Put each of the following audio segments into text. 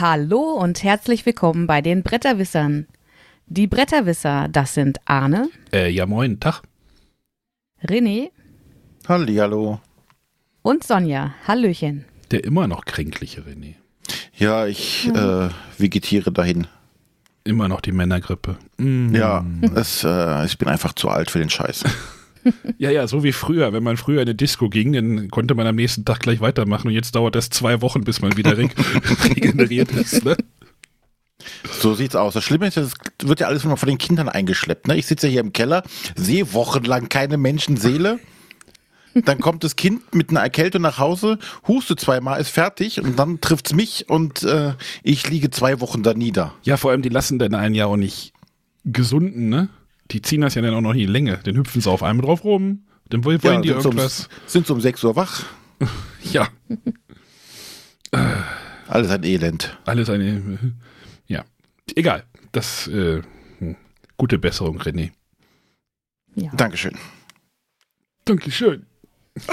Hallo und herzlich willkommen bei den Bretterwissern. Die Bretterwisser, das sind Arne, Äh, ja, moin, Tag. René Hallihallo. und Sonja. Hallöchen. Der immer noch kränkliche René. Ja, ich äh, vegetiere dahin. Immer noch die Männergrippe. Mm. Ja, es, äh, ich bin einfach zu alt für den Scheiß. ja, ja, so wie früher. Wenn man früher in eine Disco ging, dann konnte man am nächsten Tag gleich weitermachen und jetzt dauert das zwei Wochen, bis man wieder re regeneriert ist. Ne? So sieht's aus. Das Schlimme ist, es wird ja alles immer von den Kindern eingeschleppt. Ne? Ich sitze ja hier im Keller, sehe wochenlang keine Menschenseele. Dann kommt das Kind mit einer Erkältung nach Hause, hustet zweimal, ist fertig und dann trifft's mich und äh, ich liege zwei Wochen da nieder. Ja, vor allem, die lassen dann einen ja auch nicht gesunden, ne? Die ziehen das ja dann auch noch in die Länge. Dann hüpfen sie auf einem drauf rum, dann wollen Ja, die sind, so um, irgendwas. sind so um 6 Uhr wach. Ja, Alles ein Elend. alles eine. Ja, egal. Das, äh, hm. gute Besserung, René. Ja. Dankeschön. Dankeschön.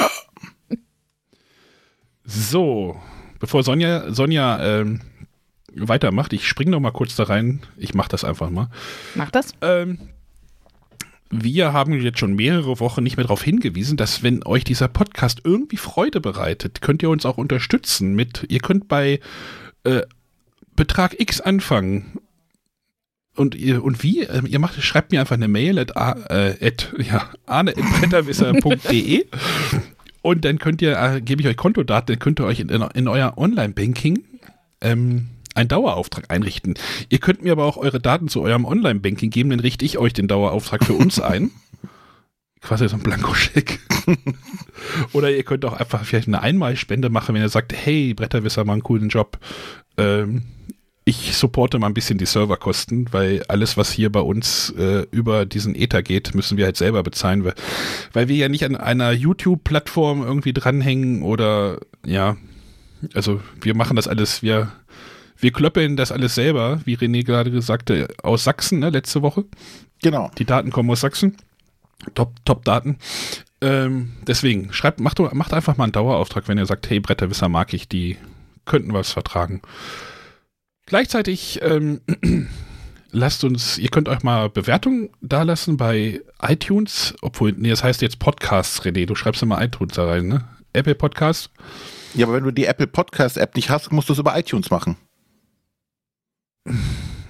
So, bevor Sonja, Sonja ähm, weitermacht, ich springe noch mal kurz da rein. Ich mache das einfach mal. Mach das. Ähm, wir haben jetzt schon mehrere Wochen nicht mehr darauf hingewiesen, dass wenn euch dieser Podcast irgendwie Freude bereitet, könnt ihr uns auch unterstützen mit, ihr könnt bei äh, Betrag X anfangen. Und ihr, und wie? Ähm, ihr macht, schreibt mir einfach eine Mail at, äh, at ja, arne.bretterwisser.de und dann könnt ihr, äh, gebe ich euch Kontodaten, dann könnt ihr euch in, in euer Online-Banking ähm, einen Dauerauftrag einrichten. Ihr könnt mir aber auch eure Daten zu eurem Online-Banking geben, dann richte ich euch den Dauerauftrag für uns ein. Quasi so ein Blankoscheck. Oder ihr könnt auch einfach vielleicht eine Einmalspende machen, wenn ihr sagt, hey, Bretterwisser, mal einen coolen Job. Ähm, ich supporte mal ein bisschen die Serverkosten, weil alles, was hier bei uns äh, über diesen Ether geht, müssen wir halt selber bezahlen, weil, weil wir ja nicht an einer YouTube-Plattform irgendwie dranhängen oder ja, also wir machen das alles, wir, wir klöppeln das alles selber, wie René gerade sagte, aus Sachsen, ne, letzte Woche. Genau. Die Daten kommen aus Sachsen. Top, top Daten. Ähm, deswegen, schreibt, macht, macht einfach mal einen Dauerauftrag, wenn ihr sagt, hey, Bretterwisser mag ich, die könnten was vertragen. Gleichzeitig ähm, lasst uns, ihr könnt euch mal Bewertungen dalassen bei iTunes, obwohl, nee, das heißt jetzt Podcasts, René, du schreibst immer iTunes da rein, ne? Apple Podcast. Ja, aber wenn du die Apple Podcast App nicht hast, musst du es über iTunes machen.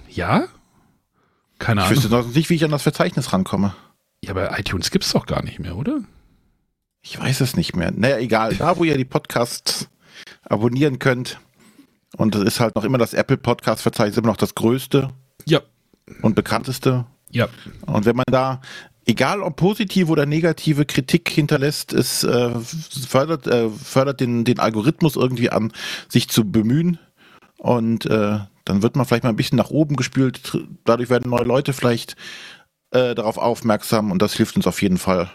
Ja? Keine Ich Ahnung. wüsste sonst nicht, wie ich an das Verzeichnis rankomme. Ja, aber iTunes gibt's doch gar nicht mehr, oder? Ich weiß es nicht mehr. Naja, egal. Da, wo ihr die Podcasts abonnieren könnt. Und es ist halt noch immer das Apple Podcast Verzeichnis immer noch das größte Ja. und bekannteste. Ja. Und wenn man da, egal ob positive oder negative Kritik hinterlässt, es äh, fördert, äh, fördert den, den Algorithmus irgendwie an, sich zu bemühen. Und äh, dann wird man vielleicht mal ein bisschen nach oben gespült. Dadurch werden neue Leute vielleicht äh, darauf aufmerksam und das hilft uns auf jeden Fall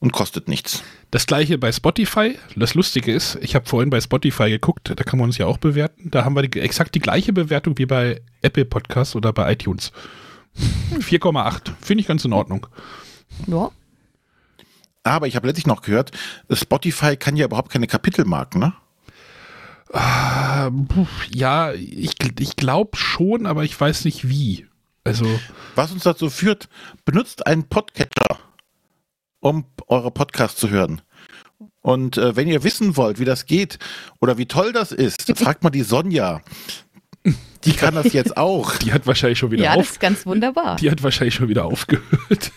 und kostet nichts. Das gleiche bei Spotify. Das Lustige ist, ich habe vorhin bei Spotify geguckt, da kann man uns ja auch bewerten. Da haben wir die, exakt die gleiche Bewertung wie bei Apple Podcasts oder bei iTunes. 4,8. Finde ich ganz in Ordnung. Ja. Aber ich habe letztlich noch gehört, Spotify kann ja überhaupt keine Kapitelmarken, ne? Ah, Ja, ich, ich glaube schon, aber ich weiß nicht wie. Also, Was uns dazu führt, benutzt einen Podcatcher, um eure Podcasts zu hören. Und äh, wenn ihr wissen wollt, wie das geht oder wie toll das ist, fragt mal die Sonja. Die kann das jetzt auch. die hat wahrscheinlich schon wieder Ja, das auf. ist ganz wunderbar. Die hat wahrscheinlich schon wieder aufgehört.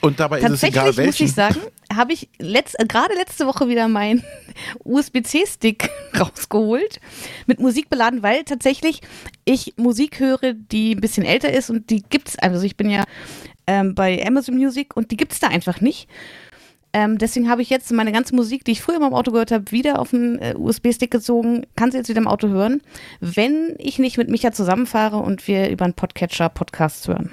Und dabei ist es Tatsächlich egal muss ich welchen. sagen, habe ich letzt, äh, gerade letzte Woche wieder meinen USB-C-Stick rausgeholt, mit Musik beladen, weil tatsächlich ich Musik höre, die ein bisschen älter ist und die gibt's, also ich bin ja ähm, bei Amazon Music und die gibt's da einfach nicht. Ähm, deswegen habe ich jetzt meine ganze Musik, die ich früher immer im Auto gehört habe, wieder auf den äh, USB-Stick gezogen. Kann sie jetzt wieder im Auto hören, wenn ich nicht mit Micha zusammenfahre und wir über einen Podcatcher Podcasts hören.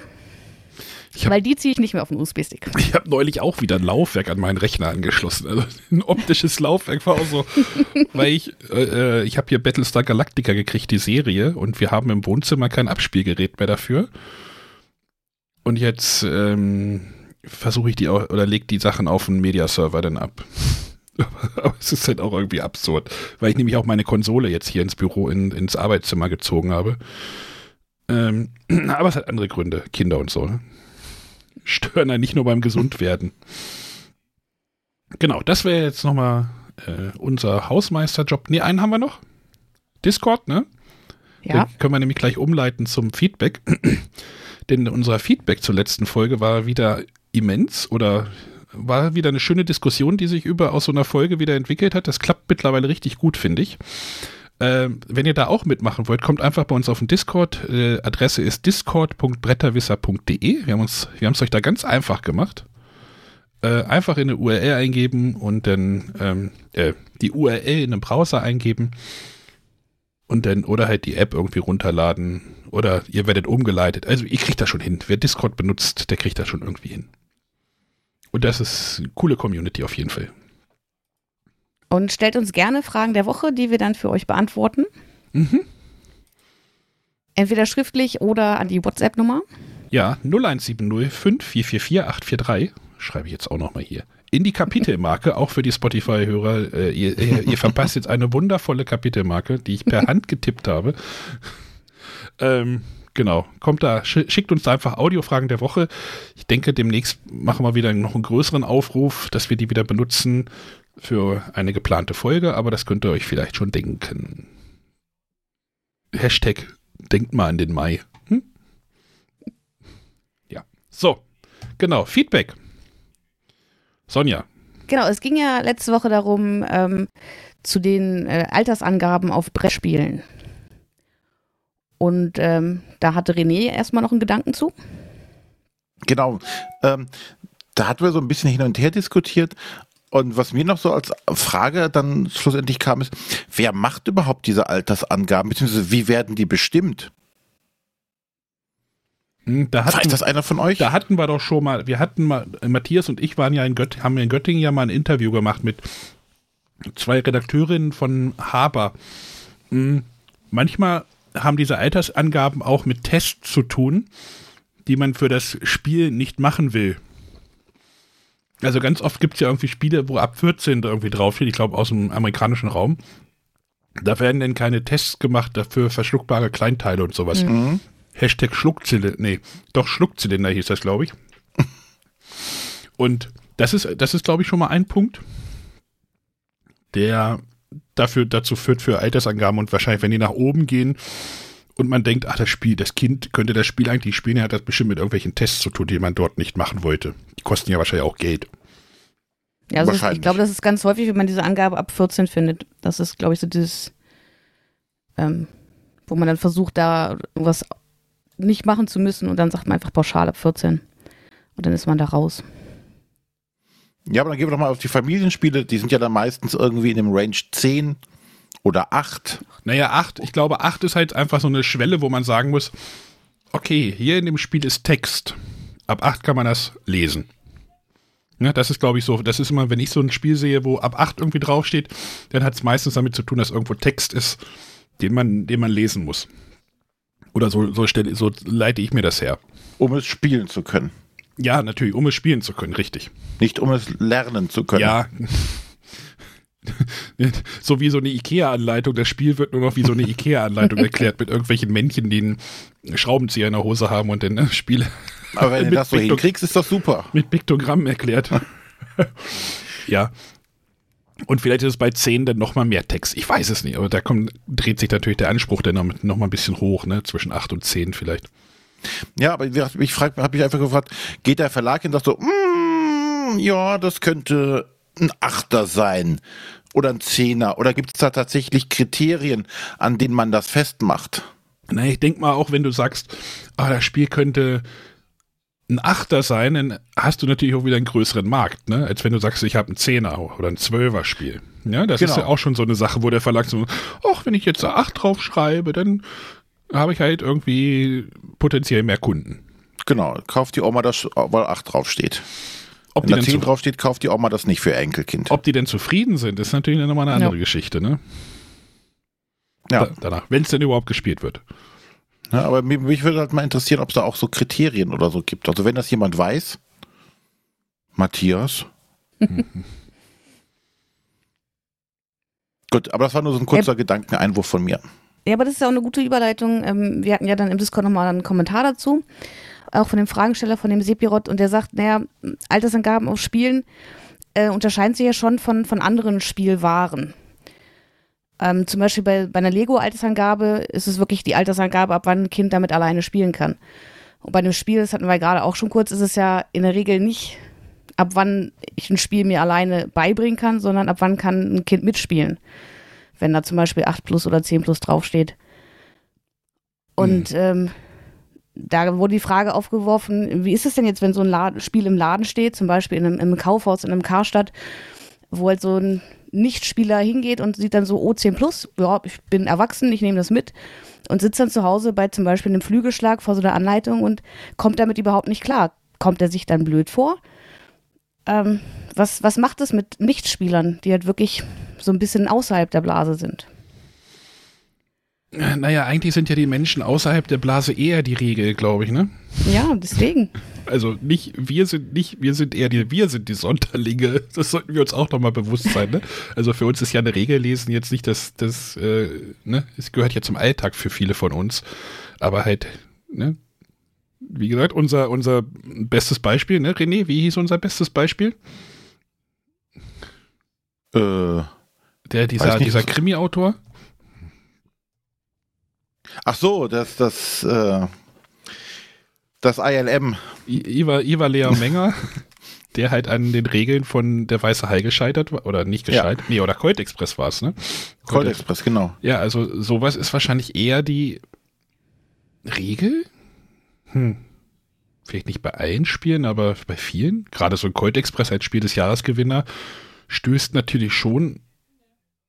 Hab- Weil die ziehe ich nicht mehr auf den USB-Stick. Ich habe neulich auch wieder ein Laufwerk an meinen Rechner angeschlossen. Also ein optisches Laufwerk war auch so, weil ich, äh, ich habe hier Battlestar Galactica gekriegt, die Serie, und wir haben im Wohnzimmer kein Abspielgerät mehr dafür. Und jetzt ähm, versuche ich die au- oder leg die Sachen auf den Mediaserver dann ab. Aber es ist halt auch irgendwie absurd, weil ich nämlich auch meine Konsole jetzt hier ins Büro, in, ins Arbeitszimmer gezogen habe. Ähm, aber es hat andere Gründe, Kinder und so. Ne? Stören ja nicht nur beim Gesundwerden. Genau, das wäre jetzt nochmal äh, unser Hausmeisterjob. Ne, einen haben wir noch. Discord, ne? Ja. Den können wir nämlich gleich umleiten zum Feedback. Denn unser Feedback zur letzten Folge war wieder immens oder war wieder eine schöne Diskussion, die sich über aus so einer Folge wieder entwickelt hat. Das klappt mittlerweile richtig gut, finde ich. Äh, wenn ihr da auch mitmachen wollt, kommt einfach bei uns auf den Discord. Äh, Adresse ist discord.bretterwisser.de. Wir haben uns, wir haben es euch da ganz einfach gemacht. Äh, einfach in eine URL eingeben und dann ähm, äh, die URL in einem Browser eingeben und dann oder halt die App irgendwie runterladen oder ihr werdet umgeleitet. Also ihr kriegt das schon hin. Wer Discord benutzt, der kriegt das schon irgendwie hin. Und das ist eine coole Community auf jeden Fall. Und stellt uns gerne Fragen der Woche, die wir dann für euch beantworten. Mhm. Entweder schriftlich oder an die WhatsApp-Nummer. Ja, 0170 5444 843. Schreibe ich jetzt auch nochmal hier. In die Kapitelmarke, auch für die Spotify-Hörer. Äh, ihr, ihr, ihr verpasst jetzt eine wundervolle Kapitelmarke, die ich per Hand getippt habe. Ähm, genau, kommt da, sch schickt uns da einfach Audiofragen der Woche. Ich denke, demnächst machen wir wieder noch einen größeren Aufruf, dass wir die wieder benutzen für eine geplante Folge, aber das könnt ihr euch vielleicht schon denken. Hashtag denkt mal an den Mai. Hm? Ja. So, genau, Feedback. Sonja. Genau, es ging ja letzte Woche darum, ähm, zu den äh, Altersangaben auf Brettspielen. Und ähm, da hatte René erstmal noch einen Gedanken zu. Genau. Ähm, da hatten wir so ein bisschen hin und her diskutiert. Und was mir noch so als Frage dann schlussendlich kam, ist, wer macht überhaupt diese Altersangaben, beziehungsweise wie werden die bestimmt? Hm, Da hatten, Weiß das einer von euch? da hatten wir doch schon mal, wir hatten mal, Matthias und ich waren ja in Göttingen, haben in Göttingen ja mal ein Interview gemacht mit zwei Redakteurinnen von Haber. Hm, Manchmal haben diese Altersangaben auch mit Tests zu tun, die man für das Spiel nicht machen will. Also ganz oft gibt es ja irgendwie Spiele, wo ab 14 irgendwie draufsteht, ich glaube aus dem amerikanischen Raum. Da werden dann keine Tests gemacht dafür verschluckbare Kleinteile und sowas. Mhm. Hashtag Schluckzylinder, nee, doch Schluckzylinder hieß das, glaube ich. Und das ist, das ist, glaube ich, schon mal ein Punkt, der dafür, dazu führt für Altersangaben und wahrscheinlich, wenn die nach oben gehen und man denkt, ach, das Spiel, das Kind könnte das Spiel eigentlich spielen, hat das bestimmt mit irgendwelchen Tests zu tun, die man dort nicht machen wollte. Die kosten ja wahrscheinlich auch Geld. Ja, also Wahrscheinlich. ich glaube, das ist ganz häufig, wenn man diese Angabe ab 14 findet. Das ist, glaube ich, so dieses, ähm, wo man dann versucht, da irgendwas nicht machen zu müssen und dann sagt man einfach pauschal ab 14. Und dann ist man da raus. Ja, aber dann gehen wir doch mal auf die Familienspiele. Die sind ja dann meistens irgendwie in dem Range 10 oder 8. Naja, 8, ich glaube, 8 ist halt einfach so eine Schwelle, wo man sagen muss, okay, hier in dem Spiel ist Text. Ab 8 kann man das lesen. Ja, das ist, glaube ich, so, das ist immer, wenn ich so ein Spiel sehe, wo ab 8 irgendwie draufsteht, dann hat es meistens damit zu tun, dass irgendwo Text ist, den man, den man lesen muss. Oder so, so, stelle, so leite ich mir das her. Um es spielen zu können. Ja, natürlich, um es spielen zu können, richtig. Nicht um es lernen zu können. Ja. so wie so eine IKEA-Anleitung. Das Spiel wird nur noch wie so eine IKEA-Anleitung erklärt mit irgendwelchen Männchen, die einen Schraubenzieher in der Hose haben und dann das Spiel Aber wenn du Mit das so Piktok- hinkriegst, ist das super. mit Piktogrammen erklärt. ja. Und vielleicht ist es bei 10 dann nochmal mehr Text. Ich weiß es nicht, aber da kommt, dreht sich natürlich der Anspruch dann noch, noch mal ein bisschen hoch, ne? Zwischen 8 und 10 vielleicht. Ja, aber ich frage, habe mich einfach gefragt, geht der Verlag hin und sagt so, mm, ja, das könnte ein Achter sein oder ein Zehner oder gibt es da tatsächlich Kriterien, an denen man das festmacht? Na, ich denke mal auch, wenn du sagst, ah, das Spiel könnte ein Achter sein, dann hast du natürlich auch wieder einen größeren Markt, ne? Als wenn du sagst, ich habe ein Zehner oder ein Zwölfer Spiel. Ja, das ist Genau. ja auch schon so eine Sache, wo der Verlag so, ach, wenn ich jetzt da 8 drauf schreibe, dann habe ich halt irgendwie potenziell mehr Kunden. Genau, kauft die Oma das, weil 8 draufsteht. Ob Wenn die, da denn 10 zu, draufsteht, kauft die Oma das nicht für ihr Enkelkind. ob die denn zufrieden sind, ist natürlich dann nochmal eine andere Ja. Geschichte, ne? Ja. Da, danach, wenn es denn überhaupt gespielt wird. Ja, aber mich, mich würde halt mal interessieren, ob es da auch so Kriterien oder so gibt. Also wenn das jemand weiß, Matthias, Gut, aber das war nur so ein kurzer Ja. Gedankeneinwurf von mir. Ja, aber das ist ja auch eine gute Überleitung. Ähm, wir hatten ja dann im Discord nochmal einen Kommentar dazu, auch von dem Fragensteller, von dem Sepirot, und der sagt, naja, Altersangaben auf Spielen äh, unterscheiden sich ja schon von, von anderen Spielwaren. Ähm, zum Beispiel bei, bei einer Lego-Altersangabe ist es wirklich die Altersangabe, ab wann ein Kind damit alleine spielen kann. Und bei einem Spiel, das hatten wir gerade auch schon kurz, ist es ja in der Regel nicht, ab wann ich ein Spiel mir alleine beibringen kann, sondern ab wann kann ein Kind mitspielen. Wenn da zum Beispiel 8 plus oder 10 plus draufsteht. Und ähm, da wurde die Frage aufgeworfen, wie ist es denn jetzt, wenn so ein Laden, Spiel im Laden steht, zum Beispiel in einem, in Kaufhaus, in einem Karstadt, wo halt so ein Nichtspieler hingeht und sieht dann so, oh, 10 plus, ja, ich bin erwachsen, ich nehme das mit und sitzt dann zu Hause bei zum Beispiel einem Flügelschlag vor so einer Anleitung und kommt damit überhaupt nicht klar. Kommt er sich dann blöd vor? Ähm, was, was macht es mit Nichtspielern, die halt wirklich so ein bisschen außerhalb der Blase sind? Naja, eigentlich sind ja die Menschen außerhalb der Blase eher die Regel, glaube ich, ne? Ja, deswegen. Also nicht, wir sind nicht, wir sind eher die, wir sind die Sonderlinge. Das sollten wir uns auch nochmal bewusst sein, ne? Also für uns ist ja eine Regel lesen jetzt nicht das, das, äh, ne? Es gehört ja zum Alltag für viele von uns. Aber halt, ne? Wie gesagt, unser, unser bestes Beispiel, ne? René, wie hieß unser bestes Beispiel? Äh, Der, dieser, nicht. dieser Krimi-Autor? Ach so, das, das, äh, das ILM. I- Iva, Iva Lea Menger, der halt an den Regeln von der Weiße Hai gescheitert war, oder nicht Ja. gescheitert, nee, oder Colt Express war es, ne? Cold Express, genau. Ja, also sowas ist wahrscheinlich eher die Regel? Hm. Vielleicht nicht bei allen Spielen, aber bei vielen. Gerade so ein Colt Express als Spiel des Jahresgewinner stößt natürlich schon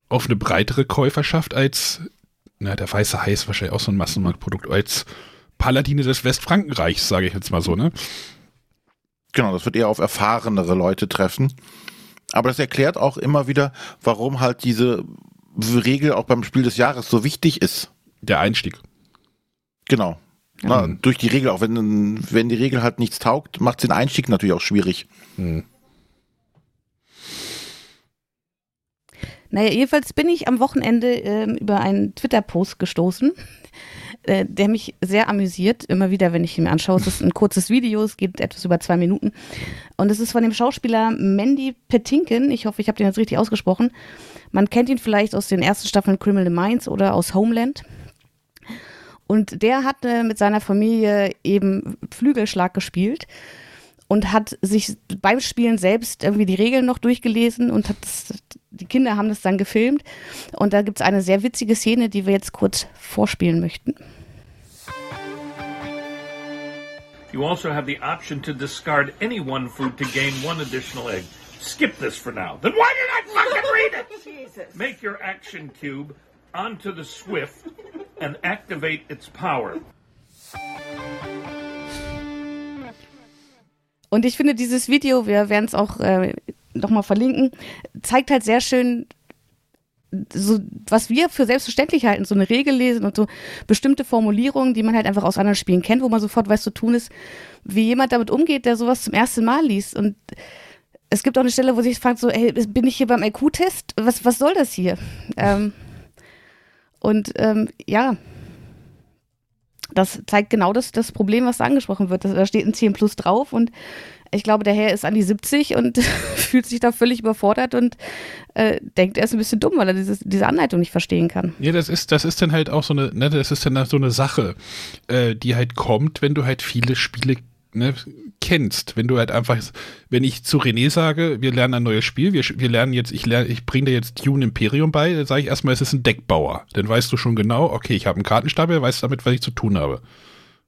auf eine breitere Käuferschaft als, na, der Weiße Hai ist wahrscheinlich auch so ein Massenmarktprodukt, als Paladine des Westfrankenreichs, sage ich jetzt mal so, ne? Genau, das wird eher auf erfahrenere Leute treffen. Aber das erklärt auch immer wieder, warum halt diese Regel auch beim Spiel des Jahres so wichtig ist. Der Einstieg. Genau. Na, durch die Regel, auch wenn, wenn die Regel halt nichts taugt, macht den Einstieg natürlich auch schwierig. Hm. Naja, jedenfalls bin ich am Wochenende ähm, über einen Twitter-Post gestoßen, äh, der mich sehr amüsiert. Immer wieder, wenn ich ihn mir anschaue. Es ist ein kurzes Video, es geht etwas über zwei Minuten. Und es ist von dem Schauspieler Mandy Patinkin. Ich hoffe, ich habe den jetzt richtig ausgesprochen. Man kennt ihn vielleicht aus den ersten Staffeln Criminal Minds oder aus Homeland. Und der hat äh, mit seiner Familie eben Flügelschlag gespielt und hat sich beim Spielen selbst irgendwie die Regeln noch durchgelesen und hat das, die Kinder haben das dann gefilmt. Und da gibt es eine sehr witzige Szene, die wir jetzt kurz vorspielen möchten. You also have the option to discard any one food to gain one additional egg. Skip this for now. Then why did I fucking read it? Jesus. Make your action cube onto the Swift and activate its power. Und ich finde, dieses Video, wir werden es auch äh, nochmal verlinken, zeigt halt sehr schön, so, was wir für selbstverständlich halten, so eine Regel lesen und so bestimmte Formulierungen, die man halt einfach aus anderen Spielen kennt, wo man sofort weiß zu tun ist, wie jemand damit umgeht, der sowas zum ersten Mal liest. Und es gibt auch eine Stelle, wo sich fragt, so, ey, bin ich hier beim IQ-Test? Was, was soll das hier? Ähm, und ähm, ja, das zeigt genau das, das Problem, was da angesprochen wird. Da steht ein 10 Plus drauf und ich glaube, der Herr ist an die 70 und fühlt sich da völlig überfordert und äh, denkt, er ist ein bisschen dumm, weil er dieses, diese Anleitung nicht verstehen kann. Ja, das ist, das ist dann halt auch so eine, ne, das ist dann so eine Sache, äh, die halt kommt, wenn du halt viele Spiele ne, kennst. Wenn du halt einfach, wenn ich zu René sage, wir lernen ein neues Spiel, wir, wir lernen jetzt, ich lerne, ich bringe dir jetzt Dune Imperium bei, dann sage ich erstmal, es ist ein Deckbauer. Dann weißt du schon genau, okay, ich habe einen Kartenstapel, weißt damit, was ich zu tun habe.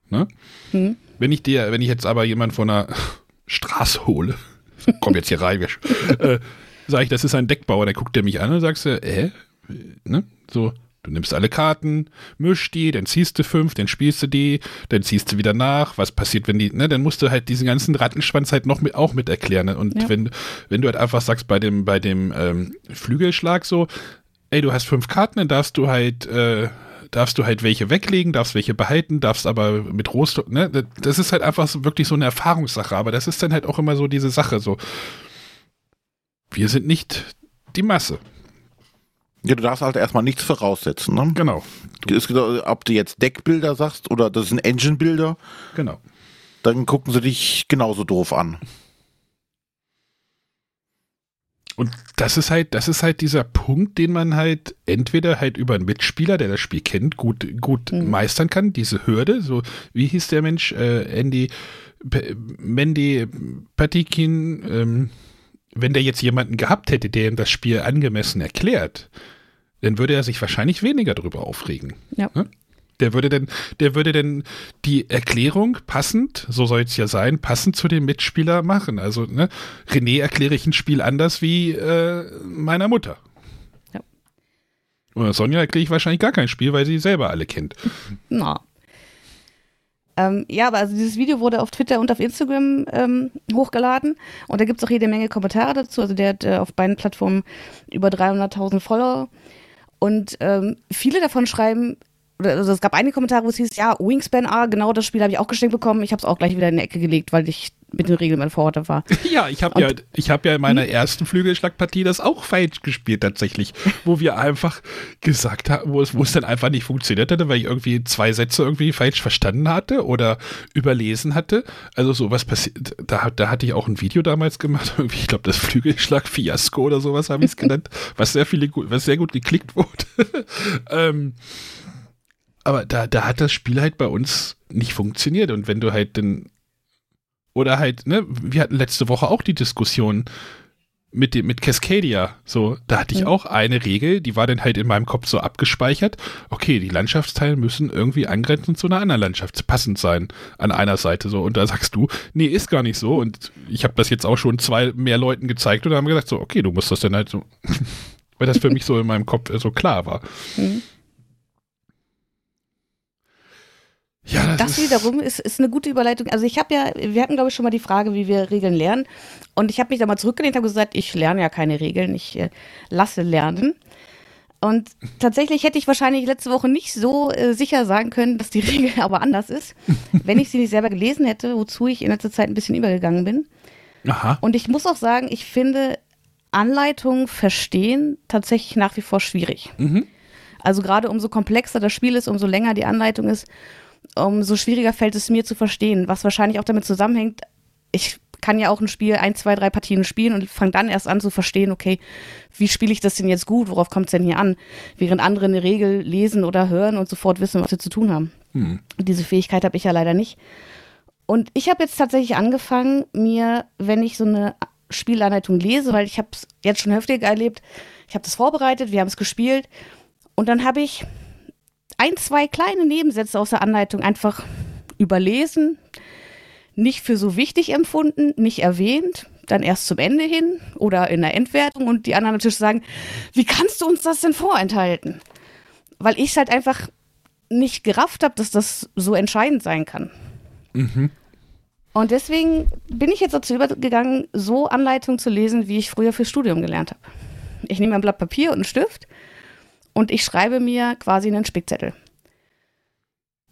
Ne? Hm. Wenn ich dir, wenn ich jetzt aber jemand von einer Straße hole, komm jetzt hier rein, äh, sage ich, das ist ein Deckbauer, dann guckt der mich an und sagst du, äh, ne? So, du nimmst alle Karten, mischst die, dann ziehst du fünf, dann spielst du die, dann ziehst du wieder nach. Was passiert, wenn die, ne? Dann musst du halt diesen ganzen Rattenschwanz halt noch mit, auch mit erklären. Ne? Und Ja. wenn, wenn du halt einfach sagst, bei dem, bei dem ähm, Flügelschlag so, ey, du hast fünf Karten, dann darfst du halt, äh, darfst du halt welche weglegen, darfst welche behalten, darfst aber mit Rohstoff, ne? Das ist halt einfach so, wirklich so eine Erfahrungssache, aber das ist dann halt auch immer so diese Sache, so, wir sind nicht die Masse. Ja, du darfst halt erstmal nichts voraussetzen. Ne? Genau. Es ob du jetzt Deckbilder sagst oder das sind Engine-Bilder, Genau. dann gucken sie dich genauso doof an. Und das ist halt, das ist halt dieser Punkt, den man halt entweder halt über einen Mitspieler, der das Spiel kennt, gut, gut Mhm. meistern kann, diese Hürde. So, wie hieß der Mensch? Äh, Andy, P Mandy Patikin, ähm, wenn der jetzt jemanden gehabt hätte, der ihm das Spiel angemessen erklärt, dann würde er sich wahrscheinlich weniger darüber aufregen. Ja. Ne? Der würde denn, der würde denn die Erklärung passend, so soll es ja sein, passend zu dem Mitspieler machen. Also, ne, René erkläre ich ein Spiel anders wie äh, meiner Mutter. Ja. Oder Sonja erkläre ich wahrscheinlich gar kein Spiel, weil sie selber alle kennt. Na. Ähm, ja, aber also dieses Video wurde auf Twitter und auf Instagram ähm, hochgeladen und da gibt es auch jede Menge Kommentare dazu. Also der hat äh, auf beiden Plattformen über 300.000 Follower und ähm, viele davon schreiben, oder also es gab einige Kommentare, wo es hieß, ja, Wingspan, ah, genau das Spiel habe ich auch geschenkt bekommen. Ich habe es auch gleich wieder in die Ecke gelegt, weil ich mit den Regeln überfordert war. Ja, ich habe ja, ich habe ja in meiner ersten Flügelschlagpartie das auch falsch gespielt tatsächlich, wo wir einfach gesagt haben, wo es, wo es dann einfach nicht funktioniert hatte, weil ich irgendwie zwei Sätze irgendwie falsch verstanden hatte oder überlesen hatte. Also sowas passiert. Da, da hatte ich auch ein Video damals gemacht, irgendwie, ich glaube das Flügelschlag-Fiasko oder sowas habe ich es genannt, was sehr viele, gut- was sehr gut geklickt wurde. ähm, aber da, da hat das Spiel halt bei uns nicht funktioniert und wenn du halt dann oder halt, ne, wir hatten letzte Woche auch die Diskussion mit dem, mit Cascadia. So, da hatte ich Mhm. auch eine Regel, die war dann halt in meinem Kopf so abgespeichert. Okay, die Landschaftsteile müssen irgendwie angrenzend zu einer anderen Landschaft passend sein an einer Seite so. Und da sagst du, nee, ist gar nicht so. Und ich habe das jetzt auch schon zwei mehr Leuten gezeigt und haben gesagt, so, okay, du musst das dann halt so, weil das für mich so in meinem Kopf so klar war. Mhm. Ja, Das ist- wiederum ist, ist eine gute Überleitung. Also ich habe ja, wir hatten glaube ich schon mal die Frage, wie wir Regeln lernen. Und ich habe mich da mal zurückgelehnt und habe gesagt, ich lerne ja keine Regeln, ich äh, lasse lernen. Und tatsächlich hätte ich wahrscheinlich letzte Woche nicht so äh, sicher sagen können, dass die Regel aber anders ist, wenn ich sie nicht selber gelesen hätte, wozu ich in letzter Zeit ein bisschen übergegangen bin. Aha. Und ich muss auch sagen, ich finde Anleitungen verstehen tatsächlich nach wie vor schwierig. Mhm. Also gerade umso komplexer das Spiel ist, umso länger die Anleitung ist, umso schwieriger fällt es mir zu verstehen, was wahrscheinlich auch damit zusammenhängt, ich kann ja auch ein Spiel ein, zwei, drei Partien spielen und fange dann erst an zu verstehen, okay, wie spiele ich das denn jetzt gut, worauf kommt es denn hier an? Während andere eine Regel lesen oder hören und sofort wissen, was sie zu tun haben. Hm. Diese Fähigkeit habe ich ja leider nicht. Und ich habe jetzt tatsächlich angefangen, mir, wenn ich so eine Spielanleitung lese, weil ich habe es jetzt schon häufiger erlebt, ich habe das vorbereitet, wir haben es gespielt und dann habe ich ein, zwei kleine Nebensätze aus der Anleitung einfach überlesen, nicht für so wichtig empfunden, nicht erwähnt, dann erst zum Ende hin oder in der Endwertung und die anderen natürlich sagen, wie kannst du uns das denn vorenthalten? Weil ich es halt einfach nicht gerafft habe, dass das so entscheidend sein kann. Und deswegen bin ich jetzt dazu übergegangen, so Anleitungen zu lesen, wie ich früher fürs Studium gelernt habe. Ich nehme ein Blatt Papier und einen Stift und ich schreibe mir quasi einen Spickzettel.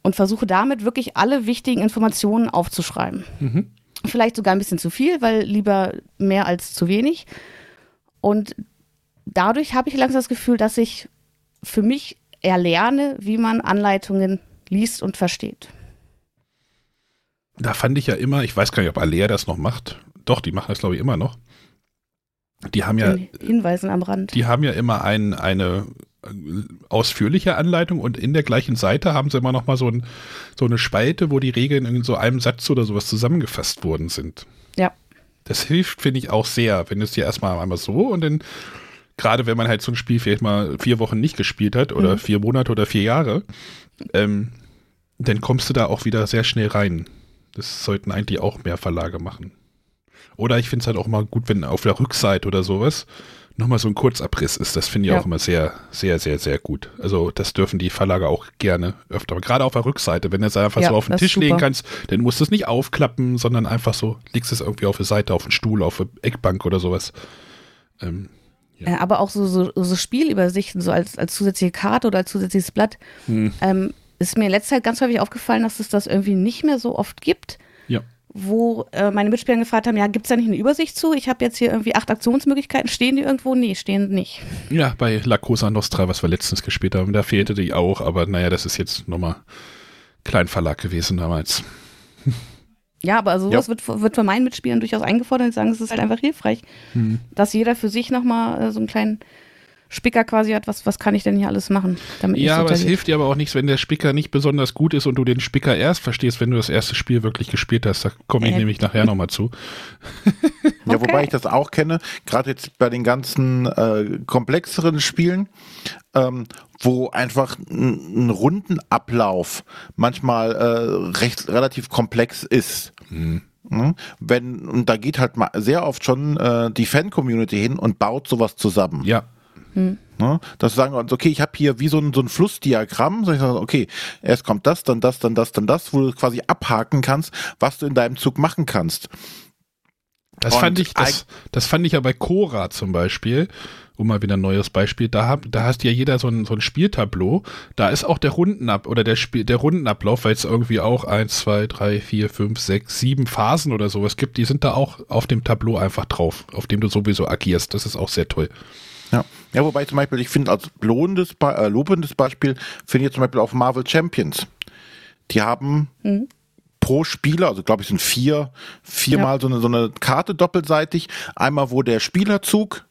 Und versuche damit wirklich alle wichtigen Informationen aufzuschreiben. Mhm. Vielleicht sogar ein bisschen zu viel, weil lieber mehr als zu wenig. Und dadurch habe ich langsam das Gefühl, dass ich für mich erlerne, wie man Anleitungen liest und versteht. Da fand ich ja immer, ich weiß gar nicht, ob Alea das noch macht. Doch, die machen das, glaube ich, immer noch. Die haben ja, Den Hinweisen am Rand. die haben ja immer ein, eine ausführliche Anleitung und in der gleichen Seite haben sie immer noch mal so, ein, so eine Spalte, wo die Regeln in so einem Satz oder sowas zusammengefasst worden sind. Ja. Das hilft, finde ich, auch sehr, wenn es dir erstmal einmal so und dann, gerade wenn man halt so ein Spiel vielleicht mal vier Wochen nicht gespielt hat oder Mhm. vier Monate oder vier Jahre, ähm, dann kommst du da auch wieder sehr schnell rein. Das sollten eigentlich auch mehr Verlage machen. Oder ich finde es halt auch mal gut, wenn auf der Rückseite oder sowas nochmal so ein Kurzabriss ist. Das finde ich Ja. auch immer sehr, sehr, sehr, sehr gut. Also das dürfen die Verlage auch gerne öfter. Gerade auf der Rückseite, wenn du es einfach Ja, so auf den Tisch legen kannst, dann musst du es nicht aufklappen, sondern einfach so, legst es irgendwie auf die Seite, auf den Stuhl, auf eine Eckbank oder sowas. Ähm, Äh, aber auch so, so, so Spielübersichten, so als, als zusätzliche Karte oder als zusätzliches Blatt, hm, ähm, ist mir in letzter Zeit ganz häufig aufgefallen, dass es das irgendwie nicht mehr so oft gibt. Wo äh, meine Mitspieler gefragt haben, ja, gibt es da nicht eine Übersicht zu? Ich habe jetzt hier irgendwie acht Aktionsmöglichkeiten. Stehen die irgendwo? Nee, stehen nicht. Ja, bei La Cosa Nostra, was wir letztens gespielt haben, da fehlte die auch, aber naja, das ist jetzt nochmal Kleinverlag gewesen damals. Ja, aber sowas ja. wird, wird von meinen Mitspielern durchaus eingefordert. Ich sagen, es ist halt einfach hilfreich, hm. dass jeder für sich nochmal äh, so einen kleinen Spicker quasi hat, was, was kann ich denn hier alles machen? ja, aber es hilft dir aber auch nichts, wenn der Spicker nicht besonders gut ist und du den Spicker erst verstehst, wenn du das erste Spiel wirklich gespielt hast. Da komme ich äh. nämlich nachher nochmal zu. ja, okay. wobei ich das auch kenne, gerade jetzt bei den ganzen äh, komplexeren Spielen, ähm, wo einfach ein, ein Rundenablauf manchmal äh, recht relativ komplex ist. Mhm. Wenn, und da geht halt mal sehr oft schon äh, die Fan-Community hin und baut sowas zusammen. Ja. Hm. Ne? Dass sagen wir uns, okay, ich habe hier wie so ein, so ein Flussdiagramm, so ich sage, okay, erst kommt das, dann das, dann das, dann das, wo du quasi abhaken kannst, was du in deinem Zug machen kannst. Das fand ich, das, das fand ich ja bei Cora zum Beispiel, um mal wieder ein neues Beispiel, da, hab, da hast ja jeder so ein, so ein Spieltableau, da ist auch der Rundenab oder der Spiel, der Rundenablauf, weil es irgendwie auch eins, zwei, drei, vier, fünf, sechs, sieben Phasen oder sowas gibt, die sind da auch auf dem Tableau einfach drauf, auf dem du sowieso agierst. Das ist auch sehr toll. Ja. ja, wobei zum Beispiel, ich finde als lohnendes, äh, lobendes Beispiel, finde ich zum Beispiel auf Marvel Champions. Die haben mhm. pro Spieler, also glaube ich sind vier, viermal ja. so, eine, so eine Karte doppelseitig. Einmal, wo der Spielerzug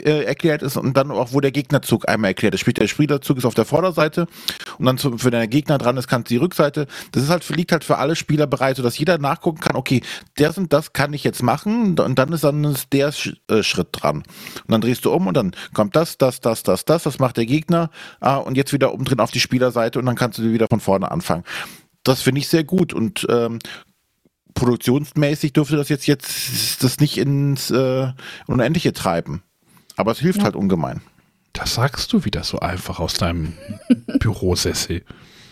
äh, erklärt ist und dann auch, wo der Gegnerzug einmal erklärt ist. Sprich, der Spielerzug ist auf der Vorderseite und dann zu, für den Gegner dran ist, kannst du die Rückseite. Das ist halt, liegt halt für alle Spieler bereit, sodass jeder nachgucken kann, okay, der und das kann ich jetzt machen und dann ist dann ist der äh, Schritt dran. Und dann drehst du um und dann kommt das, das, das, das, das, das macht der Gegner ah, und jetzt wieder umdrehen auf die Spielerseite und dann kannst du wieder von vorne anfangen. Das finde ich sehr gut und ähm, produktionsmäßig dürfte das jetzt jetzt das nicht ins äh, Unendliche treiben. Aber es hilft ja. halt ungemein. Das sagst du wieder so einfach aus deinem Bürosessel.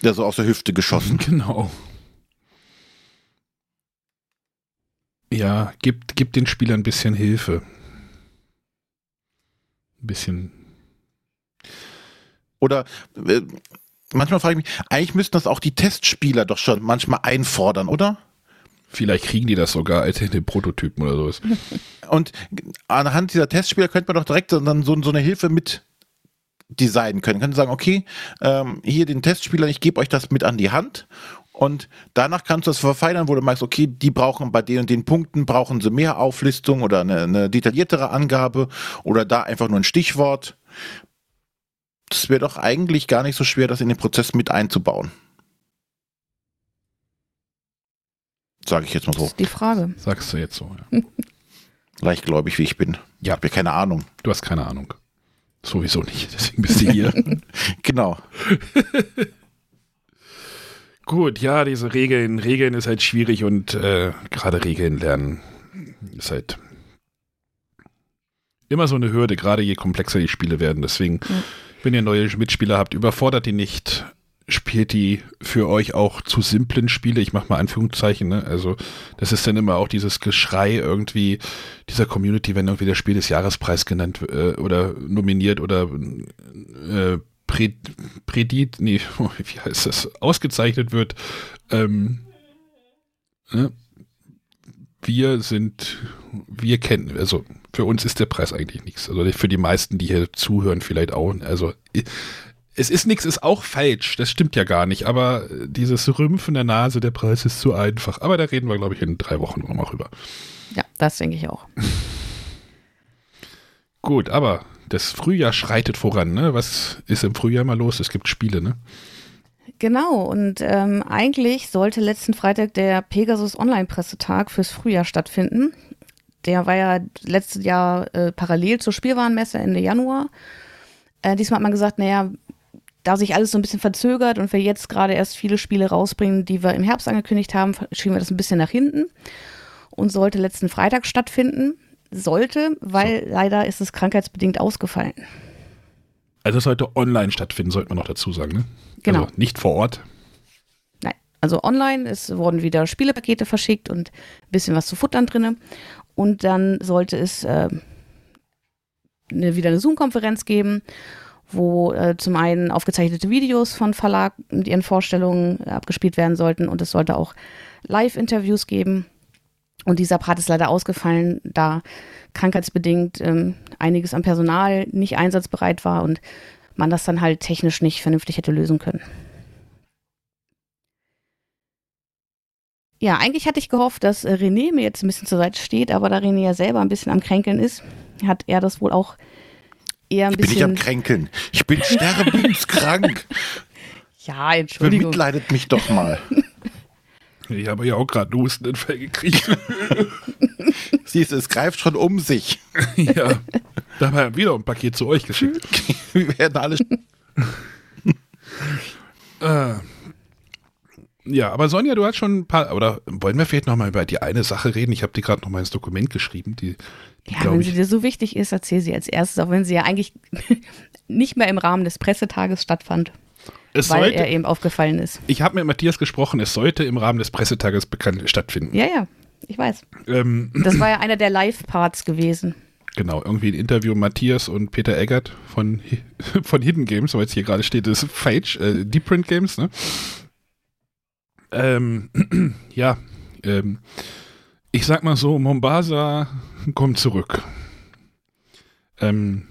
Ja, so aus der Hüfte geschossen. Genau. Ja, gibt, gibt den Spielern ein bisschen Hilfe. Ein bisschen. Oder äh, manchmal frage ich mich, eigentlich müssten das auch die Testspieler doch schon manchmal einfordern, oder? Vielleicht kriegen die das sogar als den Prototypen oder sowas. Und anhand dieser Testspieler könnte man doch direkt dann so, so eine Hilfe mit designen können. Können sagen, okay, ähm, hier den Testspieler, ich gebe euch das mit an die Hand und danach kannst du das verfeinern, wo du merkst, okay, die brauchen bei den und den Punkten, brauchen sie mehr Auflistung oder eine, eine detailliertere Angabe oder da einfach nur ein Stichwort. Das wäre doch eigentlich gar nicht so schwer, das in den Prozess mit einzubauen. Sage ich jetzt mal so. Das ist die Frage. Sagst du jetzt so, ja. Leichtgläubig, wie ich bin. Ja. Ich habe ja keine Ahnung. Du hast keine Ahnung. Sowieso nicht, deswegen bist du hier. genau. Gut, ja, diese Regeln, Regeln ist halt schwierig und äh, gerade Regeln lernen ist halt immer so eine Hürde, gerade je komplexer die Spiele werden. Deswegen, mhm. wenn ihr neue Mitspieler habt, überfordert die nicht spielt die für euch auch zu simplen Spiele? Ich mache mal Anführungszeichen, ne? Also, das ist dann immer auch dieses Geschrei irgendwie dieser Community, wenn irgendwie der Spiel des Jahrespreis genannt äh, oder nominiert oder äh, Prädit, nee, wie heißt das, ausgezeichnet wird. Ähm, ne? Wir sind, wir kennen, also für uns ist der Preis eigentlich nichts. Also für die meisten, die hier zuhören, vielleicht auch. Also es ist nichts, ist auch falsch. Das stimmt ja gar nicht. Aber dieses Rümpfen der Nase, der Preis ist zu einfach. Aber da reden wir, glaube ich, in drei Wochen nochmal rüber. Ja, das denke ich auch. Gut, aber das Frühjahr schreitet voran. Ne? Was ist im Frühjahr mal los? Es gibt Spiele, ne? Genau, und ähm, eigentlich sollte letzten Freitag der Pegasus Online-Pressetag fürs Frühjahr stattfinden. Der war ja letztes Jahr äh, parallel zur Spielwarenmesse Ende Januar. Äh, diesmal hat man gesagt, naja, da sich alles so ein bisschen verzögert und wir jetzt gerade erst viele Spiele rausbringen, die wir im Herbst angekündigt haben, schieben wir das ein bisschen nach hinten und sollte letzten Freitag stattfinden. Sollte, weil leider ist es krankheitsbedingt ausgefallen. Also es sollte online stattfinden, sollte man noch dazu sagen, ne? Genau. Also nicht vor Ort. Nein, also online, es wurden wieder Spielepakete verschickt und ein bisschen was zu futtern drinne. Und dann sollte es äh, eine, wieder eine Zoom-Konferenz geben wo äh, zum einen aufgezeichnete Videos von Verlag mit ihren Vorstellungen abgespielt werden sollten und es sollte auch Live-Interviews geben. Und dieser Part ist leider ausgefallen, da krankheitsbedingt ähm, einiges am Personal nicht einsatzbereit war und man das dann halt technisch nicht vernünftig hätte lösen können. Ja, eigentlich hatte ich gehofft, dass äh, René mir jetzt ein bisschen zur Seite steht, aber da René ja selber ein bisschen am Kränkeln ist, hat er das wohl auch eher ein Ich bin nicht bisschen. am Kränkeln. Ich bin sterbenskrank. ja, Entschuldigung. Bemitleidet mich doch mal. Ich habe ja auch gerade Hustenanfall gekriegt. Siehst du, es greift schon um sich. ja. Da haben wir wieder ein Paket zu euch geschickt. Wir werden alle. Äh, ja, aber Sonja, du hast schon ein paar, oder wollen wir vielleicht nochmal über die eine Sache reden? Ich habe die gerade nochmal ins Dokument geschrieben, die Ja, wenn sie dir so wichtig ist, erzähl sie als erstes, auch wenn sie ja eigentlich nicht mehr im Rahmen des Pressetages stattfand, Es weil sollte, er eben aufgefallen ist. ich habe mit Matthias gesprochen, es sollte im Rahmen des Pressetages bekannt stattfinden. Ja, ja, ich weiß. Ähm, Das war ja einer der Live-Parts gewesen. genau, irgendwie ein Interview Matthias und Peter Eggert von, von Hidden Games, weil es hier gerade steht, das ist Fage, äh, Deep Print Games, ne? Ähm, ja, ähm, ich sag mal so, Mombasa kommt zurück. Ähm,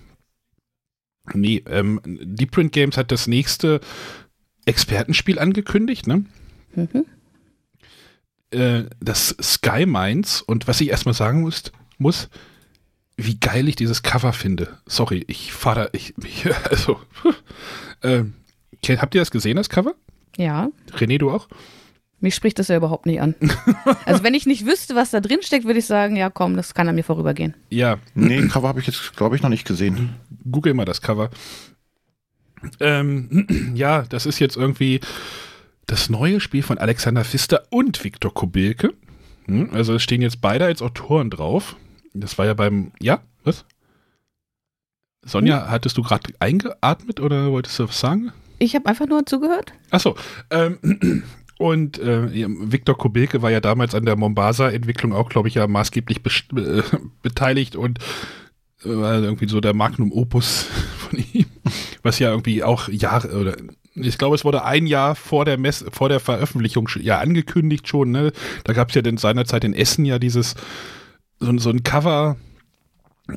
nee, ähm, Deep Print Games hat das nächste Expertenspiel angekündigt, ne? Mhm. Äh, das Sky Mines und was ich erstmal sagen muss, muss, wie geil ich dieses Cover finde. Sorry, ich fahre da, ich, ich also, kennt- habt ihr das gesehen, das Cover? Ja, René, du auch? Mich spricht das ja überhaupt nicht an. Also wenn ich nicht wüsste, was da drin steckt, würde ich sagen, ja komm, das kann an mir vorübergehen. Ja, Nee, Cover habe ich jetzt, glaube ich, noch nicht gesehen. google mal das Cover. Ähm, ja, das ist jetzt irgendwie das neue Spiel von Alexander Pfister und Viktor Kobilke. Hm, Also es stehen jetzt beide als Autoren drauf. Das war ja beim, ja, was? Sonja, hattest du gerade eingeatmet oder wolltest du was sagen? Ich habe einfach nur zugehört. Achso, ähm, und äh, Viktor Kobilke war ja damals an der Mombasa-Entwicklung auch, glaube ich, ja maßgeblich äh, beteiligt und äh, war irgendwie so der Magnum Opus von ihm, was ja irgendwie auch Jahre oder ich glaube, es wurde ein Jahr vor der Mess vor der Veröffentlichung ja angekündigt schon. Ne? Da gab es ja dann seinerzeit in Essen ja dieses so, so ein Cover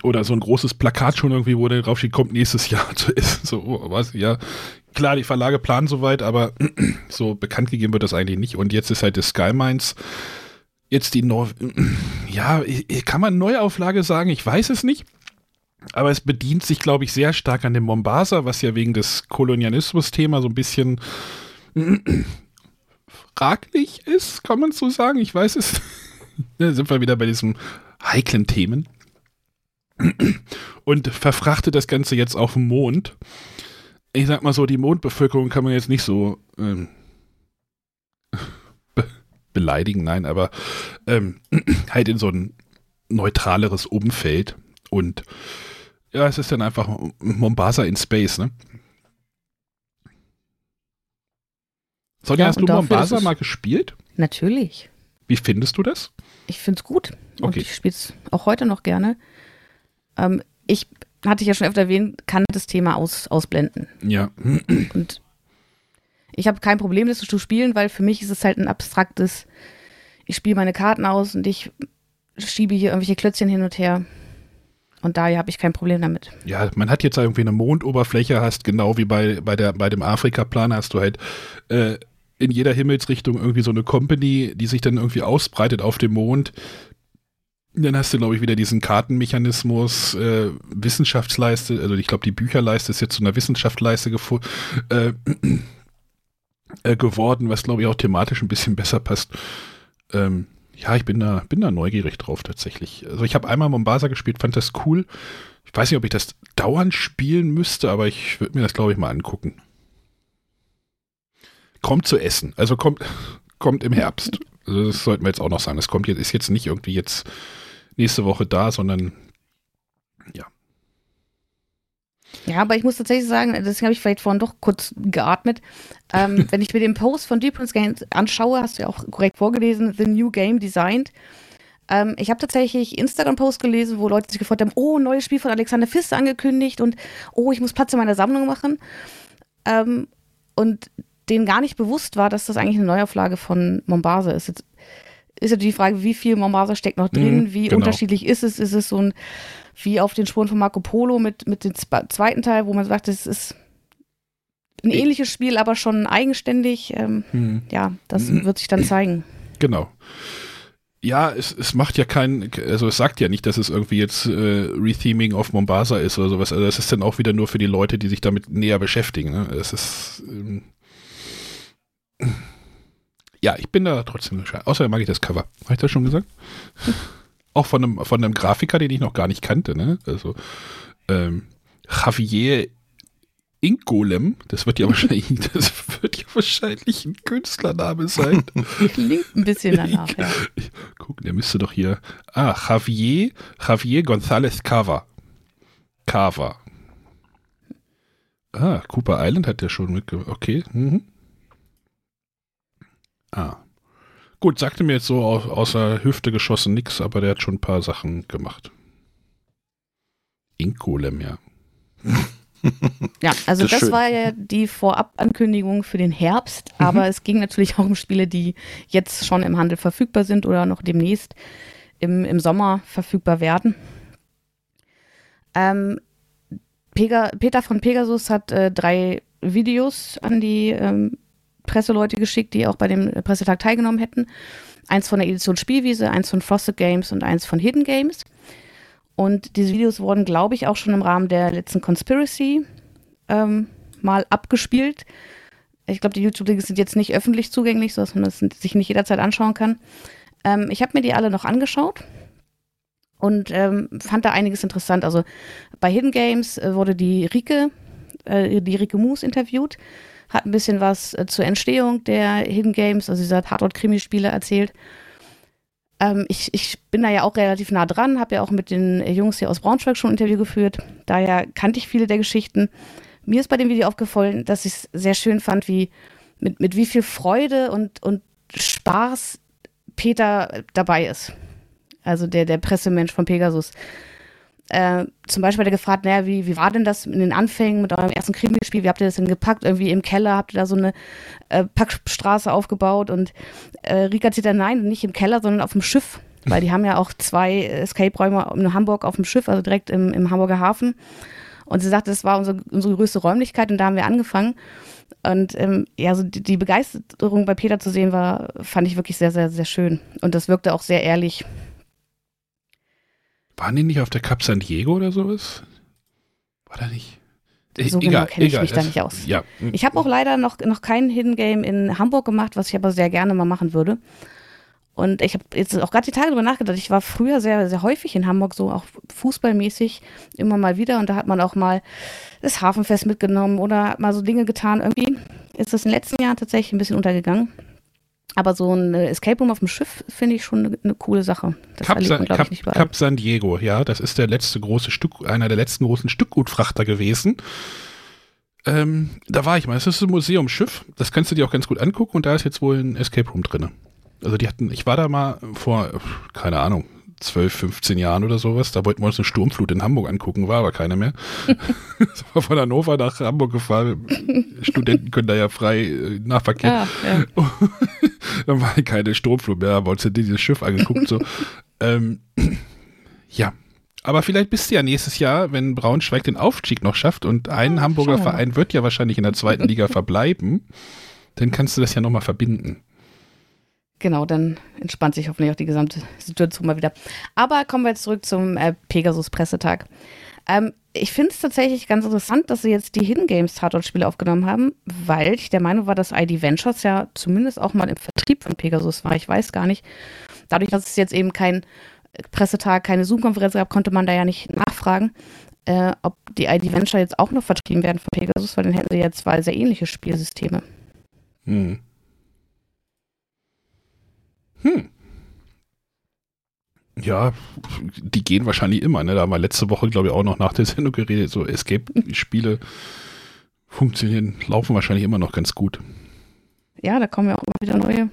oder so ein großes Plakat schon irgendwie, wo der drauf steht, kommt nächstes Jahr zu Essen. So, oh, was? Ja, klar, die Verlage planen soweit, aber so bekannt gegeben wird das eigentlich nicht. Und jetzt ist halt das Sky Mines jetzt die Neu ja, kann man Neuauflage sagen? Ich weiß es nicht. Aber es bedient sich, glaube ich, sehr stark an dem Mombasa, was ja wegen des Kolonialismus-Thema so ein bisschen fraglich ist, kann man so sagen. Ich weiß es. Da sind wir wieder bei diesen heiklen Themen. Und verfrachtet das Ganze jetzt auf den Mond. Ich sag mal so, die Mondbevölkerung kann man jetzt nicht so ähm, be beleidigen, nein, aber ähm, halt in so ein neutraleres Umfeld. Und ja, es ist dann einfach Mombasa in Space, ne? Sonja, Ja, hast und du Mombasa mal gespielt? Natürlich. Wie findest du das? Ich finde es gut. Und Okay. ich spiele es auch heute noch gerne. Ähm, ich hatte ich ja schon öfter erwähnt, kann das Thema aus, ausblenden. Ja. Und ich habe kein Problem, das zu spielen, weil für mich ist es halt ein abstraktes, ich spiele meine Karten aus und ich schiebe hier irgendwelche Klötzchen hin und her. Und daher habe ich kein Problem damit. Ja, man hat jetzt irgendwie eine Mondoberfläche, hast genau wie bei, bei, der, bei dem Afrika-Plan, hast du halt äh, in jeder Himmelsrichtung irgendwie so eine Company, die sich dann irgendwie ausbreitet auf dem Mond. Dann hast du, glaube ich, wieder diesen Kartenmechanismus, äh, Wissenschaftsleiste, also ich glaube, die Bücherleiste ist jetzt zu einer Wissenschaftsleiste äh, äh, geworden, was, glaube ich, auch thematisch ein bisschen besser passt. Ähm, ja, ich bin da, bin da neugierig drauf tatsächlich. Also ich habe einmal Mombasa gespielt, fand das cool. Ich weiß nicht, ob ich das dauernd spielen müsste, aber ich würde mir das, glaube ich, mal angucken. Kommt zu essen. Also kommt, kommt im Herbst. Also das sollten wir jetzt auch noch sagen. Das kommt jetzt, ist jetzt nicht irgendwie jetzt nächste Woche da, sondern Ja, aber ich muss tatsächlich sagen, deswegen habe ich vielleicht vorhin doch kurz geatmet. Ähm, wenn ich mir den Post von Deep Prince Games anschaue, hast du ja auch korrekt vorgelesen, The New Game Designed. Ähm, ich habe tatsächlich Instagram-Post gelesen, wo Leute sich gefreut haben, oh, neues Spiel von Alexander Pfister angekündigt und oh, ich muss Platz in meiner Sammlung machen. Ähm, und denen gar nicht bewusst war, dass das eigentlich eine Neuauflage von Mombasa ist. Jetzt ist ja die Frage, wie viel Mombasa steckt noch drin, Mhm, wie genau. unterschiedlich ist es? Ist es so ein, wie auf den Spuren von Marco Polo mit, mit dem zwe- zweiten Teil, wo man sagt, es ist ein Ich- ähnliches Spiel, aber schon eigenständig. Ähm, Hm. ja, das Mhm. wird sich dann zeigen. Genau. Ja, es, es macht ja kein, also es sagt ja nicht, dass es irgendwie jetzt äh, Retheming of Mombasa ist oder sowas. Also es ist dann auch wieder nur für die Leute, die sich damit näher beschäftigen. Ne? Es ist ähm, ja, ich bin da trotzdem gespannt. Außerdem mag ich das Cover. Habe ich das schon gesagt? auch von einem, von einem Grafiker, den ich noch gar nicht kannte. Ne? Also ähm, Javier Inkgolem, das wird ja wahrscheinlich, das wird ja wahrscheinlich ein Künstlername sein. Klingt ein bisschen danach, ja. Guck, der müsste doch hier. Ah, Javier, Javier González Cava. Cava. Ah, Cooper Island hat der schon mitgemacht. Okay. Mhm. Ah. Gut, sagte mir jetzt so aus, außer Hüfte geschossen nix, aber der hat schon ein paar Sachen gemacht. Inkolem, ja. Ja, also Das das, war ja die Vorab-Ankündigung für den Herbst, aber es ging natürlich auch um Spiele, die jetzt schon im Handel verfügbar sind oder noch demnächst im, im Sommer verfügbar werden. Ähm, Pega, Peter von Pegasus hat äh, drei Videos an die ähm, Presseleute geschickt, die auch bei dem Pressetag teilgenommen hätten. Eins von der Edition Spielwiese, eins von Frosted Games und eins von Hidden Games. Und diese Videos wurden, glaube ich, auch schon im Rahmen der letzten Conspiracy ähm, mal abgespielt. Ich glaube, die YouTube-Links sind jetzt nicht öffentlich zugänglich, sodass man das sich nicht jederzeit anschauen kann. Ähm, ich habe mir die alle noch angeschaut und ähm, fand da einiges interessant. Also bei Hidden Games äh, wurde die Rike, äh, die Rike Moos interviewt, hat ein bisschen was äh, zur Entstehung der Hidden Games, also dieser Tatort-Krimispiele erzählt. Ähm, ich, ich bin da ja auch relativ nah dran, habe ja auch mit den Jungs hier aus Braunschweig schon ein Interview geführt. Daher kannte ich viele der Geschichten. Mir ist bei dem Video aufgefallen, dass ich es sehr schön fand, wie mit, mit wie viel Freude und, und Spaß Peter dabei ist. Also der, der Pressemensch von Pegasus. Äh, zum Beispiel hat er gefragt, naja, wie, wie war denn das in den Anfängen mit eurem ersten Krimispiel? Wie habt ihr das denn gepackt? Irgendwie im Keller habt ihr da so eine äh, Packstraße aufgebaut? Und äh, Rika erzählt dann, nein, nicht im Keller, sondern auf dem Schiff. Weil die haben ja auch zwei Escape-Räume in Hamburg auf dem Schiff, also direkt im, im Hamburger Hafen. Und sie sagte, das war unsere, unsere größte Räumlichkeit und da haben wir angefangen. Und ähm, ja, so die, die Begeisterung bei Peter zu sehen war, fand ich wirklich sehr, sehr, sehr schön. Und das wirkte auch sehr ehrlich. Waren die nicht auf der Cup San Diego oder sowas? War da nicht? Äh, So genau kenne ich mich da nicht aus. Ja. Ich habe auch leider noch, noch kein Hidden Game in Hamburg gemacht, was ich aber sehr gerne mal machen würde. Und ich habe jetzt auch gerade die Tage drüber nachgedacht. Ich war früher sehr, sehr häufig in Hamburg, so auch fußballmäßig immer mal wieder. Und da hat man auch mal das Hafenfest mitgenommen oder hat mal so Dinge getan. Irgendwie ist das in den letzten Jahren tatsächlich ein bisschen untergegangen. Aber so ein äh, Escape Room auf dem Schiff finde ich schon eine, eine coole Sache. Das Cap, San, Cap. Cap San Diego, ja, das ist der letzte große Stück, einer der letzten großen Stückgutfrachter gewesen. Ähm, da war ich mal. Das ist ein Museumsschiff. Das kannst du dir auch ganz gut angucken und da ist jetzt wohl ein Escape Room drin. Also die hatten, ich war da mal vor, keine Ahnung, 12, 15 Jahren oder sowas. Da wollten wir uns eine Sturmflut in Hamburg angucken, war aber keine mehr. Von Hannover nach Hamburg gefahren. Studenten können da ja frei äh, Nahverkehr. Ja, ja. Dann war keine Sturmflut mehr, haben wir uns dieses Schiff angeguckt. So. ähm, ja. Aber vielleicht bist du ja nächstes Jahr, wenn Braunschweig den Aufstieg noch schafft und ein Hamburger schauen wir mal. Verein wird ja wahrscheinlich in der zweiten Liga verbleiben, dann kannst du das ja nochmal verbinden. Genau, dann entspannt sich hoffentlich auch die gesamte Situation mal wieder. Aber kommen wir jetzt zurück zum äh, Pegasus-Pressetag. Ähm, ich finde es tatsächlich ganz interessant, dass sie jetzt die Hidden Games Tatort-Spiele aufgenommen haben, weil ich der Meinung war, dass ID Ventures ja zumindest auch mal im Vertrieb von Pegasus war. Ich weiß gar nicht. Dadurch, dass es jetzt eben kein Pressetag, keine Zoom-Konferenz gab, konnte man da ja nicht nachfragen, äh, ob die ID Venture jetzt auch noch vertrieben werden von Pegasus, weil dann hätten sie ja zwei sehr ähnliche Spielsysteme. Hm. Hm. Ja, die gehen wahrscheinlich immer, ne? Da haben wir letzte Woche, glaube ich, auch noch nach der Sendung geredet. So Escape-Spiele funktionieren, laufen wahrscheinlich immer noch ganz gut. Ja, da kommen ja auch immer wieder neue.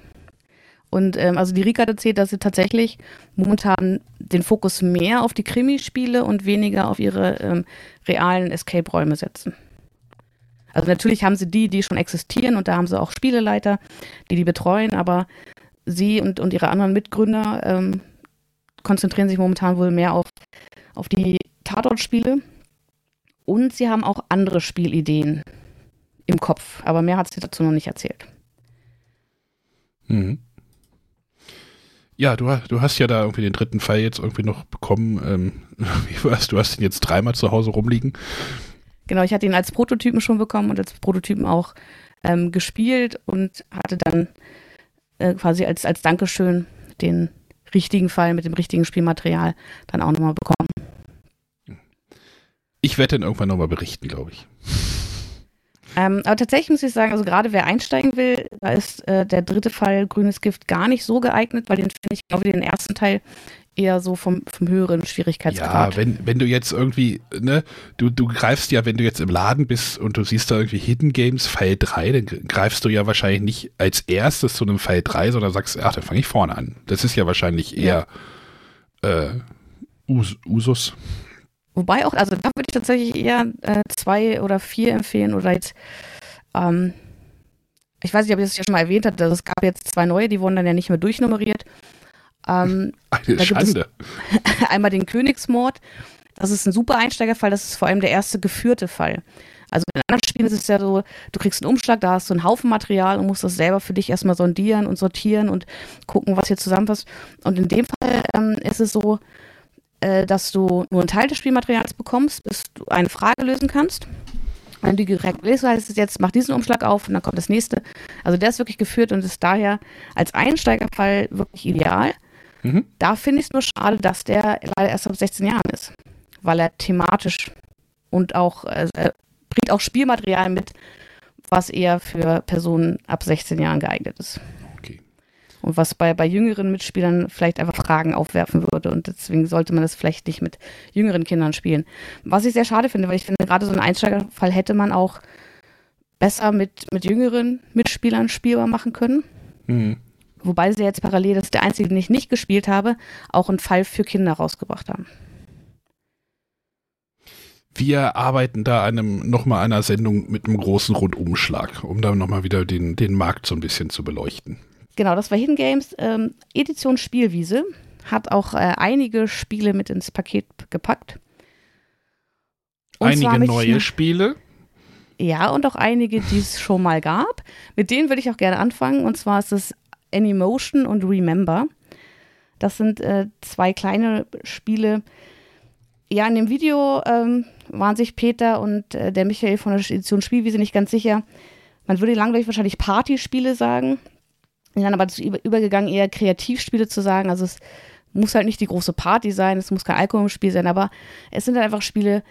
Und ähm, also die Rika hat erzählt, dass sie tatsächlich momentan den Fokus mehr auf die Krimispiele und weniger auf ihre ähm, realen Escape-Räume setzen. Also natürlich haben sie die, die schon existieren und da haben sie auch Spieleleiter, die die betreuen, aber sie und, und ihre anderen Mitgründer ähm, konzentrieren sich momentan wohl mehr auf, auf die Tatort-Spiele. Und sie haben auch andere Spielideen im Kopf, aber mehr hat sie dazu noch nicht erzählt. Mhm. Ja, du, du hast ja da irgendwie den dritten Fall jetzt irgendwie noch bekommen. Ähm, wie war's? Du hast ihn jetzt dreimal zu Hause rumliegen. Genau, ich hatte ihn als Prototypen schon bekommen und als Prototypen auch ähm, gespielt und hatte dann äh, quasi als, als Dankeschön den richtigen Fall mit dem richtigen Spielmaterial dann auch nochmal bekommen. Ich werde dann irgendwann nochmal berichten, glaube ich. Ähm, aber tatsächlich muss ich sagen, also gerade wer einsteigen will, da ist äh, der dritte Fall Grünes Gift gar nicht so geeignet, weil den finde ich genau wie den ersten Teil eher so vom, vom höheren Schwierigkeitsgrad. Ja, wenn, wenn du jetzt irgendwie, ne, du, du greifst ja, wenn du jetzt im Laden bist und du siehst da irgendwie Hidden Games Fall 3, dann greifst du ja wahrscheinlich nicht als erstes zu einem Fall 3, sondern sagst, ach, dann fange ich vorne an. Das ist ja wahrscheinlich eher ja. Äh, Us Usus. Wobei auch, also da würde ich tatsächlich eher äh, zwei oder vier empfehlen oder jetzt, ähm, ich weiß nicht, ob ich das ja schon mal erwähnt hatte, es gab jetzt zwei neue, die wurden dann ja nicht mehr durchnummeriert. Ähm, Eine Schande. einmal den Königsmord. Das ist ein super Einsteigerfall. Das ist vor allem der erste geführte Fall. Also in anderen Spielen ist es ja so, du kriegst einen Umschlag, da hast du einen Haufen Material und musst das selber für dich erstmal sondieren und sortieren und gucken, was hier zusammenpasst. Und in dem Fall ähm, ist es so, äh, dass du nur einen Teil des Spielmaterials bekommst, bis du eine Frage lösen kannst. Wenn du direkt lest, heißt es jetzt, mach diesen Umschlag auf und dann kommt das nächste. Also der ist wirklich geführt und ist daher als Einsteigerfall wirklich ideal. Mhm. Da finde ich es nur schade, dass der leider erst ab 16 Jahren ist, weil er thematisch und auch äh, bringt auch Spielmaterial mit, was eher für Personen ab 16 Jahren geeignet ist. Okay. Und was bei, bei jüngeren Mitspielern vielleicht einfach Fragen aufwerfen würde. Und deswegen sollte man das vielleicht nicht mit jüngeren Kindern spielen. Was ich sehr schade finde, weil ich finde, gerade so einen Einsteigerfall hätte man auch besser mit, mit jüngeren Mitspielern spielbar machen können. Mhm. Wobei sie jetzt parallel, das ist der einzige, den ich nicht gespielt habe, auch einen Fall für Kinder rausgebracht haben. Wir arbeiten da einem nochmal einer Sendung mit einem großen Rundumschlag, um da nochmal wieder den, den Markt so ein bisschen zu beleuchten. Genau, das war Hidden Games ähm, Edition Spielwiese. Hat auch äh, einige Spiele mit ins Paket gepackt. Und einige neue Spiele? Ja, und auch einige, die es schon mal gab. Mit denen würde ich auch gerne anfangen. Und zwar ist es Anymotion und Remember. Das sind äh, zwei kleine Spiele. Ja, in dem Video ähm, waren sich Peter und äh, der Michael von der Edition Spielwiese nicht ganz sicher. Man würde langweilig wahrscheinlich Partyspiele sagen. Sind dann aber dazu übergegangen, eher Kreativspiele zu sagen. Also es muss halt nicht die große Party sein, es muss kein Alkohol im Spiel sein, aber es sind halt einfach Spiele,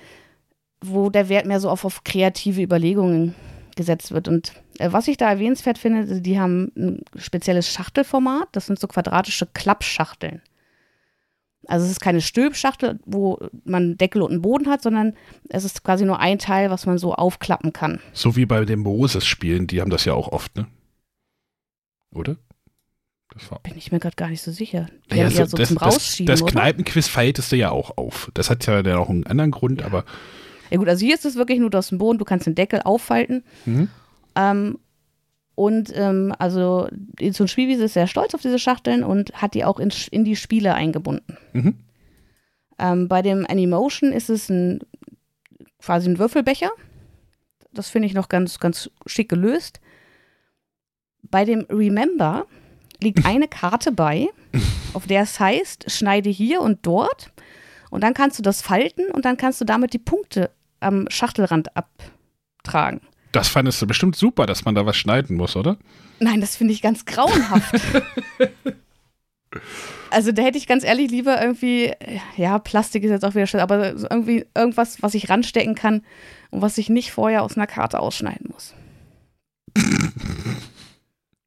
wo der Wert mehr so auf, auf kreative Überlegungen gesetzt wird. Und was ich da erwähnenswert finde, die haben ein spezielles Schachtelformat. Das sind so quadratische Klappschachteln. Also es ist keine Stülpschachtel, wo man Deckel und einen Boden hat, sondern es ist quasi nur ein Teil, was man so aufklappen kann. So wie bei den Moses-Spielen, die haben das ja auch oft, ne? Oder? Bin ich mir gerade gar nicht so sicher. Die ja, so, so das, das, das Kneipenquiz verhältst du ja auch auf. Das hat ja dann auch einen anderen Grund, ja. aber ja gut, also hier ist es wirklich nur aus dem Boden, du kannst den Deckel auffalten. Mhm. Ähm, und ähm, also so ein Spielwiese ist sehr stolz auf diese Schachteln und hat die auch in, in die Spiele eingebunden. Mhm. Ähm, bei dem Animotion ist es ein, quasi ein Würfelbecher. Das finde ich noch ganz, ganz schick gelöst. Bei dem Remember liegt eine Karte bei, auf der es heißt, schneide hier und dort. Und dann kannst du das falten und dann kannst du damit die Punkte am Schachtelrand abtragen. Das fandest du bestimmt super, dass man da was schneiden muss, oder? Nein, das finde ich ganz grauenhaft. also da hätte ich ganz ehrlich lieber irgendwie, ja, Plastik ist jetzt auch wieder schön, aber irgendwie irgendwas, was ich ranstecken kann und was ich nicht vorher aus einer Karte ausschneiden muss.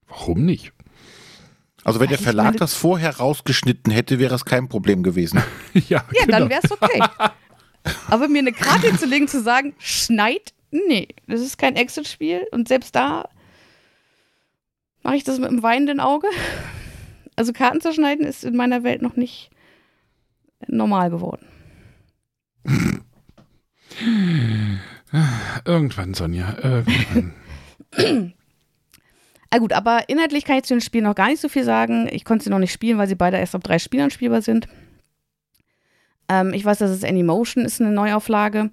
Warum nicht? Also wenn der Verlag das vorher rausgeschnitten hätte, wäre es kein Problem gewesen. ja, ja genau. dann wäre es okay. Aber mir eine Karte zu legen, zu sagen, schneid, nee, das ist kein Exit-Spiel. Und selbst da mache ich das mit einem weinenden Auge. Also Karten zu schneiden ist in meiner Welt noch nicht normal geworden. Irgendwann, Sonja, irgendwann. Ah gut, aber inhaltlich kann ich zu den Spielen noch gar nicht so viel sagen. Ich konnte sie noch nicht spielen, weil sie beide erst ab drei Spielern spielbar sind. Ähm, ich weiß, dass es Anymotion ist eine Neuauflage.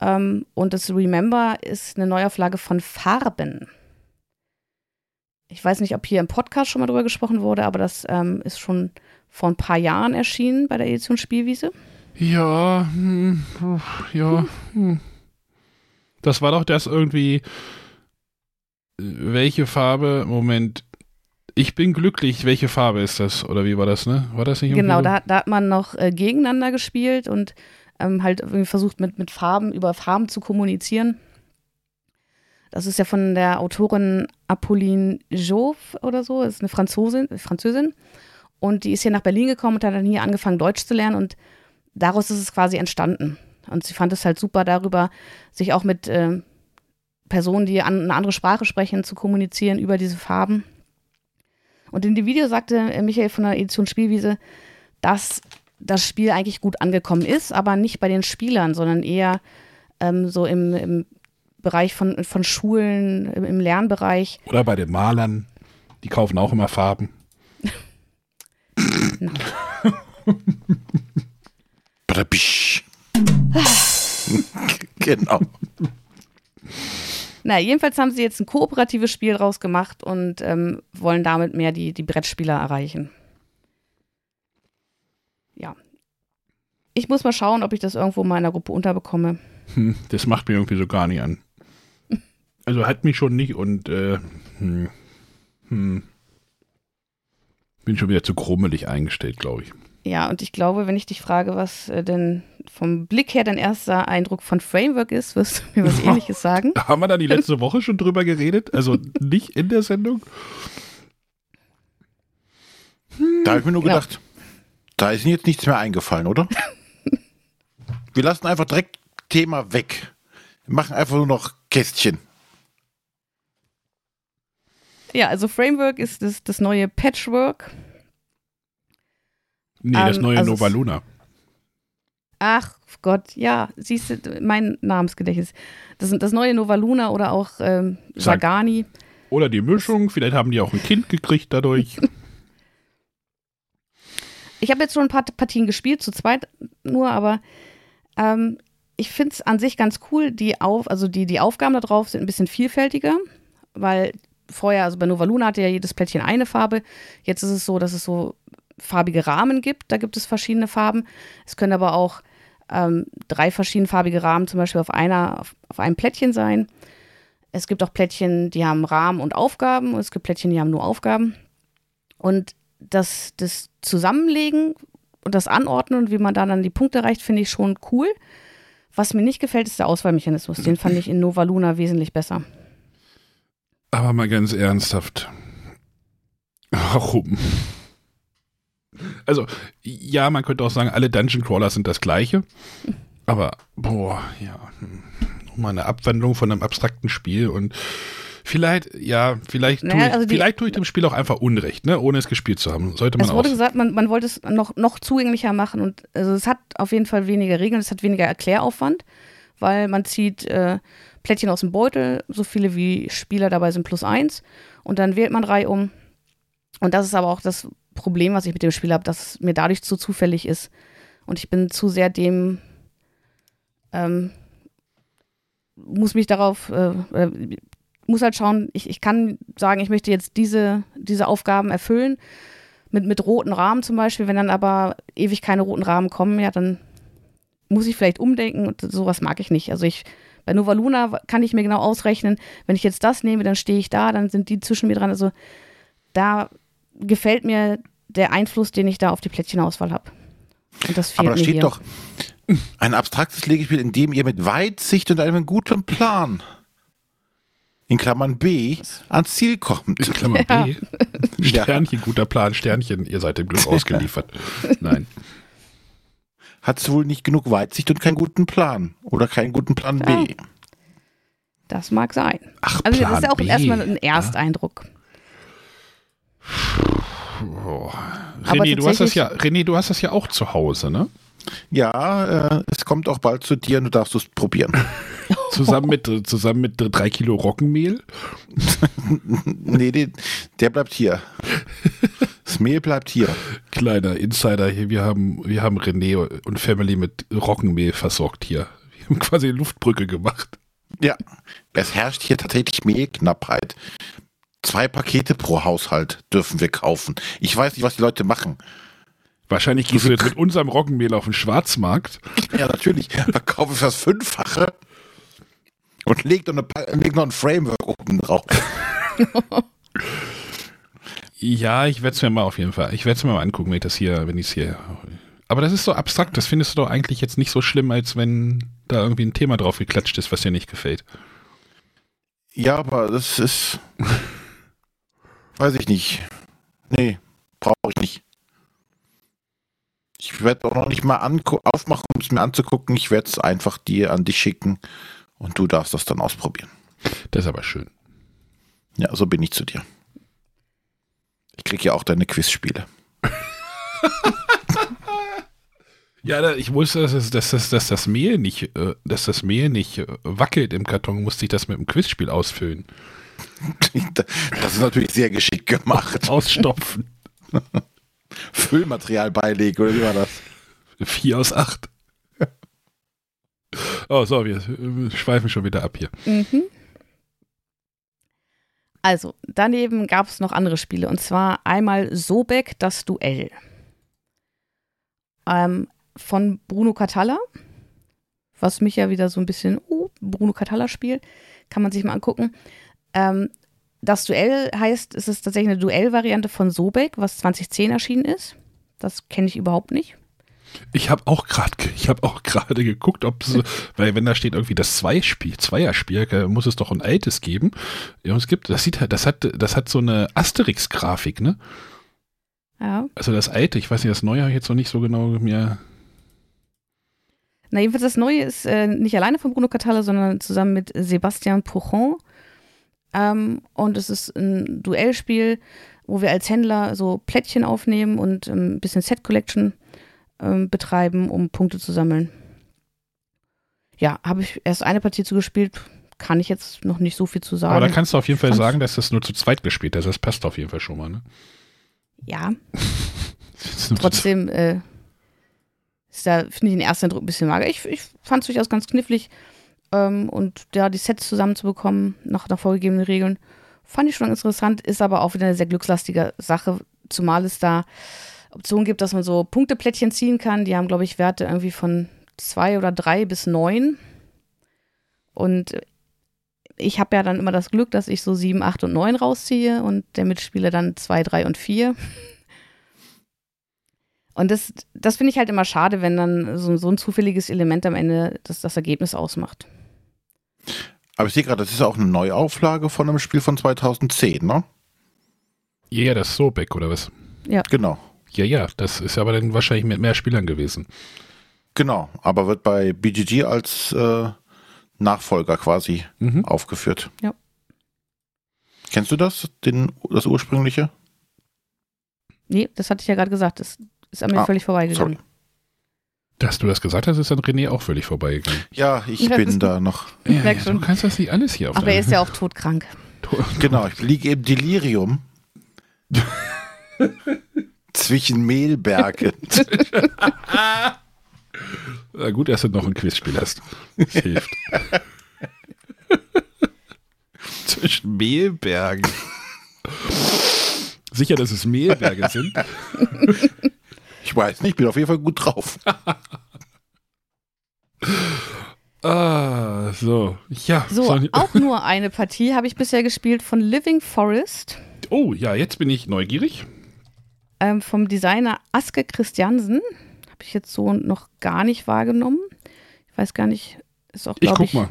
Ähm, und das Remember ist eine Neuauflage von Farben. Ich weiß nicht, ob hier im Podcast schon mal drüber gesprochen wurde, aber das ähm, ist schon vor ein paar Jahren erschienen bei der Edition Spielwiese. Ja, hm, ja. Hm. Das war doch das irgendwie. Welche Farbe? Moment. Ich bin glücklich. Welche Farbe ist das? Oder wie war das, ne? War das nicht Genau, da, da, hat man noch äh, gegeneinander gespielt und ähm, halt irgendwie versucht, mit, mit Farben, über Farben zu kommunizieren. Das ist ja von der Autorin Apolline Jouve oder so, ist eine Franzosin, Französin. Und die ist hier nach Berlin gekommen und hat dann hier angefangen, Deutsch zu lernen und daraus ist es quasi entstanden. Und sie fand es halt super darüber, sich auch mit äh, Personen, die an, eine andere Sprache sprechen, zu kommunizieren über diese Farben. Und in dem Video sagte äh, Michael von der Edition Spielwiese, dass das Spiel eigentlich gut angekommen ist, aber nicht bei den Spielern, sondern eher ähm, so im, im Bereich von, von Schulen, im, im Lernbereich. Oder bei den Malern. Die kaufen auch immer Farben. Genau. Na, jedenfalls haben sie jetzt ein kooperatives Spiel draus gemacht und ähm, wollen damit mehr die, die Brettspieler erreichen. Ja. Ich muss mal schauen, ob ich das irgendwo mal in der Gruppe unterbekomme. Hm, das macht mir irgendwie so gar nicht an. Also hat mich schon nicht und äh, hm, hm. bin schon wieder zu krummelig eingestellt, glaube ich. Ja, und ich glaube, wenn ich dich frage, was äh, denn vom Blick her dein erster Eindruck von Framework ist, wirst du mir was ähnliches sagen. Haben wir da die letzte Woche schon drüber geredet? Also nicht in der Sendung? Da habe ich mir nur Genau. gedacht, da ist Ihnen jetzt nichts mehr eingefallen, oder? Wir lassen einfach direkt Thema weg. Wir machen einfach nur noch Kästchen. Ja, also Framework ist das, das neue Patchwork. Nee, das Ähm, neue also Nova Luna. Ach Gott, ja, siehst du, mein Namensgedächtnis. Das sind das neue Nova Luna oder auch ähm, Sag- Sagani. Oder die Mischung, vielleicht haben die auch ein Kind gekriegt dadurch. Ich habe jetzt schon ein paar Partien gespielt, zu zweit nur, aber ähm, ich finde es an sich ganz cool. Die, Auf, also die, die Aufgaben da drauf sind ein bisschen vielfältiger, weil vorher, also bei Nova Luna hatte ja jedes Plättchen eine Farbe. Jetzt ist es so, dass es so farbige Rahmen gibt. Da gibt es verschiedene Farben. Es können aber auch ähm, drei verschiedenfarbige Rahmen zum Beispiel auf, einer, auf, auf einem Plättchen sein. Es gibt auch Plättchen, die haben Rahmen und Aufgaben. Und es gibt Plättchen, die haben nur Aufgaben. Und das, das Zusammenlegen und das Anordnen und wie man da dann die Punkte erreicht, finde ich schon cool. Was mir nicht gefällt, ist der Auswahlmechanismus. Den fand ich in Nova Luna wesentlich besser. Aber mal ganz ernsthaft. Warum? Also, ja, man könnte auch sagen, alle Dungeon Crawler sind das gleiche. Aber, boah, ja. hm, Nochmal eine Abwandlung von einem abstrakten Spiel und vielleicht, ja, vielleicht, Naja, tue ich, also die- vielleicht tue ich dem Spiel auch einfach Unrecht, ne, ohne es gespielt zu haben. Sollte man Es auch. wurde gesagt, man, man wollte es noch, noch zugänglicher machen und also es hat auf jeden Fall weniger Regeln, es hat weniger Erkläraufwand, weil man zieht äh, Plättchen aus dem Beutel, so viele wie Spieler dabei sind plus eins und dann wählt man Reihe um. Und das ist aber auch das Problem, was ich mit dem Spiel habe, dass es mir dadurch zu zufällig ist und ich bin zu sehr dem ähm, muss mich darauf äh, äh, muss halt schauen, ich, ich kann sagen, ich möchte jetzt diese, diese Aufgaben erfüllen mit, mit roten Rahmen zum Beispiel, wenn dann aber ewig keine roten Rahmen kommen, ja, dann muss ich vielleicht umdenken und sowas mag ich nicht. Also ich, bei Nova Luna kann ich mir genau ausrechnen, wenn ich jetzt das nehme, dann stehe ich da, dann sind die zwischen mir dran. Also da gefällt mir der Einfluss, den ich da auf die Plättchenauswahl habe. Und das fehlt Aber da mir steht hier. doch ein abstraktes Legespiel, in dem ihr mit Weitsicht und einem guten Plan in Klammern B ans Ziel kommt. In Klammer Ja. B. Sternchen, guter Plan, Sternchen, ihr seid dem Glück ausgeliefert. Nein. Hat wohl nicht genug Weitsicht und keinen guten Plan. Oder keinen guten Plan Ja. B. Das mag sein. Ach, Also das Plan ist ja auch B. erstmal ein Ersteindruck. Oh. Aber René, du hast das ja, René, du hast das ja auch zu Hause, ne? Ja, äh, es kommt auch bald zu dir und du darfst es probieren. Zusammen mit, zusammen mit drei Kilo Roggenmehl. Nee, den, der bleibt hier. Das Mehl bleibt hier. Kleiner Insider hier. Wir haben, wir haben René und Family mit Roggenmehl versorgt hier. Wir haben quasi eine Luftbrücke gemacht. Ja. Es herrscht hier tatsächlich Mehlknappheit. Zwei Pakete pro Haushalt dürfen wir kaufen. Ich weiß nicht, was die Leute machen. Wahrscheinlich gehst du jetzt mit unserem Roggenmehl auf den Schwarzmarkt. Ja, natürlich. Verkaufe ich das Fünffache und leg noch, eine, leg noch ein Framework oben drauf. Ja, ich werde es mir mal auf jeden Fall. Ich werde es mir mal angucken, wenn ich das hier, wenn ich es hier. Aber das ist so abstrakt. Das findest du doch eigentlich jetzt nicht so schlimm, als wenn da irgendwie ein Thema drauf geklatscht ist, was dir nicht gefällt. Ja, aber das ist. Weiß ich nicht. Nee, brauche ich nicht. Ich werde auch noch nicht mal aufmachen, um es mir anzugucken. Ich werde es einfach dir an dich schicken und du darfst das dann ausprobieren. Das ist aber schön. Ja, so bin ich zu dir. Ich krieg ja auch deine Quizspiele. Ja, da- ich wusste, dass, dass, dass, dass das Mehl nicht, äh, dass das Mehl nicht äh, wackelt im Karton, musste ich das mit einem Quizspiel ausfüllen. Das ist natürlich sehr geschickt gemacht. Ausstopfen. Füllmaterial beilegen, oder wie war das? Vier aus acht. Oh, so, wir schweifen schon wieder ab hier. Mhm. Also, daneben gab es noch andere Spiele und zwar einmal Sobek, das Duell. Ähm, von Bruno Catalla, was mich ja wieder so ein bisschen, oh, Bruno Catalla-Spiel, kann man sich mal angucken. Ähm, das Duell heißt, es ist tatsächlich eine Duellvariante von Sobek, was 2010 erschienen ist. Das kenne ich überhaupt nicht. Ich habe auch gerade, ich habe auch gerade geguckt, ob es, weil wenn da steht irgendwie das Zweispiel, Zweierspiel, äh, muss es doch ein altes geben. Ja, es gibt, das sieht halt, das hat, das hat so eine Asterix-Grafik, ne? Ja. Also das alte, ich weiß nicht, das neue habe ich jetzt noch nicht so genau mir. Na, jedenfalls das Neue ist äh, nicht alleine von Bruno Catalla, sondern zusammen mit Sebastian Pouchon. Ähm, und es ist ein Duellspiel, wo wir als Händler so Plättchen aufnehmen und ähm, ein bisschen Set Collection ähm, betreiben, um Punkte zu sammeln. Ja, habe ich erst eine Partie zugespielt, kann ich jetzt noch nicht so viel zu sagen. Aber da kannst du auf jeden Fall Fand's- sagen, dass das nur zu zweit gespielt ist. Das passt auf jeden Fall schon mal, ne? ja, trotzdem äh, ist da, finde ich, den ersten Eindruck ein bisschen mager. Ich, ich fand es durchaus ganz knifflig. Ähm, und da die Sets zusammenzubekommen, nach, nach vorgegebenen Regeln, fand ich schon interessant, ist aber auch wieder eine sehr glückslastige Sache, zumal es da Optionen gibt, dass man so Punkteplättchen ziehen kann. Die haben, glaube ich, Werte irgendwie von zwei oder drei bis neun. Und ich habe ja dann immer das Glück, dass ich so sieben, acht und neun rausziehe und der Mitspieler dann zwei, drei und vier. Und das, das finde ich halt immer schade, wenn dann so, so ein zufälliges Element am Ende das, das Ergebnis ausmacht. Aber ich sehe gerade, das ist auch eine Neuauflage von einem Spiel von 2010, ne? Ja, ja, das ist Sobek oder was? Genau. Ja, ja, das ist aber dann wahrscheinlich mit mehr Spielern gewesen. Genau. Aber wird bei BGG als äh, Nachfolger quasi Mhm. aufgeführt. Ja. Kennst du das, den, das ursprüngliche? Nee, das hatte ich ja gerade gesagt. Das ist an mir Ah, völlig vorbeigegangen. sorry. Dass du das gesagt hast, ist an René auch völlig vorbeigegangen. Ja, ich Ja, bin da noch. Ich merk du schon. kannst das nicht alles hier auf Aber er ist ja auch todkrank. Genau, ich liege im Delirium. zwischen Mehlbergen. Na gut, dass du noch ein Quizspiel hast. Das hilft. Zwischen Mehlbergen. Sicher, dass es Mehlberge sind? Ich weiß nicht, bin auf jeden Fall gut drauf. Ah, so. Ja. So, auch nur eine Partie habe ich bisher gespielt von Living Forest Oh, ja, jetzt bin ich neugierig. ähm, vom Designer Aske Christiansen. Habe ich jetzt so noch gar nicht wahrgenommen. Ich weiß gar nicht, ist auch, Ich glaube guck ich. mal.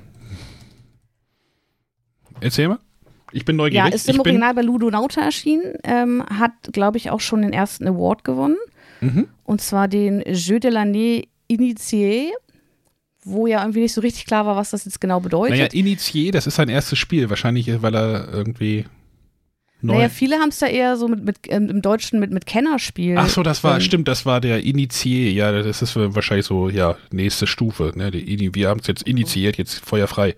Erzähl mal. Ich bin Ja, neugierig. ist im ich Original bei Ludo Nauta erschienen, ähm, hat, glaube ich, auch schon den ersten Award gewonnen. Mhm. Und zwar den Jeu de l'année Initié, wo ja irgendwie nicht so richtig klar war, was das jetzt genau bedeutet. Naja, Initié, das ist sein erstes Spiel. Wahrscheinlich, weil er irgendwie. Neu. Naja, viele haben es da eher so mit, mit ähm, im Deutschen mit, mit Kennerspiel. Ach so, das war, ähm, stimmt, das war der Initié. Ja, das ist wahrscheinlich so, ja, nächste Stufe. Ne? Die, wir haben es jetzt initiiert, jetzt feuerfrei.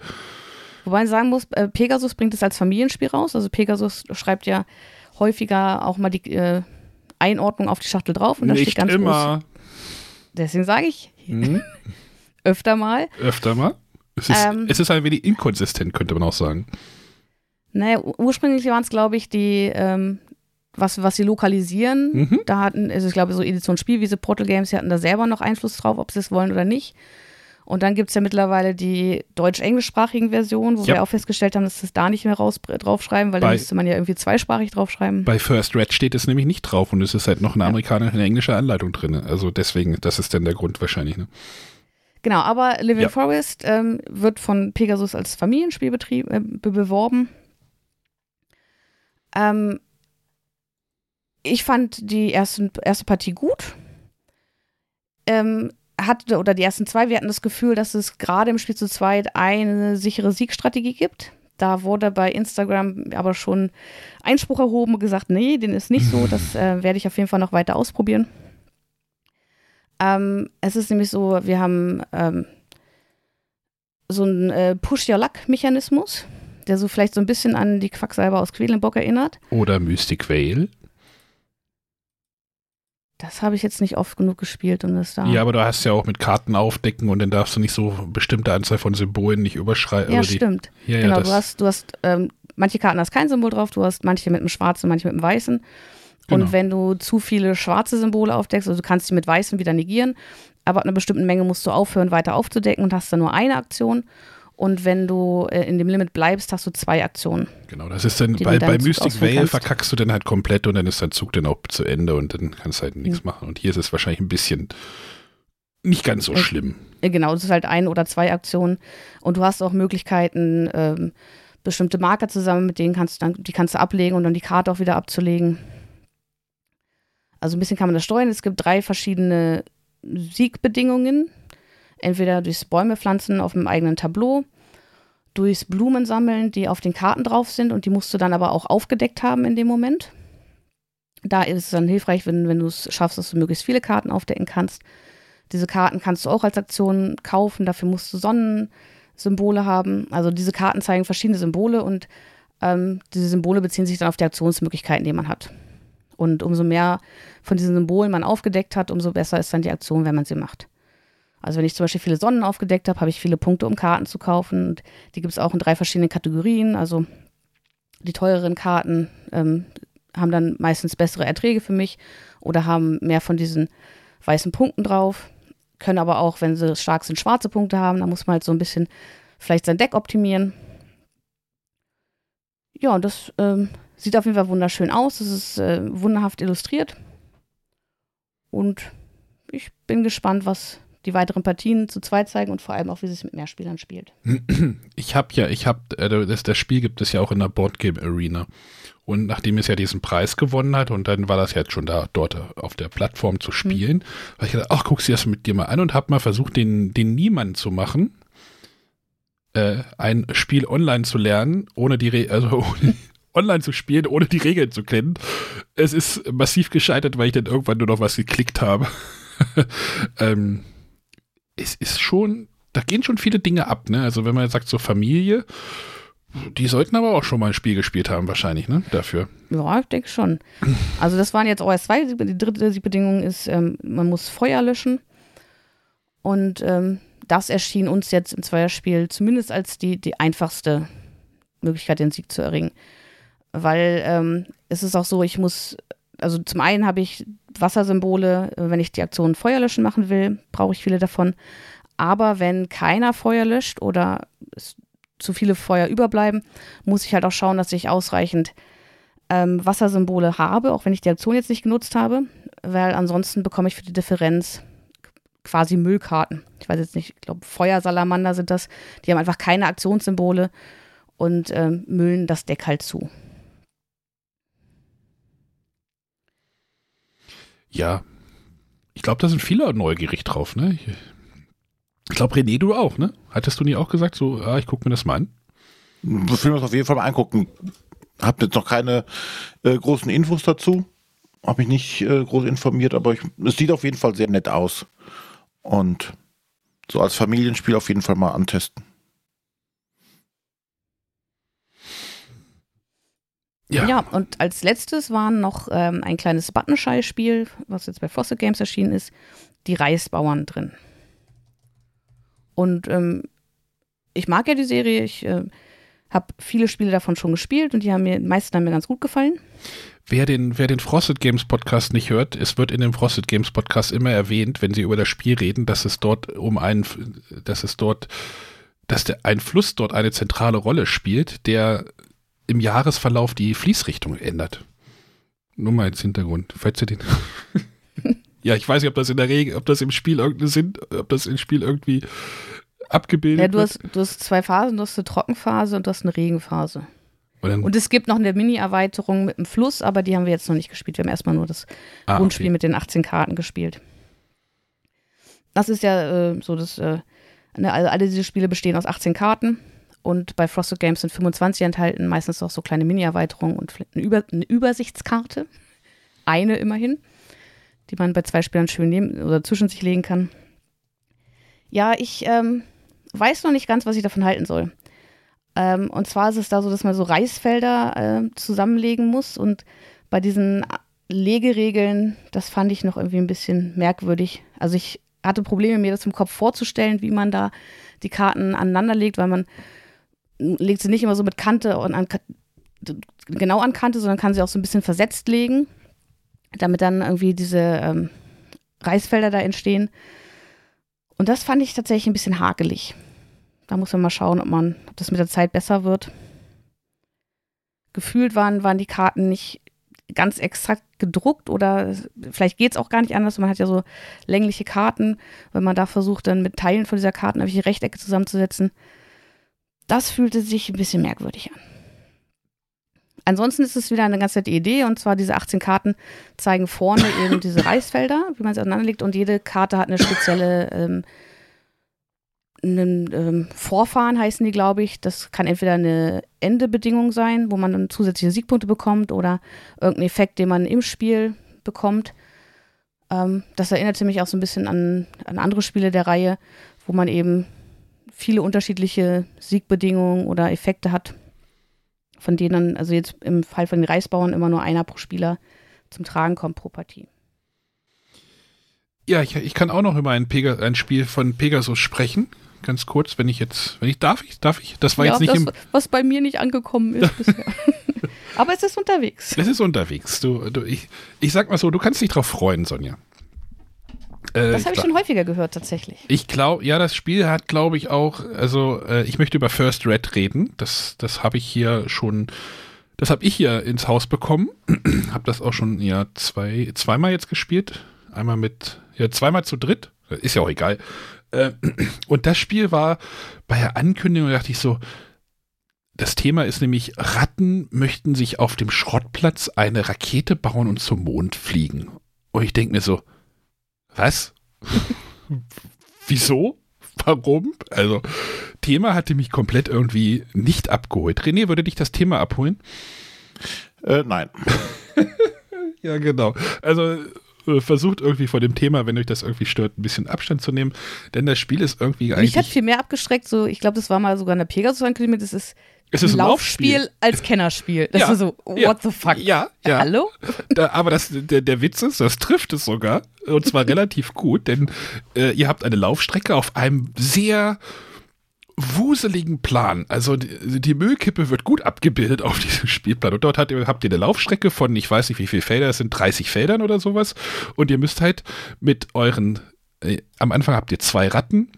Wobei man sagen muss, äh, Pegasus bringt es als Familienspiel raus. Also Pegasus schreibt ja häufiger auch mal die äh, Einordnung auf die Schachtel drauf und da steht ganz groß. immer. Deswegen sage ich Hm? öfter mal. Öfter mal. Es ist, Ähm. es ist ein wenig inkonsistent, könnte man auch sagen. Naja, ur- ursprünglich waren es, glaube ich, die, ähm, was, was sie lokalisieren. Mhm. Da hatten, also ich glaube, so Edition Spielwiese, Portal Games, die hatten da selber noch Einfluss drauf, ob sie es wollen oder nicht. Und dann gibt es ja mittlerweile die deutsch-englischsprachigen Versionen, wo Ja. wir auch festgestellt haben, dass es da nicht mehr raus draufschreiben, weil da Bei- müsste man ja irgendwie zweisprachig draufschreiben. Bei First Red steht es nämlich nicht drauf und es ist halt noch eine amerikanische, eine englische Anleitung drin. Also deswegen, das ist dann der Grund wahrscheinlich. Ne? Genau, aber Living Ja. Forest ähm, wird von Pegasus als Familienspiel äh, be beworben. Ähm, ich fand die ersten, erste Partie gut. Ähm, hatte, oder die ersten zwei, wir hatten das Gefühl, dass es gerade im Spiel zu zweit eine sichere Siegstrategie gibt. Da wurde bei Instagram aber schon Einspruch erhoben und gesagt, nee, den ist nicht so. Das äh, werde ich auf jeden Fall noch weiter ausprobieren. Ähm, es ist nämlich so, wir haben ähm, so einen äh, Push-Your-Luck-Mechanismus, der so vielleicht so ein bisschen an die Quacksalber aus Quedlinburg erinnert. Oder Mystic Vale. Das habe ich jetzt nicht oft genug gespielt, um das da. Ja, aber du hast ja auch mit Karten aufdecken und dann darfst du nicht so bestimmte Anzahl von Symbolen nicht überschreiten. Ja, die- stimmt. Ja, ja, genau, das, du hast, du hast ähm, manche Karten hast kein Symbol drauf, du hast manche mit einem schwarzen, manche mit einem weißen. Genau. Und wenn du zu viele schwarze Symbole aufdeckst, also du kannst sie mit weißen wieder negieren, aber ab einer bestimmten Menge musst du aufhören, weiter aufzudecken und hast dann nur eine Aktion. Und wenn du äh, in dem Limit bleibst, hast du zwei Aktionen. genau, das ist dann, bei, bei Mystic Vale kannst. verkackst du dann halt komplett und dann ist dein Zug dann auch zu Ende und dann kannst du halt Mhm. nichts machen. Und hier ist es wahrscheinlich ein bisschen nicht ganz so schlimm. Genau, das ist halt ein oder zwei Aktionen. Und du hast auch Möglichkeiten, ähm, bestimmte Marker zusammen, mit denen kannst du dann, die kannst du ablegen und dann die Karte auch wieder abzulegen. Also ein bisschen kann man das steuern. Es gibt drei verschiedene Siegbedingungen. Entweder durchs Bäume pflanzen auf dem eigenen Tableau, durchs Blumen sammeln, die auf den Karten drauf sind und die musst du dann aber auch aufgedeckt haben in dem Moment. Da ist es dann hilfreich, wenn, wenn du es schaffst, dass du möglichst viele Karten aufdecken kannst. Diese Karten kannst du auch als Aktion kaufen, dafür musst du Sonnensymbole haben. Also diese Karten zeigen verschiedene Symbole und ähm, diese Symbole beziehen sich dann auf die Aktionsmöglichkeiten, die man hat. Und umso mehr von diesen Symbolen man aufgedeckt hat, umso besser ist dann die Aktion, wenn man sie macht. Also wenn ich zum Beispiel viele Sonnen aufgedeckt habe, habe ich viele Punkte, um Karten zu kaufen. Und die gibt es auch in drei verschiedenen Kategorien. Also die teureren Karten ähm, haben dann meistens bessere Erträge für mich oder haben mehr von diesen weißen Punkten drauf. Können aber auch, wenn sie stark sind, schwarze Punkte haben. Da muss man halt so ein bisschen vielleicht sein Deck optimieren. Ja, und das ähm, sieht auf jeden Fall wunderschön aus. Es ist äh, wunderhaft illustriert. Und ich bin gespannt, was die weiteren Partien zu zweit zeigen und vor allem auch, wie es mit mehr Spielern spielt. Ich habe ja, ich habe, äh, das, das Spiel gibt es ja auch in der Boardgame Arena. Und nachdem es ja diesen Preis gewonnen hat und dann war das jetzt schon da dort auf der Plattform zu spielen, habe ich gedacht, ach, guck sie das mit dir mal an und habe mal versucht, den, den Niemand zu machen. Äh, ein Spiel online zu lernen, ohne die Re also ohne, online zu spielen, ohne die Regeln zu kennen. Es ist massiv gescheitert, weil ich dann irgendwann nur noch was geklickt habe. ähm, es ist schon, da gehen schon viele Dinge ab, ne? Also wenn man jetzt sagt, so Familie, die sollten aber auch schon mal ein Spiel gespielt haben, wahrscheinlich, ne? Dafür. Ja, ich denke schon. Also das waren jetzt erst zwei. Die dritte Bedingung ist, ähm, man muss Feuer löschen. Und ähm, das erschien uns jetzt im Zweierspiel zumindest als die, die einfachste Möglichkeit, den Sieg zu erringen. Weil ähm, es ist auch so, ich muss, also zum einen habe ich Wassersymbole, äh, wenn ich die Aktion Feuer löschen machen will, brauche ich viele davon. Aber wenn keiner Feuer löscht oder es zu viele Feuer überbleiben, muss ich halt auch schauen, dass ich ausreichend ähm, Wassersymbole habe, auch wenn ich die Aktion jetzt nicht genutzt habe, weil ansonsten bekomme ich für die Differenz quasi Müllkarten. Ich weiß jetzt nicht, ich glaube Feuersalamander sind das. Die haben einfach keine Aktionssymbole und ähm, müllen das Deck halt zu. Ja. Ich glaube, da sind viele neugierig drauf, ne? Ich, glaube, René, du auch, ne? Hattest du nie auch gesagt, so, ah, ich gucke mir das mal an? Das will wir uns auf jeden Fall mal angucken. habe jetzt noch keine äh, großen Infos dazu. Habe mich nicht äh, groß informiert, aber ich, es sieht auf jeden Fall sehr nett aus. Und so als Familienspiel auf jeden Fall mal antesten. Ja. ja, und als letztes war noch ähm, ein kleines Buttonschei-Spiel, was jetzt bei Fossil Games erschienen ist, die Reisbauern drin. Und ähm, ich mag ja die Serie, ich äh, habe viele Spiele davon schon gespielt und die haben mir, die meisten haben mir ganz gut gefallen. Wer den, wer den Frosted Games Podcast nicht hört, es wird in dem Frosted Games Podcast immer erwähnt, wenn sie über das Spiel reden, dass es dort um einen, dass es dort, dass der, ein Fluss dort eine zentrale Rolle spielt, der im Jahresverlauf die Fließrichtung ändert. Nur mal als Hintergrund, falls ihr den. ja, ich weiß nicht, ob das in der Regel, ob das im Spiel irgendeine Sinn, ob das im Spiel irgendwie abgebildet ja, du hast, du hast zwei Phasen, du hast eine Trockenphase und du hast eine Regenphase. Und, und es gibt noch eine Mini-Erweiterung mit dem Fluss, aber die haben wir jetzt noch nicht gespielt. Wir haben erstmal nur das ah, Grundspiel okay. mit den 18 Karten gespielt. Das ist ja äh, so, dass äh, ne, also alle diese Spiele bestehen aus 18 Karten und bei Frosted Games sind 25 enthalten, meistens auch so kleine Mini-Erweiterungen und eine, Über eine Übersichtskarte. Eine immerhin, die man bei zwei Spielern schön neben oder zwischen sich legen kann. Ja, ich ähm, weiß noch nicht ganz, was ich davon halten soll. Ähm, und zwar ist es da so, dass man so Reisfelder äh, zusammenlegen muss und bei diesen Legeregeln, das fand ich noch irgendwie ein bisschen merkwürdig. Also ich hatte Probleme, mir das im Kopf vorzustellen, wie man da die Karten aneinander legt, weil man legt sie nicht immer so mit Kante und an, genau an Kante, sondern kann sie auch so ein bisschen versetzt legen, damit dann irgendwie diese ähm, Reisfelder da entstehen. Und das fand ich tatsächlich ein bisschen hakelig. Da muss man mal schauen, ob man, ob das mit der Zeit besser wird. Gefühlt waren, waren die Karten nicht ganz exakt gedruckt oder vielleicht geht es auch gar nicht anders. Man hat ja so längliche Karten, wenn man da versucht, dann mit Teilen von dieser Karten irgendwelche Rechtecke zusammenzusetzen. Das fühlte sich ein bisschen merkwürdig an. Ansonsten ist es wieder eine ganz nette Idee und zwar diese 18 Karten zeigen vorne eben diese Reisfelder, wie man sie aneinanderlegt und jede Karte hat eine spezielle ähm, einen, ähm, Vorfahren heißen die, glaube ich. Das kann entweder eine Endebedingung sein, wo man dann zusätzliche Siegpunkte bekommt oder irgendein Effekt, den man im Spiel bekommt. Ähm, das erinnerte mich auch so ein bisschen an, an andere Spiele der Reihe, wo man eben viele unterschiedliche Siegbedingungen oder Effekte hat von denen, also jetzt im Fall von den Reisbauern, immer nur einer pro Spieler zum Tragen kommt pro Partie. Ja, ich, ich kann auch noch über ein, Pega, ein Spiel von Pegasus sprechen. Ganz kurz, wenn ich jetzt, wenn ich darf, ich darf ich. Das war ja, jetzt nicht das, im was bei mir nicht angekommen ist bisher. Aber es ist unterwegs. Es ist unterwegs. Du, du, ich, ich sag mal so, du kannst dich drauf freuen, Sonja. Äh, das habe ich schon häufiger gehört, tatsächlich. Ich glaube, ja, das Spiel hat, glaube ich, auch, also äh, ich möchte über First Red reden. Das, das habe ich hier schon, das habe ich hier ins Haus bekommen. habe das auch schon, ja, zwei, zweimal jetzt gespielt. Einmal mit, ja, zweimal zu dritt. Ist ja auch egal. Äh, und das Spiel war bei der Ankündigung, dachte ich so, das Thema ist nämlich, Ratten möchten sich auf dem Schrottplatz eine Rakete bauen und zum Mond fliegen. Und ich denke mir so, was? Wieso? Warum? Also, Thema hatte mich komplett irgendwie nicht abgeholt. René, würde dich das Thema abholen? Äh, nein. ja, genau. Also, äh, versucht irgendwie vor dem Thema, wenn euch das irgendwie stört, ein bisschen Abstand zu nehmen, denn das Spiel ist irgendwie eigentlich. Mich hat viel mehr abgeschreckt, so, ich glaube, das war mal sogar eine Pegasus-Ankündigung, das ist es ist ein Laufspiel, Laufspiel als Kennerspiel. Das ja, ist so, what ja, the fuck? Ja, ja. Hallo? Da, aber das, der, der Witz ist, das trifft es sogar. Und zwar relativ gut, denn äh, ihr habt eine Laufstrecke auf einem sehr wuseligen Plan. Also die, die, Müllkippe wird gut abgebildet auf diesem Spielplan. Und dort habt ihr, habt ihr eine Laufstrecke von, ich weiß nicht wie viele Felder, es sind 30 Feldern oder sowas. Und ihr müsst halt mit euren, äh, am Anfang habt ihr zwei Ratten,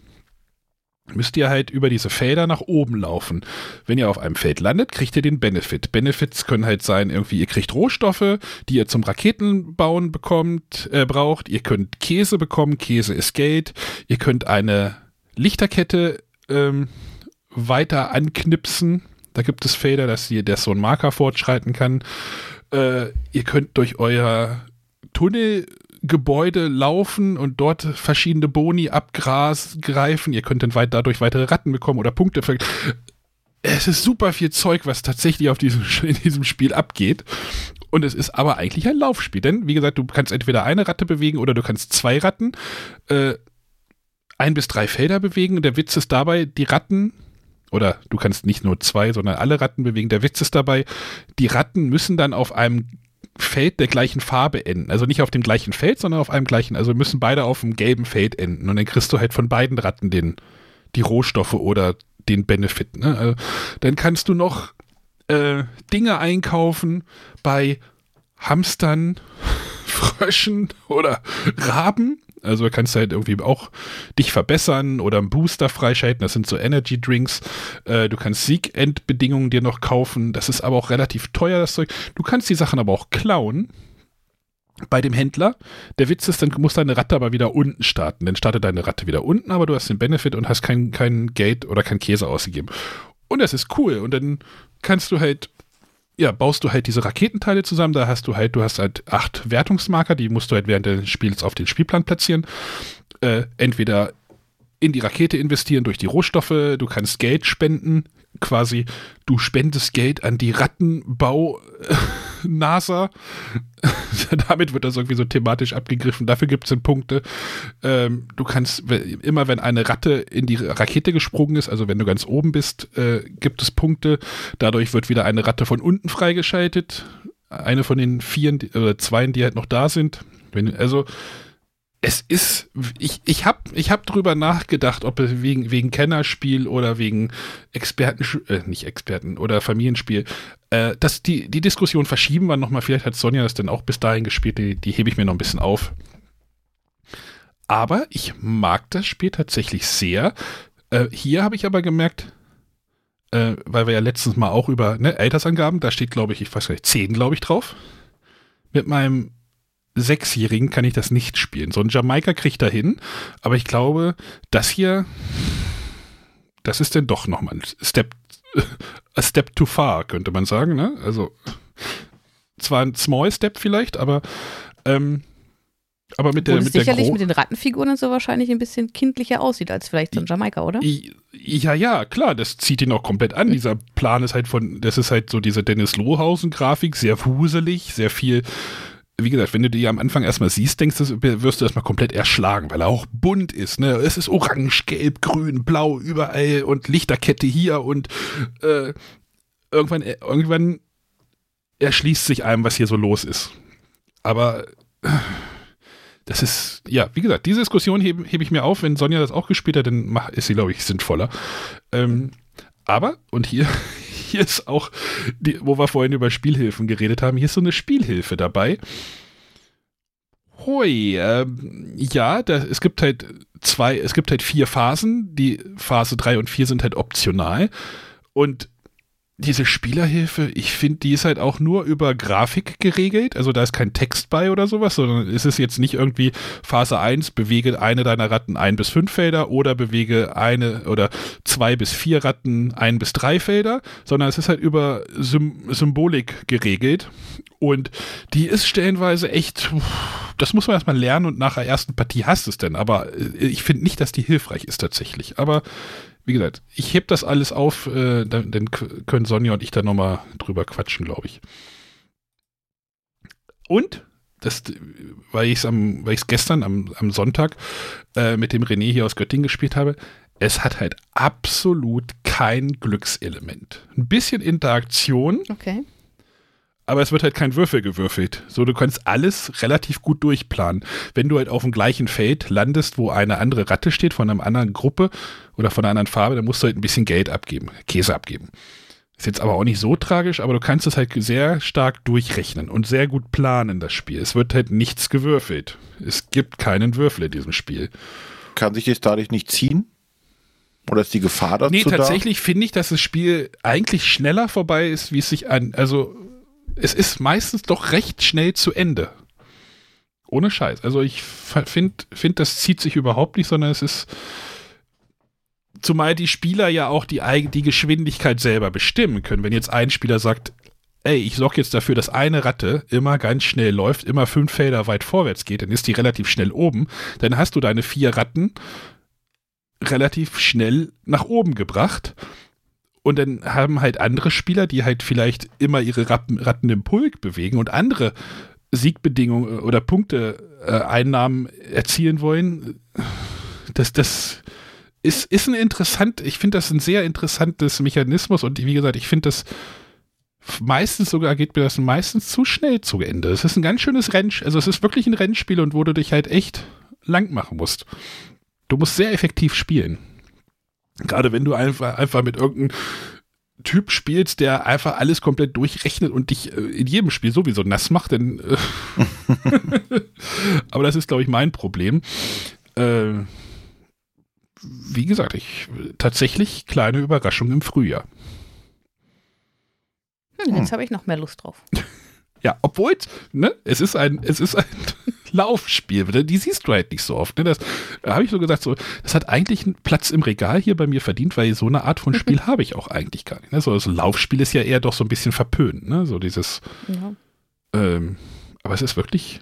müsst ihr halt über diese Felder nach oben laufen. Wenn ihr auf einem Feld landet, kriegt ihr den Benefit. Benefits können halt sein, irgendwie ihr kriegt Rohstoffe, die ihr zum Raketenbauen bekommt, äh, braucht. Ihr könnt Käse bekommen, Käse ist Geld. Ihr könnt eine Lichterkette ähm, weiter anknipsen. Da gibt es Felder, dass ihr der so ein Marker fortschreiten kann. Äh, ihr könnt durch euer Tunnel Gebäude laufen und dort verschiedene Boni abgreifen. Ihr könnt dann weit, dadurch weitere Ratten bekommen oder Punkte. es ist super viel Zeug, was tatsächlich auf diesem, in diesem Spiel abgeht. Und es ist aber eigentlich ein Laufspiel. Denn, wie gesagt, du kannst entweder eine Ratte bewegen oder du kannst zwei Ratten, äh, ein bis drei Felder bewegen. Und der Witz ist dabei, die Ratten, oder du kannst nicht nur zwei, sondern alle Ratten bewegen. Der Witz ist dabei, die Ratten müssen dann auf einem Feld der gleichen Farbe enden. Also nicht auf dem gleichen Feld, sondern auf einem gleichen, also müssen beide auf dem gelben Feld enden. Und dann kriegst du halt von beiden Ratten den, die Rohstoffe oder den Benefit. Ne? Also, dann kannst du noch äh, Dinge einkaufen bei Hamstern, Fröschen oder Raben. Also kannst du halt irgendwie auch dich verbessern oder einen Booster freischalten. Das sind so Energy Drinks. Äh, du kannst Siegendbedingungen dir noch kaufen. Das ist aber auch relativ teuer, das Zeug. Du kannst die Sachen aber auch klauen bei dem Händler. Der Witz ist, dann muss deine Ratte aber wieder unten starten. Dann startet deine Ratte wieder unten, aber du hast den Benefit und hast kein, kein Geld oder kein Käse ausgegeben. Und das ist cool. Und dann kannst du halt, ja, baust du halt diese Raketenteile zusammen. Da hast du halt, du hast halt acht Wertungsmarker, die musst du halt während des Spiels auf den Spielplan platzieren. Äh, entweder in die Rakete investieren durch die Rohstoffe, du kannst Geld spenden, quasi du spendest Geld an die Rattenbau NASA. Damit wird das irgendwie so thematisch abgegriffen. Dafür gibt es Punkte. Ähm, du kannst immer, wenn eine Ratte in die Rakete gesprungen ist, also wenn du ganz oben bist, äh, gibt es Punkte. Dadurch wird wieder eine Ratte von unten freigeschaltet. Eine von den vier oder zwei, die halt noch da sind. Wenn, also es ist, ich, ich habe ich hab drüber nachgedacht, ob es wegen, wegen Kennerspiel oder wegen Experten, äh, nicht Experten oder Familienspiel, äh, dass die, die Diskussion verschieben wir nochmal. Vielleicht hat Sonja das dann auch bis dahin gespielt, die, die hebe ich mir noch ein bisschen auf. Aber ich mag das Spiel tatsächlich sehr. Äh, hier habe ich aber gemerkt, äh, weil wir ja letztens mal auch über ne, Altersangaben, da steht, glaube ich, ich weiß gar nicht, 10, glaube ich, drauf. Mit meinem Sechsjährigen kann ich das nicht spielen. So ein Jamaika kriegt da hin, aber ich glaube, das hier, das ist denn doch nochmal ein Step, a Step too far, könnte man sagen. Ne? Also zwar ein Small Step vielleicht, aber ähm, aber mit der, mit sicherlich mit den Rattenfiguren und so wahrscheinlich ein bisschen kindlicher aussieht als vielleicht so ein Jamaika, oder? Ja, ja, klar, das zieht ihn auch komplett an. Mhm. Dieser Plan ist halt von, das ist halt so diese Dennis Lohausen-Grafik, sehr wuselig, sehr viel wie gesagt, wenn du die am Anfang erstmal siehst, denkst du, wirst du erstmal komplett erschlagen, weil er auch bunt ist. Ne? Es ist orange, gelb, grün, blau, überall und Lichterkette hier und äh, irgendwann, äh, irgendwann erschließt sich einem, was hier so los ist. Aber äh, das ist, ja, wie gesagt, diese Diskussion hebe, hebe ich mir auf. Wenn Sonja das auch gespielt hat, dann ist sie, glaube ich, sinnvoller. Ähm, aber, und hier, hier ist auch, die, wo wir vorhin über Spielhilfen geredet haben, hier ist so eine Spielhilfe dabei. Hui, äh, ja, da, es gibt halt zwei, es gibt halt vier Phasen. Die Phase 3 und 4 sind halt optional. Und diese Spielerhilfe, ich finde, die ist halt auch nur über Grafik geregelt. Also da ist kein Text bei oder sowas, sondern es ist jetzt nicht irgendwie Phase 1, bewege eine deiner Ratten ein bis fünf Felder oder bewege eine oder zwei bis vier Ratten ein bis drei Felder, sondern es ist halt über Sym Symbolik geregelt. Und die ist stellenweise echt, das muss man erstmal lernen und nach der ersten Partie hast es denn. Aber äh, ich finde nicht, dass die hilfreich ist tatsächlich. Aber wie gesagt, ich heb das alles auf, äh, dann, dann, können Sonja und ich da nochmal drüber quatschen, glaube ich. Und, das, weil ich es gestern am, am Sonntag äh, mit dem René hier aus Göttingen gespielt habe, es hat halt absolut kein Glückselement. Ein bisschen Interaktion. Okay aber es wird halt kein Würfel gewürfelt. So, du kannst alles relativ gut durchplanen. Wenn du halt auf dem gleichen Feld landest, wo eine andere Ratte steht von einer anderen Gruppe oder von einer anderen Farbe, dann musst du halt ein bisschen Geld abgeben, Käse abgeben. Ist jetzt aber auch nicht so tragisch, aber du kannst es halt sehr stark durchrechnen und sehr gut planen, das Spiel. Es wird halt nichts gewürfelt. Es gibt keinen Würfel in diesem Spiel. Kann sich das dadurch nicht ziehen? Oder ist die Gefahr dazu Nee, tatsächlich finde ich, dass das Spiel eigentlich schneller vorbei ist, wie es sich an, also es ist meistens doch recht schnell zu Ende. Ohne Scheiß. Also ich finde, find, das zieht sich überhaupt nicht, sondern es ist. Zumal die Spieler ja auch die, die Geschwindigkeit selber bestimmen können. Wenn jetzt ein Spieler sagt, ey, ich sorge jetzt dafür, dass eine Ratte immer ganz schnell läuft, immer fünf Felder weit vorwärts geht, dann ist die relativ schnell oben. Dann hast du deine vier Ratten relativ schnell nach oben gebracht Und dann haben halt andere Spieler, die halt vielleicht immer ihre Ratten, Ratten im Pulk bewegen und andere Siegbedingungen oder Punkte-Einnahmen erzielen wollen. Das, das ist, ist ein interessant, ich finde das ein sehr interessantes Mechanismus und wie gesagt, ich finde das meistens sogar geht mir das meistens zu schnell zu Ende. Es ist ein ganz schönes Rennspiel, also es ist wirklich ein Rennspiel und wo du dich halt echt lang machen musst. Du musst sehr effektiv spielen. Gerade wenn du einfach, einfach mit irgendeinem Typ spielst, der einfach alles komplett durchrechnet und dich äh, in jedem Spiel sowieso nass macht, denn äh aber das ist, glaube ich, mein Problem. Äh, wie gesagt, ich tatsächlich kleine Überraschung im Frühjahr. Hm, jetzt habe ich noch mehr Lust drauf. Ja, obwohl, ne, es ist ein, es ist ein Laufspiel, die siehst du halt nicht so oft. Ne? Das da habe ich so gesagt, so, das hat eigentlich einen Platz im Regal hier bei mir verdient, weil so eine Art von Spiel habe ich auch eigentlich gar nicht. Ne? So, also Laufspiel ist ja eher doch so ein bisschen verpönt, ne? So dieses. Ja. Ähm, aber es ist wirklich,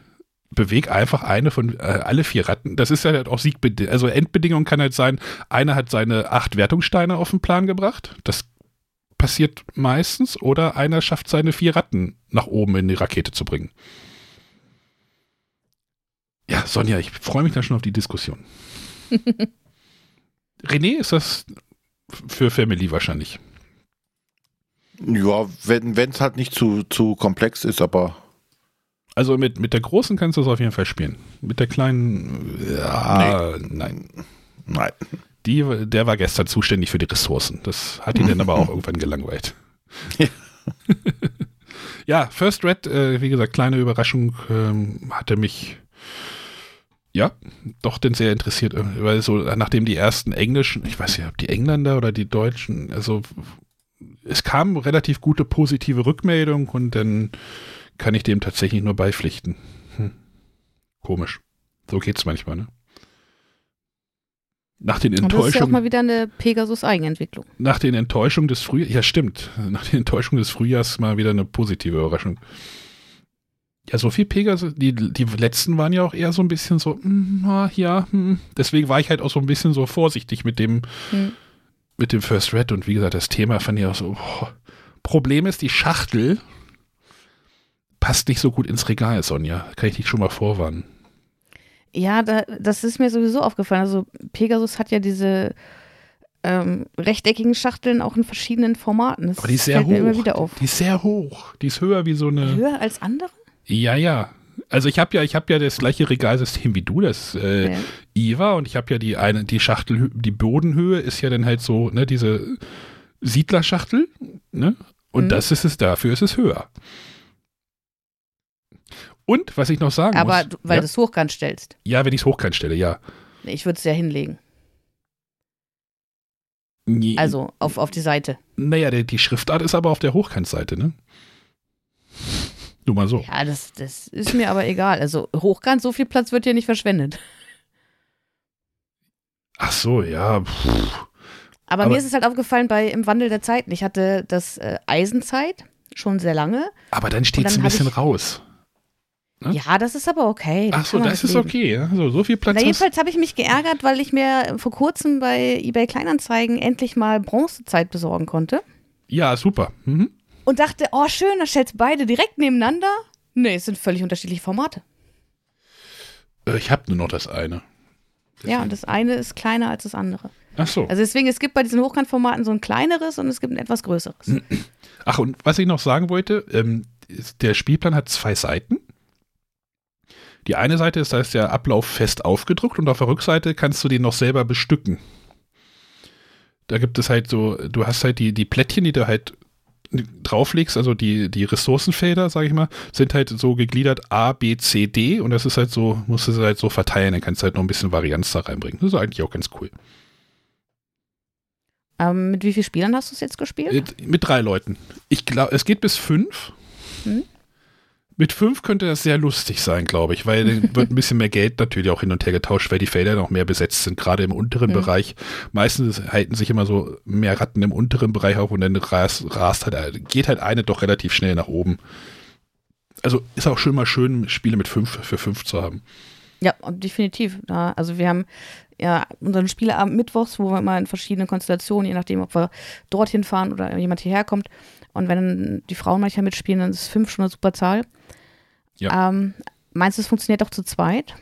beweg einfach eine von äh, alle vier Ratten. Das ist ja halt auch Siegbedingung. Also Endbedingung kann halt sein, einer hat seine acht Wertungssteine auf den Plan gebracht. Das passiert meistens. Oder einer schafft seine vier Ratten nach oben in die Rakete zu bringen. Ja, Sonja, ich freue mich da schon auf die Diskussion. René, ist das für Family wahrscheinlich? Ja, wenn es halt nicht zu, zu komplex ist, aber. Also mit, mit der großen kannst du es auf jeden Fall spielen. Mit der kleinen, ja, nee. nein. Nein. Die, der war gestern zuständig für die Ressourcen. Das hat ihn dann aber auch irgendwann gelangweilt. Ja, ja First Red, äh, wie gesagt, kleine Überraschung, ähm, hatte mich ja, doch denn sehr interessiert, äh, weil so nachdem die ersten englischen, ich weiß nicht, ob die Engländer oder die Deutschen, also es kam relativ gute positive Rückmeldung und dann kann ich dem tatsächlich nur beipflichten. Hm. Komisch. So geht's manchmal, ne? Nach den Enttäuschungen. das ist ja auch mal wieder eine Pegasus-Eigenentwicklung. Nach den Enttäuschungen des Frühjahrs, ja stimmt, nach den Enttäuschungen des Frühjahrs mal wieder eine positive Überraschung. Ja, so viel Pegasus, die, die letzten waren ja auch eher so ein bisschen so, mm, ja, hm. deswegen war ich halt auch so ein bisschen so vorsichtig mit dem, hm. mit dem First Red und wie gesagt, das Thema fand ich auch so, boah. Problem ist, die Schachtel passt nicht so gut ins Regal, Sonja. Kann ich dich schon mal vorwarnen. Ja, da, das ist mir sowieso aufgefallen. Also Pegasus hat ja diese ähm, rechteckigen Schachteln auch in verschiedenen Formaten. Das Aber die ist sehr hoch. Immer wieder auf. Die ist sehr hoch. Die ist höher wie so eine. Höher als andere? Ja, ja. Also ich habe ja, ich habe ja das gleiche Regalsystem wie du, das äh, ja. IVA, und ich habe ja die eine, die Schachtel, die Bodenhöhe ist ja dann halt so, ne, diese Siedlerschachtel, ne? Und mhm. das ist es, dafür ist es höher. Und was ich noch sagen Aber muss. Aber weil ja? du es hochkant stellst. Ja, wenn ich es hochkant stelle, ja. Ich würde es ja hinlegen. Nee. Also auf, auf die Seite. Naja, die, die Schriftart ist aber auf der Hochkantseite, ne? Nur mal so. Ja, das, das ist mir aber egal. Also hochkant, so viel Platz wird hier nicht verschwendet. Ach so, ja. Aber, aber, mir ist es halt aufgefallen bei im Wandel der Zeiten. Ich hatte das äh, Eisenzeit schon sehr lange. Aber dann steht es ein bisschen raus. Ne? Ja, das ist aber okay. Ach so, das ist leben. okay. Also, so viel Platz. Na, jedenfalls habe ich mich geärgert, weil ich mir vor kurzem bei eBay Kleinanzeigen endlich mal Bronzezeit besorgen konnte. Ja, super. Mhm. Und dachte, oh schön, da stellst beide direkt nebeneinander. Nee, es sind völlig unterschiedliche Formate. Äh, ich habe nur noch das eine. Deswegen. Ja, und das eine ist kleiner als das andere. Ach so. Also deswegen, es gibt bei diesen Hochkantformaten so ein kleineres und es gibt ein etwas größeres. Ach, und was ich noch sagen wollte, ähm, der Spielplan hat zwei Seiten. Die eine Seite ist, da ist der Ablauf fest aufgedruckt und auf der Rückseite kannst du den noch selber bestücken. Da gibt es halt so, du hast halt die, die Plättchen, die du halt drauflegst, also die, die Ressourcenfelder, sage ich mal, sind halt so gegliedert A, B, C, D und das ist halt so, musst du sie halt so verteilen, dann kannst du halt noch ein bisschen Varianz da reinbringen. Das ist eigentlich auch ganz cool. Ähm, mit wie vielen Spielern hast du es jetzt gespielt? Mit, mit drei Leuten. Ich glaube, es geht bis fünf. Hm? Mit fünf könnte das sehr lustig sein, glaube ich, weil dann wird ein bisschen mehr Geld natürlich auch hin und her getauscht, weil die Felder noch mehr besetzt sind, gerade im unteren mhm. Bereich. Meistens halten sich immer so mehr Ratten im unteren Bereich auf und dann rast, rast halt, geht halt eine doch relativ schnell nach oben. Also ist auch schon mal schön, Spiele mit fünf für fünf zu haben. Ja, definitiv. Ja, also wir haben ja unseren Spieleabend mittwochs, wo wir immer in verschiedenen Konstellationen, je nachdem, ob wir dorthin fahren oder jemand hierher kommt. Und wenn die Frauen manchmal mitspielen, dann ist fünf schon eine super Zahl. Ja. Ähm, meinst du, es funktioniert auch zu zweit?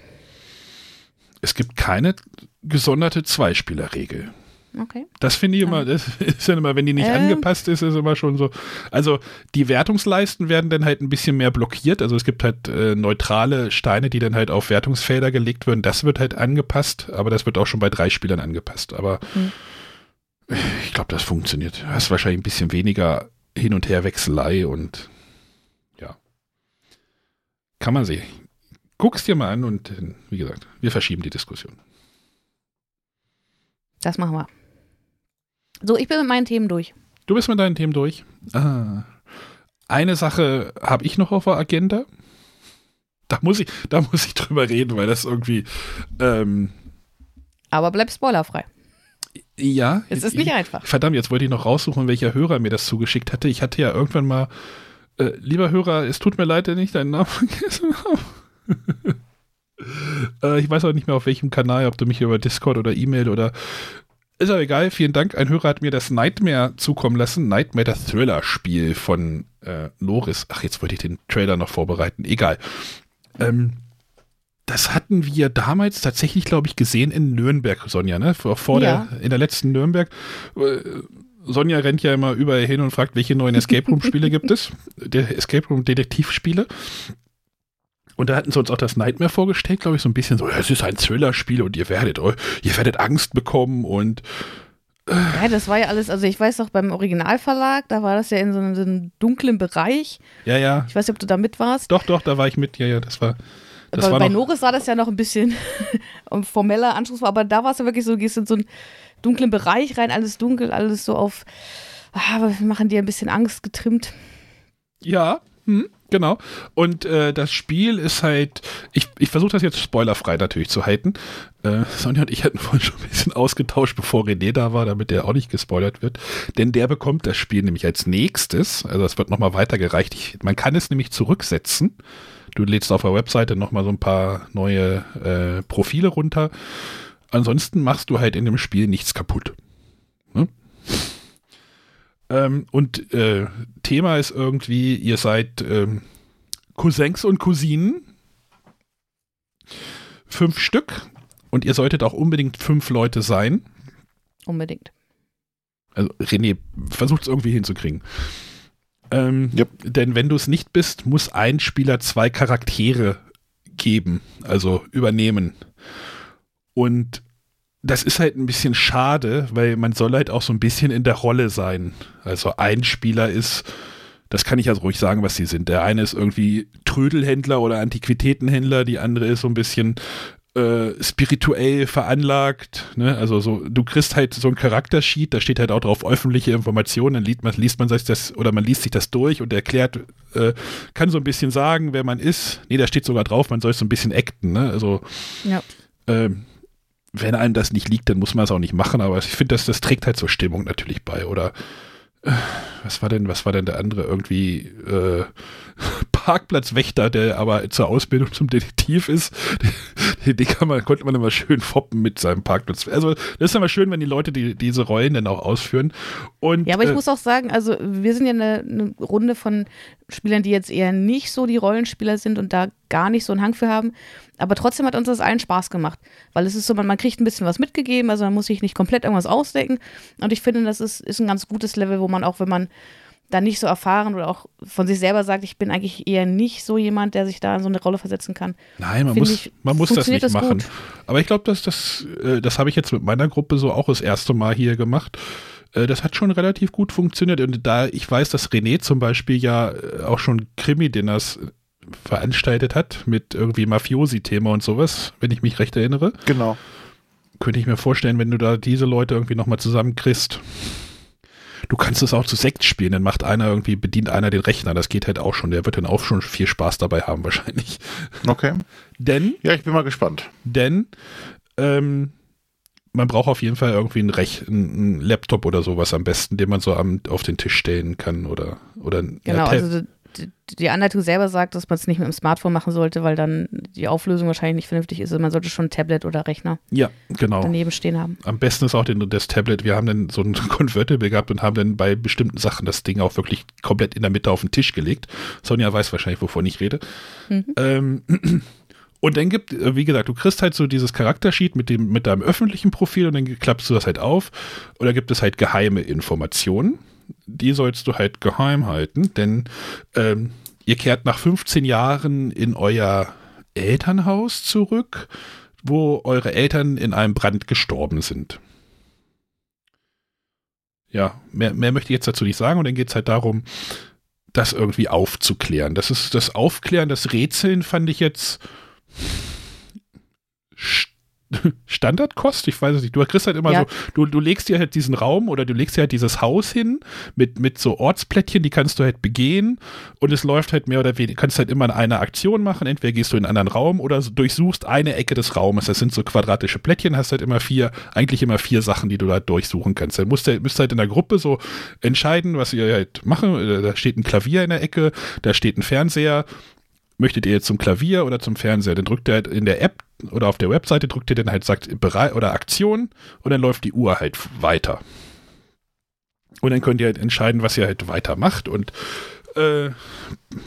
Es gibt keine gesonderte Zweispielerregel. Okay. Das finde ich immer, das ist ja immer, wenn die nicht Ähm. angepasst ist, ist immer schon so. Also die Wertungsleisten werden dann halt ein bisschen mehr blockiert. Also es gibt halt äh, neutrale Steine, die dann halt auf Wertungsfelder gelegt werden. Das wird halt angepasst, aber das wird auch schon bei drei Spielern angepasst. Aber Hm. ich glaube, das funktioniert. Du hast wahrscheinlich ein bisschen weniger Hin- und Herwechselei und ja. Kann man sehen. Guck's dir mal an und äh, wie gesagt, wir verschieben die Diskussion. Das machen wir. So, ich bin mit meinen Themen durch. Du bist mit deinen Themen durch. Ah. Eine Sache habe ich noch auf der Agenda. Da muss ich, da muss ich drüber reden, weil das irgendwie, ähm, Aber bleib spoilerfrei. Ja. Es ist ich, nicht einfach. Verdammt, jetzt wollte ich noch raussuchen, welcher Hörer mir das zugeschickt hatte. Ich hatte ja irgendwann mal, äh, lieber Hörer, es tut mir leid, dass ich deinen Namen vergessen habe. äh, ich weiß auch nicht mehr auf welchem Kanal, ob du mich über Discord oder E-Mail oder ist aber egal, vielen Dank. Ein Hörer hat mir das Nightmare zukommen lassen. Nightmare, das Thriller-Spiel von äh, Loris. Ach, jetzt wollte ich den Trailer noch vorbereiten. Egal. Ähm, das hatten wir damals tatsächlich, glaube ich, gesehen in Nürnberg, Sonja, ne? Vor, vor Ja. der, in der letzten Nürnberg. Äh, Sonja rennt ja immer überall hin und fragt, welche neuen Escape Room-Spiele gibt es. Der Escape Room-Detektivspiele. Und da hatten sie uns auch das Nightmare vorgestellt, glaube ich, so ein bisschen so, es ist ein Thriller-Spiel und ihr werdet, eu- ihr werdet Angst bekommen und Ja, das war ja alles, also ich weiß noch, beim Originalverlag, da war das ja in so einem, so einem dunklen Bereich. ja, ja, Ich weiß nicht, ob du da mit warst. doch, doch, da war ich mit, ja, ja, das war, das Aber war bei noch, Norris war das ja noch ein bisschen formeller, anspruchsvoll, aber da war es ja wirklich so, du gehst in so einen dunklen Bereich rein, alles dunkel, alles so auf, ah, wir machen dir ein bisschen Angst getrimmt. Ja, hm, genau. Und äh, das Spiel ist halt, ich, ich versuche das jetzt spoilerfrei natürlich zu halten. Äh, Sonja und ich hatten vorhin schon ein bisschen ausgetauscht, bevor René da war, damit der auch nicht gespoilert wird. Denn der bekommt das Spiel nämlich als nächstes. Also es wird nochmal weitergereicht. Ich, man kann es nämlich zurücksetzen. Du lädst auf der Webseite nochmal so ein paar neue äh, Profile runter. Ansonsten machst du halt in dem Spiel nichts kaputt. Ne? Ähm, und äh, Thema ist irgendwie, ihr seid ähm, Cousins und Cousinen. Fünf Stück. Und ihr solltet auch unbedingt fünf Leute sein. Unbedingt. Also René, versucht es irgendwie hinzukriegen. Ähm, Yep. Denn wenn du es nicht bist, muss ein Spieler zwei Charaktere geben, also übernehmen. Und das ist halt ein bisschen schade, weil man soll halt auch so ein bisschen in der Rolle sein. Also ein Spieler ist, das kann ich also ruhig sagen, was sie sind. Der eine ist irgendwie Trödelhändler oder Antiquitätenhändler, die andere ist so ein bisschen äh, spirituell veranlagt. Ne? Also so, du kriegst halt so ein Charaktersheet, da steht halt auch drauf öffentliche Informationen, dann liest man, liest man sich das oder man liest sich das durch und erklärt, äh, kann so ein bisschen sagen, wer man ist. Nee, da steht sogar drauf, man soll so ein bisschen acten. Ne? Also Ja. ähm, wenn einem das nicht liegt, dann muss man es auch nicht machen, aber ich finde, das, das trägt halt zur Stimmung natürlich bei. Oder äh, was war denn, was war denn der andere? Irgendwie äh, Parkplatzwächter, der aber zur Ausbildung zum Detektiv ist. Den, den kann man, konnte man immer schön foppen mit seinem Parkplatz. Also das ist immer schön, wenn die Leute die, diese Rollen dann auch ausführen. Und, Ja, aber ich äh, muss auch sagen, also wir sind ja eine, eine Runde von Spielern, die jetzt eher nicht so die Rollenspieler sind und da gar nicht so einen Hang für haben. Aber trotzdem hat uns das allen Spaß gemacht, weil es ist so, man, man kriegt ein bisschen was mitgegeben, also man muss sich nicht komplett irgendwas ausdenken. Und ich finde, das ist, ist ein ganz gutes Level, wo man auch, wenn man da nicht so erfahren oder auch von sich selber sagt, ich bin eigentlich eher nicht so jemand, der sich da in so eine Rolle versetzen kann. Nein, man muss, ich, man muss das nicht das machen. gut. Aber ich glaube, dass das, äh, das habe ich jetzt mit meiner Gruppe so auch das erste Mal hier gemacht. Äh, Das hat schon relativ gut funktioniert. Und da ich weiß, dass René zum Beispiel ja äh, auch schon Krimi-Dinners veranstaltet hat mit irgendwie Mafiosi-Thema und sowas, wenn ich mich recht erinnere, Genau. könnte ich mir vorstellen, wenn du da diese Leute irgendwie nochmal zusammenkriegst. Du kannst es auch zu Sekt spielen, dann macht einer irgendwie, bedient einer den Rechner. Das geht halt auch schon. Der wird dann auch schon viel Spaß dabei haben, wahrscheinlich. Okay. Denn Ja, ich bin mal gespannt. denn ähm, man braucht auf jeden Fall irgendwie einen, Rech einen, einen Laptop oder sowas am besten, den man so am, auf den Tisch stellen kann oder oder Genau, also die, Anleitung selber sagt, dass man es nicht mit dem Smartphone machen sollte, weil dann die Auflösung wahrscheinlich nicht vernünftig ist. Man sollte schon ein Tablet oder Rechner Ja, genau. daneben stehen haben. Am besten ist auch den, das Tablet. Wir haben dann so ein Convertible gehabt und haben dann bei bestimmten Sachen das Ding auch wirklich komplett in der Mitte auf den Tisch gelegt. Sonja weiß wahrscheinlich, wovon ich rede. Ähm, und dann gibt, äh, wie gesagt, du kriegst halt so dieses Charaktersheet mit dem, mit deinem öffentlichen Profil und dann klappst du das halt auf. Da gibt es halt geheime Informationen. Die sollst du halt geheim halten, denn ähm, ihr kehrt nach 15 Jahren in euer Elternhaus zurück, wo eure Eltern in einem Brand gestorben sind. Ja, mehr, mehr möchte ich jetzt dazu nicht sagen und dann geht es halt darum, das irgendwie aufzuklären. Das ist das Aufklären, das Rätseln fand ich jetzt Standardkost, ich weiß es nicht. Du kriegst halt immer Ja. so, du, du legst dir halt diesen Raum oder du legst dir halt dieses Haus hin mit, mit so Ortsplättchen, die kannst du halt begehen und es läuft halt mehr oder weniger, kannst halt immer eine Aktion machen, entweder gehst du in einen anderen Raum oder durchsuchst eine Ecke des Raumes. Das sind so quadratische Plättchen, hast halt immer vier, eigentlich immer vier Sachen, die du da durchsuchen kannst. Dann musst du, müsst halt in der Gruppe so entscheiden, was ihr halt machen. Äh, Da steht ein Klavier in der Ecke, da steht ein Fernseher, möchtet ihr jetzt zum Klavier oder zum Fernseher? Dann drückt ihr halt in der App oder auf der Webseite drückt ihr dann halt sagt bereit oder Aktion und dann läuft die Uhr halt weiter. Und dann könnt ihr halt entscheiden, was ihr halt weitermacht und äh,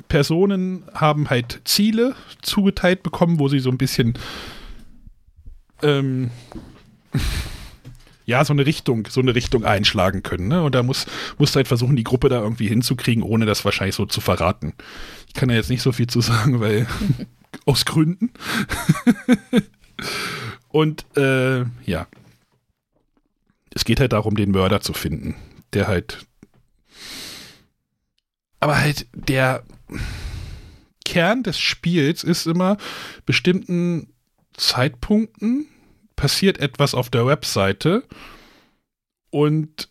Personen haben halt Ziele zugeteilt bekommen, wo sie so ein bisschen ähm, ja, so eine Richtung, so eine Richtung einschlagen können. Ne? Und da muss, musst du halt versuchen, die Gruppe da irgendwie hinzukriegen, ohne das wahrscheinlich so zu verraten. Ich kann da jetzt nicht so viel zu sagen, weil aus Gründen. Und äh, ja. Es geht halt darum, den Mörder zu finden, der halt. Aber halt der Kern des Spiels ist immer bestimmten Zeitpunkten passiert etwas auf der Webseite und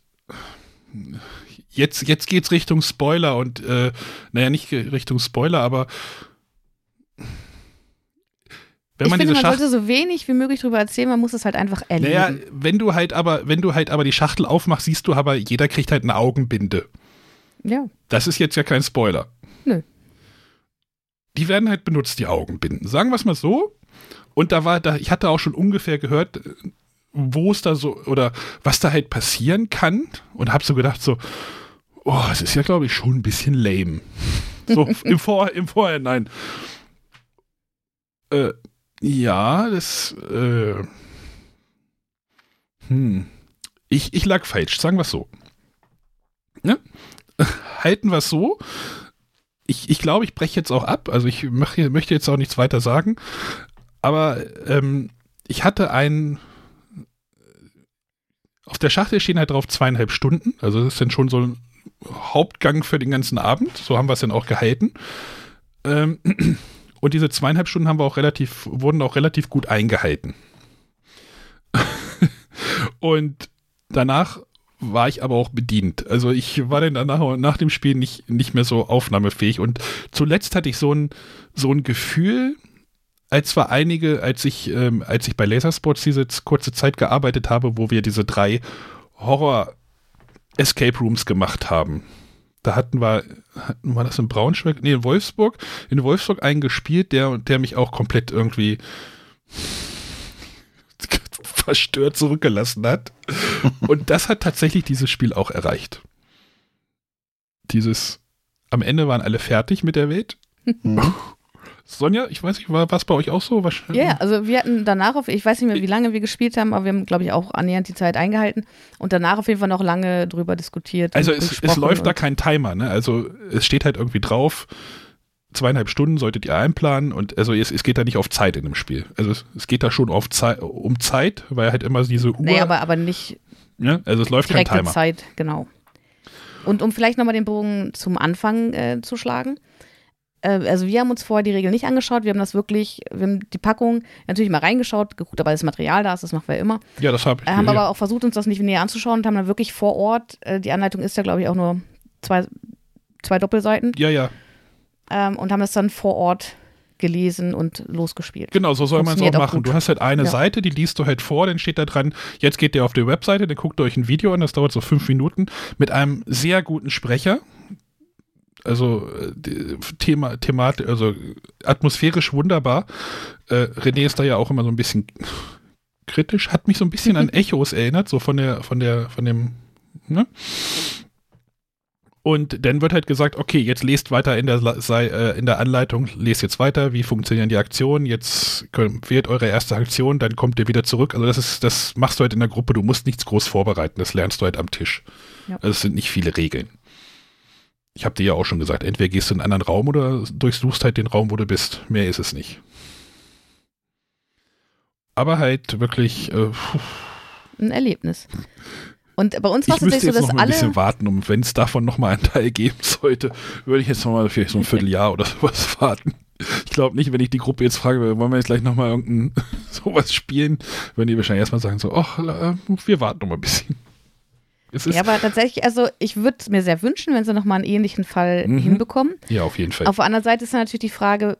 jetzt, jetzt geht's Richtung Spoiler und äh, naja, nicht Richtung Spoiler, aber wenn ich man finde, diese man Schachtel. sollte so wenig wie möglich darüber erzählen, man muss es halt einfach erleben. Naja, wenn du halt aber, wenn du halt aber die Schachtel aufmachst, siehst du aber, jeder kriegt halt eine Augenbinde. ja. Das ist jetzt ja kein Spoiler. Nö. Die werden halt benutzt, die Augenbinden. Sagen wir es mal so. Und da war, da, ich hatte auch schon ungefähr gehört, wo es da so, oder was da halt passieren kann. Und hab so gedacht, so, oh, es ist ja, glaube ich, schon ein bisschen lame. So im, Vor im Vorhinein. Äh, ja, das, äh, hm. Ich, ich lag falsch, sagen wir es so. Ne? Halten wir es so. Ich, ich glaube, ich breche jetzt auch ab. Also ich mach, möchte jetzt auch nichts weiter sagen. Aber ähm, ich hatte einen. Auf der Schachtel stehen halt drauf zweieinhalb Stunden. Also das ist dann schon so ein Hauptgang für den ganzen Abend. So haben wir es dann auch gehalten. Ähm, und diese zweieinhalb Stunden haben wir auch relativ, wurden auch relativ gut eingehalten. und danach war ich aber auch bedient. Also ich war dann danach nach dem Spiel nicht, nicht mehr so aufnahmefähig. Und zuletzt hatte ich so ein, so ein Gefühl, als zwar einige, als ich, ähm, als ich bei Lasersports diese kurze Zeit gearbeitet habe, wo wir diese drei Horror Escape Rooms gemacht haben. Da hatten wir, wir das in Braunschweig? Nee, in Wolfsburg. In Wolfsburg einen gespielt, der, der mich auch komplett irgendwie verstört zurückgelassen hat. Und das hat tatsächlich dieses Spiel auch erreicht. Dieses, am Ende waren alle fertig mit der Welt. Mhm. Sonja, ich weiß nicht, war was bei euch auch so? Wahrscheinlich. Ja, ja, also wir hatten danach, auf, ich weiß nicht mehr, wie lange wir gespielt haben, aber wir haben, glaube ich, auch annähernd die Zeit eingehalten und danach auf jeden Fall noch lange drüber diskutiert. Also es, es läuft da kein Timer, ne? Also es steht halt irgendwie drauf, zweieinhalb Stunden solltet ihr einplanen und also es, es geht da nicht auf Zeit in dem Spiel. Also es, es geht da schon auf Zei um Zeit, weil halt immer diese Uhr, Nee, aber, aber nicht ne? also es läuft kein Timer. Zeit, genau. Und um vielleicht nochmal den Bogen zum Anfang äh, zu schlagen. Äh, also wir haben uns vorher die Regeln nicht angeschaut, wir haben das wirklich, wir haben die Packung natürlich mal reingeschaut, geguckt, ob alles Material da ist, das machen wir immer. Ja, das habe ich. Haben ja. aber auch versucht, uns das nicht näher anzuschauen und haben dann wirklich vor Ort, äh, die Anleitung ist ja, glaube ich, auch nur zwei, zwei Doppelseiten, ja, ja, ähm, und haben das dann vor Ort gelesen und losgespielt. genau, so soll man es auch auch machen. gut. Du hast halt eine Ja. Seite, die liest du halt vor, dann steht da dran, jetzt geht ihr auf die Webseite, dann guckt ihr euch ein Video an, das dauert so fünf Minuten, mit einem sehr guten Sprecher. Also äh, Thema, Themat, also atmosphärisch wunderbar. Äh, René ist da ja auch immer so ein bisschen kritisch, hat mich so ein bisschen an Echos erinnert, so von der, von der, von dem, ne? Und dann wird halt gesagt, okay, jetzt lest weiter in der, äh, in der Anleitung, lest jetzt weiter, wie funktionieren die Aktionen, jetzt könnt, wählt eure erste Aktion, dann kommt ihr wieder zurück. Also das ist, das machst du halt in der Gruppe, du musst nichts groß vorbereiten, das lernst du halt am Tisch. Ja. Also es sind nicht viele Regeln. Ich habe dir ja auch schon gesagt, entweder gehst du in einen anderen Raum oder durchsuchst halt den Raum, wo du bist. Mehr ist es nicht. Aber halt wirklich, äh, Ein Erlebnis. Und bei uns war ich es müsste tatsächlich so, jetzt dass noch mal ein bisschen alle. warten, um wenn es davon noch mal einen Teil geben sollte, würde ich jetzt noch mal vielleicht so ein Vierteljahr oder sowas warten. Ich glaube nicht, wenn ich die Gruppe jetzt frage, wollen wir jetzt gleich noch mal irgendein sowas spielen, würden die wahrscheinlich erstmal sagen so, ach, äh, wir warten noch mal ein bisschen. Ja, aber tatsächlich, also ich würde es mir sehr wünschen, wenn sie nochmal einen ähnlichen Fall Mhm. hinbekommen. ja, auf jeden Fall. Auf der anderen Seite ist natürlich die Frage,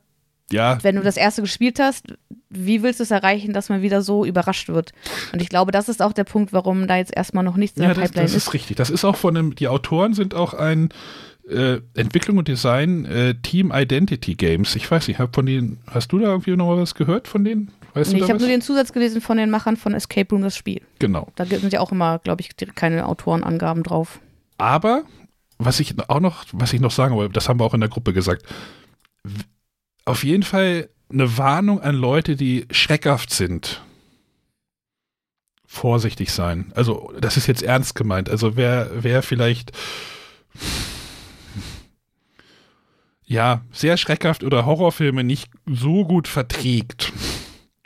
ja, wenn du das erste gespielt hast, wie willst du es erreichen, dass man wieder so überrascht wird? Und ich glaube, das ist auch der Punkt, warum da jetzt erstmal noch nichts in Ja, der das, Pipeline das ist. ist richtig. Das ist auch von dem, die Autoren sind auch ein äh, Entwicklung und Design äh, Team Identity Games. Ich weiß nicht, hab von denen, hast du da irgendwie noch mal was gehört von denen? Weißt Nee, du ich habe nur den Zusatz gelesen von den Machern von Escape Room, das Spiel. genau. Da sind ja auch immer, glaube ich, keine Autorenangaben drauf. Aber was ich auch noch, was ich noch sagen wollte, das haben wir auch in der Gruppe gesagt. Auf jeden Fall eine Warnung an Leute, die schreckhaft sind. Vorsichtig sein. Also, das ist jetzt ernst gemeint. Also, wer, wer vielleicht ja, sehr schreckhaft oder Horrorfilme nicht so gut verträgt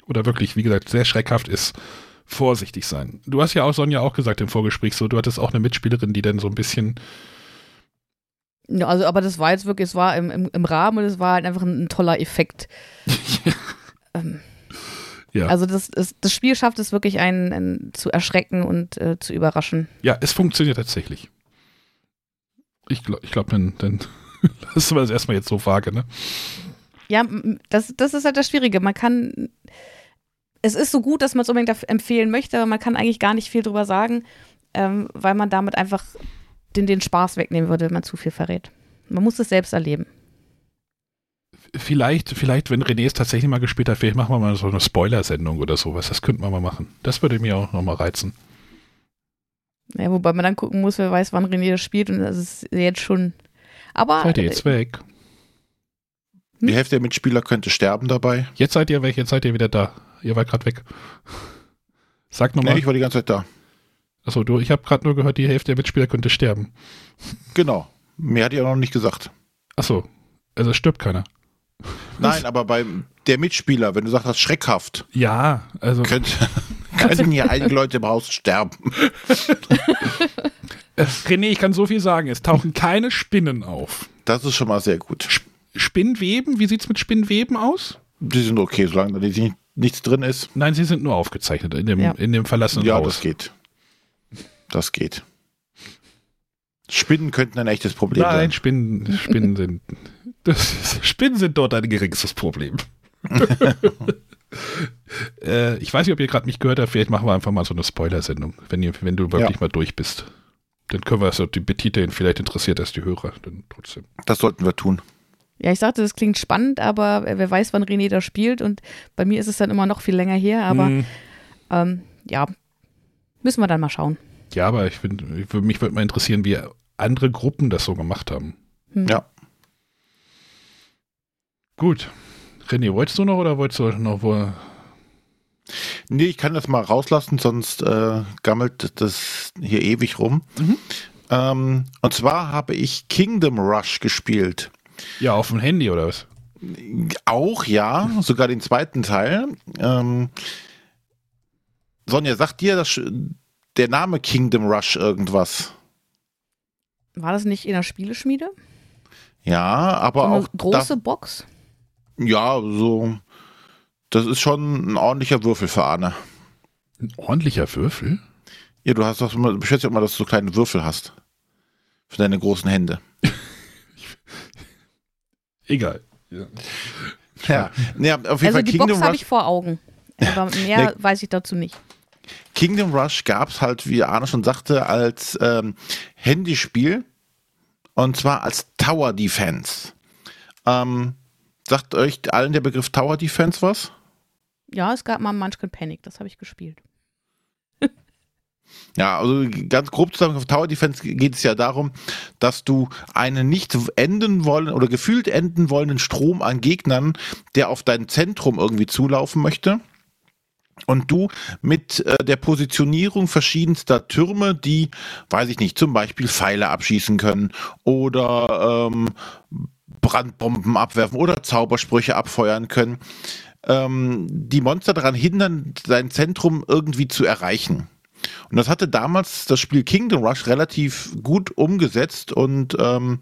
oder wirklich, wie gesagt, sehr schreckhaft ist, vorsichtig sein. Du hast ja auch, Sonja, auch gesagt im Vorgespräch so, du hattest auch eine Mitspielerin, die dann so ein bisschen, Ja, also, aber das war jetzt wirklich, es war im, im, im Rahmen und es war halt einfach ein, ein toller Effekt. ähm, Ja. Also das, das, das Spiel schafft es wirklich, einen, einen zu erschrecken und äh, zu überraschen. ja, es funktioniert tatsächlich. Ich glaube, ich glaub, dann, dann lassen wir das erstmal jetzt so vage, ne? Ja, das, das ist halt das Schwierige. Man kann, es ist so gut, dass man es unbedingt empfehlen möchte, aber man kann eigentlich gar nicht viel drüber sagen, ähm, weil man damit einfach den, den Spaß wegnehmen würde, wenn man zu viel verrät. Man muss es selbst erleben. Vielleicht, vielleicht, wenn René es tatsächlich mal gespielt hat, vielleicht machen wir mal so eine Spoiler-Sendung oder sowas. Das könnten wir mal machen. Das würde mir auch nochmal reizen. Ja, wobei man dann gucken muss, wer weiß, wann René das spielt und das ist jetzt schon. Aber Seid ihr jetzt weg? Die Hälfte der Mitspieler könnte sterben dabei. Jetzt seid ihr weg, jetzt seid ihr wieder da. Ihr wart gerade weg. Sag Nee, nochmal. ich war die ganze Zeit da. Achso, du, ich habe gerade nur gehört, die Hälfte der Mitspieler könnte sterben. Genau. Mehr hat ihr noch nicht gesagt. Achso, also es stirbt keiner. Nein, aber bei der Mitspieler, wenn du sagst, das ist schreckhaft, Ja, also könnte, könnten hier einige Leute im Haus sterben. René, ich kann so viel sagen, es tauchen keine Spinnen auf. Das ist schon mal sehr gut. Spinnweben, wie sieht's mit Spinnweben aus? Die sind okay, solange da nicht, nichts drin ist. Nein, sie sind nur aufgezeichnet in dem, Ja. in dem verlassenen Ja, Haus. das geht. Das geht. Spinnen könnten ein echtes Problem Nein, sein. Spinnen, Spinnen sind. Das, Spinnen sind dort ein geringstes Problem. äh, ich weiß nicht, ob ihr gerade mich gehört habt. Vielleicht machen wir einfach mal so eine Spoiler-Sendung, wenn, ihr, wenn du wirklich Ja. mal durch bist. Dann können wir es so die betiteln. Vielleicht interessiert das die Hörer dann trotzdem. Das sollten wir tun. Ja, ich sagte, das klingt spannend, aber wer weiß, wann René da spielt. Und bei mir ist es dann immer noch viel länger her. Aber Hm, ähm, ja, müssen wir dann mal schauen. ja, aber ich finde, ich mich würde mal interessieren, wie andere Gruppen das so gemacht haben. Hm. Ja. Gut. René, wolltest du noch oder wolltest du noch wo? Nee, ich kann das mal rauslassen, sonst äh, gammelt das hier ewig rum. Mhm. Ähm, und zwar habe ich Kingdom Rush gespielt. Ja, auf dem Handy oder was? Auch ja, sogar den zweiten Teil. Ähm, Sonja, sagt dir das, der Name Kingdom Rush irgendwas? War das nicht in der Spieleschmiede? Ja, aber So eine auch große Box? Da, ja, so. Das ist schon ein ordentlicher Würfel für Arne. Ein ordentlicher Würfel? Ja, du hast doch beschwörst ja immer, dass du so kleine Würfel hast. Für deine großen Hände. Egal. Ja. Ja, nee, auf jeden Also Fall die Kingdom Box habe Rush. ich vor Augen. Aber mehr weiß ich dazu nicht. Kingdom Rush gab es halt, wie Arne schon sagte, als ähm, Handyspiel Und zwar als Tower Defense. Ähm, sagt euch allen der Begriff Tower Defense was? Ja, es gab mal Munchkin Panic, das habe ich gespielt. Ja, also ganz grob zusammen auf Tower Defense geht es ja darum, dass du einen nicht enden wollen oder gefühlt enden wollenden Strom an Gegnern, der auf dein Zentrum irgendwie zulaufen möchte. Und du mit äh, der Positionierung verschiedenster Türme, die, weiß ich nicht, zum Beispiel Pfeile abschießen können oder ähm, Brandbomben abwerfen oder Zaubersprüche abfeuern können, ähm, die Monster daran hindern, sein Zentrum irgendwie zu erreichen. Und das hatte damals das Spiel Kingdom Rush relativ gut umgesetzt und ähm,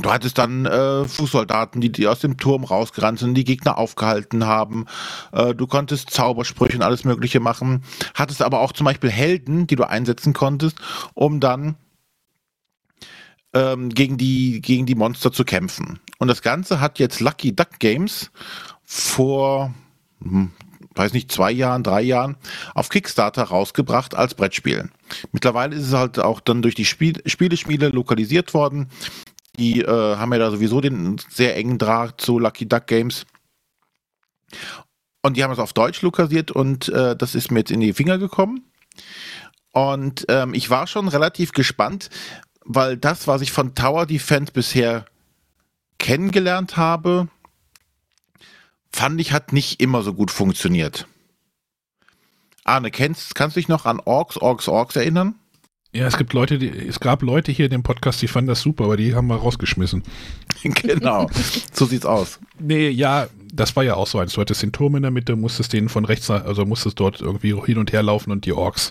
Du hattest dann äh, Fußsoldaten, die, die aus dem Turm rausgerannt sind, die Gegner aufgehalten haben. Äh, du konntest Zaubersprüche und alles Mögliche machen. Hattest aber auch zum Beispiel Helden, die du einsetzen konntest, um dann ähm, gegen, die, gegen die Monster zu kämpfen. Und das Ganze hat jetzt Lucky Duck Games vor hm, weiß nicht, zwei Jahren, drei Jahren auf Kickstarter rausgebracht als Brettspiel. Mittlerweile ist es halt auch dann durch die Spiel Spieleschmiede lokalisiert worden. Die äh, haben ja da sowieso den sehr engen Draht zu Lucky Duck Games. Und die haben es auf Deutsch lokalisiert und äh, das ist mir jetzt in die Finger gekommen. Und ähm, ich war schon relativ gespannt, weil das, was ich von Tower Defense bisher kennengelernt habe, fand ich, hat nicht immer so gut funktioniert. Arne, kennst, kannst du dich noch an Orks, Orks, Orks erinnern? Ja, es gibt Leute, die, es gab Leute hier in dem Podcast, die fanden das super, aber die haben wir rausgeschmissen. genau, so sieht's aus. Nee, ja, das war ja auch so eins. Du hattest den Turm in der Mitte, musstest den von rechts, also musstest dort irgendwie hin und her laufen und die Orks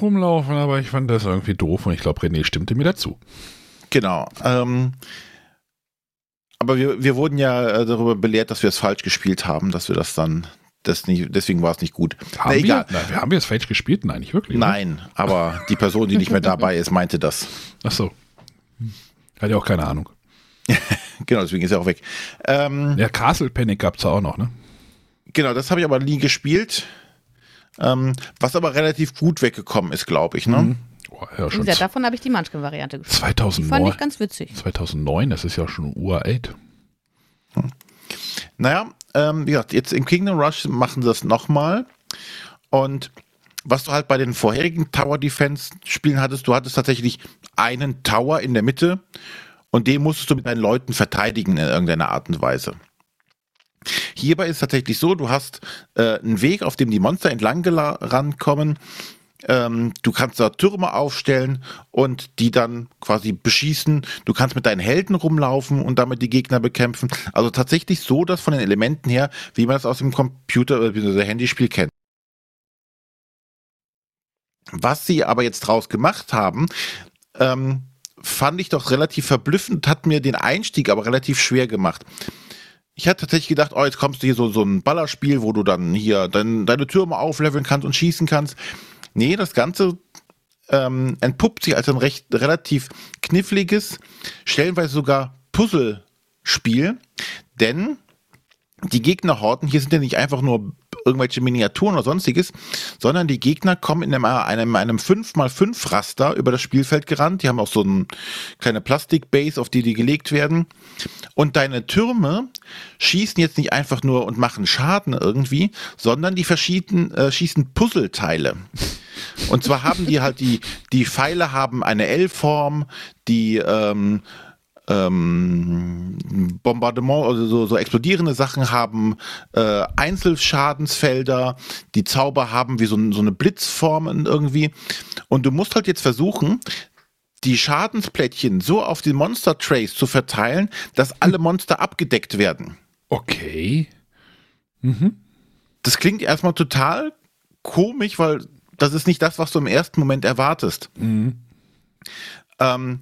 rumlaufen, aber ich fand das irgendwie doof und ich glaube, René stimmte mir dazu. Genau. Ähm, aber wir, wir wurden ja äh, darüber belehrt, dass wir es falsch gespielt haben, dass wir das dann, das nicht, deswegen war es nicht gut. Haben Na, egal. Wir? Na, haben wir es falsch gespielt? Nein, nicht wirklich. Nein, oder? aber die Person, die nicht mehr dabei ist, meinte das. Ach so. Hat ja auch keine Ahnung. genau, deswegen ist er auch weg. Ähm, ja, Castle Panic gab es auch noch, ne? Genau, das habe ich aber nie gespielt. Ähm, was aber relativ gut weggekommen ist, glaube ich, ne? Mhm. Oh, ja, gesagt, davon habe ich die Munchkin-Variante gespielt. 2009. Die fand ich ganz witzig. 2009, das ist ja schon uralt. Hm. Naja, ähm, wie gesagt, jetzt im Kingdom Rush machen sie das nochmal. Und was du halt bei den vorherigen Tower Defense Spielen hattest, du hattest tatsächlich einen Tower in der Mitte und den musstest du mit deinen Leuten verteidigen in irgendeiner Art und Weise. Hierbei ist es tatsächlich so, du hast äh, einen Weg, auf dem die Monster entlang rankommen ähm, du kannst da Türme aufstellen und die dann quasi beschießen. Du kannst mit deinen Helden rumlaufen und damit die Gegner bekämpfen. Also tatsächlich so, dass von den Elementen her, wie man es aus dem Computer- oder Handyspiel kennt. Was sie aber jetzt draus gemacht haben, ähm, fand ich doch relativ verblüffend, hat mir den Einstieg aber relativ schwer gemacht. Ich hatte tatsächlich gedacht, oh, jetzt kommst du hier so, so ein Ballerspiel, wo du dann hier dein, deine Türme aufleveln kannst und schießen kannst. Nee, das Ganze ähm, entpuppt sich als ein recht relativ kniffliges, stellenweise sogar Puzzlespiel, denn die Gegnerhorten hier sind ja nicht einfach nur irgendwelche Miniaturen oder sonstiges, sondern die Gegner kommen in einem, einem, einem 5x5 Raster über das Spielfeld gerannt. Die haben auch so eine kleine Plastikbase, auf die die gelegt werden. Und deine Türme schießen jetzt nicht einfach nur und machen Schaden irgendwie, sondern die verschiedenen äh, schießen Puzzleteile. Und zwar haben die halt die, die Pfeile haben eine L-Form, die ähm, ähm, Bombardement, also so, so explodierende Sachen haben äh, Einzelschadensfelder, die Zauber haben wie so, so eine Blitzform irgendwie. Und du musst halt jetzt versuchen, die Schadensplättchen so auf die Monster Trace zu verteilen, dass alle Monster abgedeckt werden. Okay. Mhm. Das klingt erstmal total komisch, weil das ist nicht das, was du im ersten Moment erwartest. Mhm. Ähm,